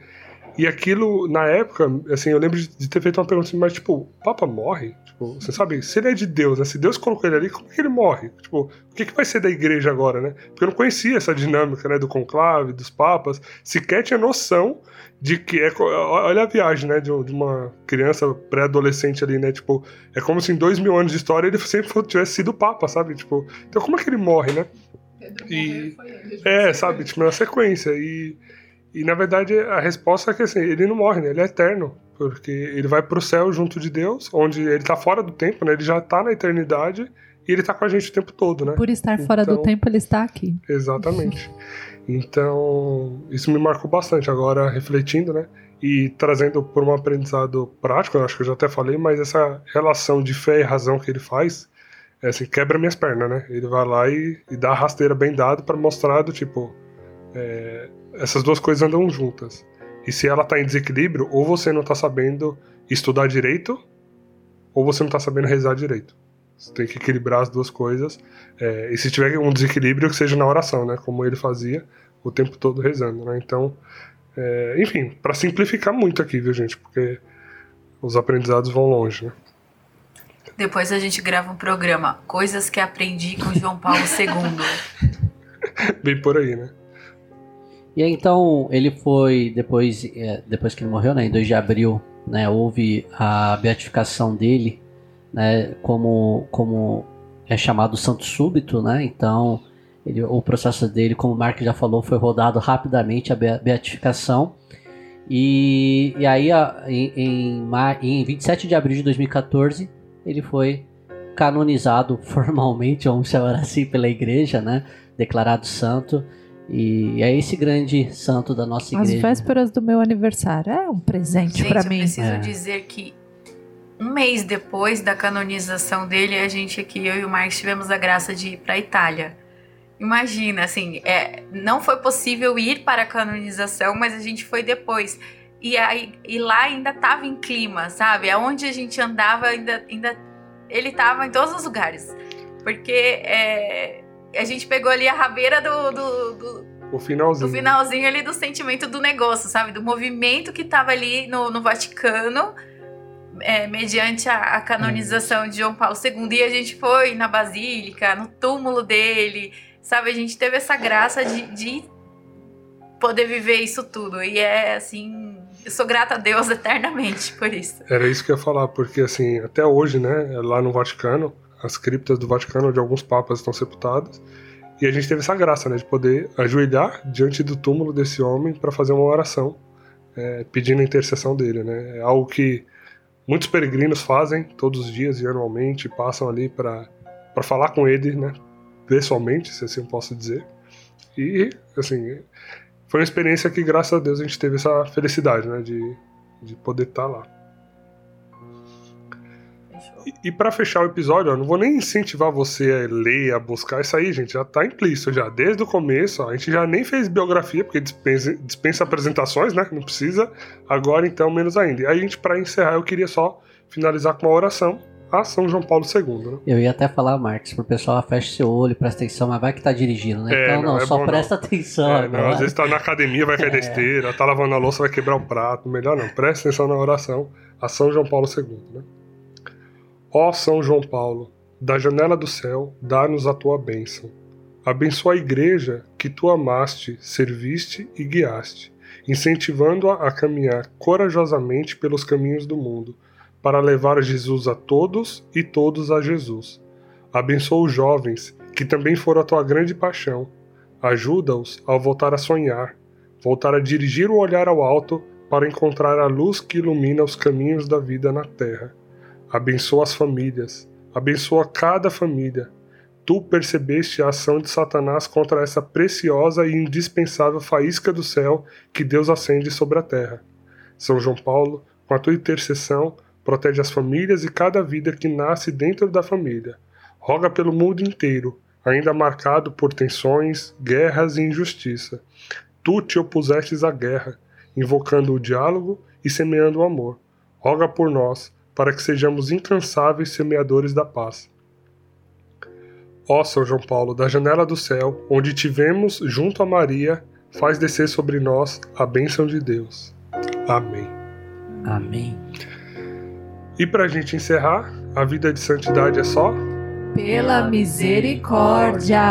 E aquilo, na época, assim, eu lembro de, ter feito uma pergunta assim, mas, tipo, o Papa morre? Tipo, você sabe, se ele é de Deus, né? Se Deus colocou ele ali, como que ele morre? Tipo, o que, que vai ser da igreja agora, né? Porque eu não conhecia essa dinâmica, né, do conclave, dos papas, sequer tinha noção de que é. Olha a viagem, né, de, um- uma criança pré-adolescente ali, né? Tipo, é como se em dois mil anos de história ele sempre tivesse sido papa, sabe? Tipo, então como é que ele morre, né? E- É, sabe, tipo, na sequência. E, e na verdade a resposta é que assim, ele não morre, né? Ele é eterno. Porque ele vai pro céu junto de Deus, onde ele tá fora do tempo, né? Ele já tá na eternidade e ele tá com a gente o tempo todo, né? Por estar fora do Então- tempo, ele está aqui. Exatamente. Então, isso me marcou bastante agora, refletindo, né? E trazendo por um aprendizado prático, eu acho que eu já até falei, mas essa relação de fé e razão que ele faz, é assim, quebra minhas pernas, né? Ele vai lá e, e dá a rasteira bem dado para mostrar do tipo, é, essas duas coisas andam juntas. E se ela tá em desequilíbrio, ou você não tá sabendo estudar direito, ou você não tá sabendo rezar direito. Você tem que equilibrar as duas coisas. É, e se tiver um desequilíbrio, que seja na oração, né? Como ele fazia o tempo todo rezando, né? Então, é, enfim, para simplificar muito aqui, viu, gente? Porque os aprendizados vão longe, né? Depois a gente grava um programa Coisas que aprendi com João Paulo II. [LAUGHS] Bem por aí, né? E aí, então, ele foi, depois, é, depois que ele morreu, né, em 2 de abril, né, houve a beatificação dele, né, como, como é chamado santo súbito, né, então ele, o processo dele, como o Mark já falou, foi rodado rapidamente a bea- beatificação, e, e aí a- em, em, em 27 de abril de 2014, ele foi canonizado [LAUGHS] formalmente, vamos chamar assim, pela igreja, né, declarado santo, e é esse grande santo da nossa As igreja. vésperas do meu aniversário. É um presente Gente, pra eu mim. preciso É. dizer que um mês depois da canonização dele, a gente aqui, eu e o Marcos, tivemos a graça de ir para a Itália. Imagina, assim, é, não foi possível ir para a canonização, mas a gente foi depois. E, aí, e lá ainda tava em clima, sabe? Aonde a gente andava, ainda, ainda ele tava em todos os lugares. Porque é, a gente pegou ali a rabeira do- do- do, O finalzinho. do finalzinho ali do sentimento do negócio, sabe? Do movimento que tava ali no, no Vaticano, é, mediante a, a canonização de João Paulo II. E a gente foi na Basílica, no túmulo dele, sabe? A gente teve essa graça de, de poder viver isso tudo. E é assim. Eu sou grata a Deus [LAUGHS] eternamente por isso. Era isso que eu ia falar, porque assim, até hoje, né, lá no Vaticano, as criptas do Vaticano de alguns papas estão sepultadas. E a gente teve essa graça, né, de poder ajoelhar diante do túmulo desse homem para fazer uma oração, é, pedindo a intercessão dele, né? É algo que muitos peregrinos fazem todos os dias e anualmente, passam ali para para falar com ele, né, pessoalmente, se assim eu posso dizer. E assim, foi uma experiência que graças a Deus a gente teve essa felicidade, né, de de poder estar lá. E, e para fechar o episódio, eu não vou nem incentivar você a ler, a buscar isso aí, gente. Já tá implícito já. Desde o começo, ó, a gente já nem fez biografia, porque dispensa, dispensa apresentações, né? Não precisa. Agora, então, menos ainda. E aí, a gente, pra encerrar, eu queria só finalizar com uma oração a São João Paulo II, né? Eu ia até falar, Marcos, pro pessoal, fecha seu olho, presta atenção, mas vai que tá dirigindo, né? É, então, não, não, é só bom presta atenção É, não, às vezes tá na academia, vai cair [LAUGHS] da esteira, tá lavando a louça, vai quebrar o prato. Melhor não, presta atenção na oração a São João Paulo II, né? Ó São João Paulo, da janela do céu, dá-nos a tua bênção. Abençoa a igreja que tu amaste, serviste e guiaste, incentivando-a a caminhar corajosamente pelos caminhos do mundo, para levar Jesus a todos e todos a Jesus. Abençoa os jovens, que também foram a tua grande paixão. Ajuda-os a voltar a sonhar, voltar a dirigir o olhar ao alto para encontrar a luz que ilumina os caminhos da vida na terra. Abençoa as famílias, abençoa cada família. Tu percebeste a ação de Satanás contra essa preciosa e indispensável faísca do céu que Deus acende sobre a terra. São João Paulo, com a tua intercessão, protege as famílias e cada vida que nasce dentro da família. Roga pelo mundo inteiro, ainda marcado por tensões, guerras e injustiça. Tu te opusestes à guerra, invocando o diálogo e semeando o amor. Roga por nós, para que sejamos incansáveis semeadores da paz. Ó São João Paulo, da janela do céu, onde tivemos junto a Maria, faz descer sobre nós a bênção de Deus. Amém. Amém. E para a gente encerrar, a vida de santidade é só pela misericórdia.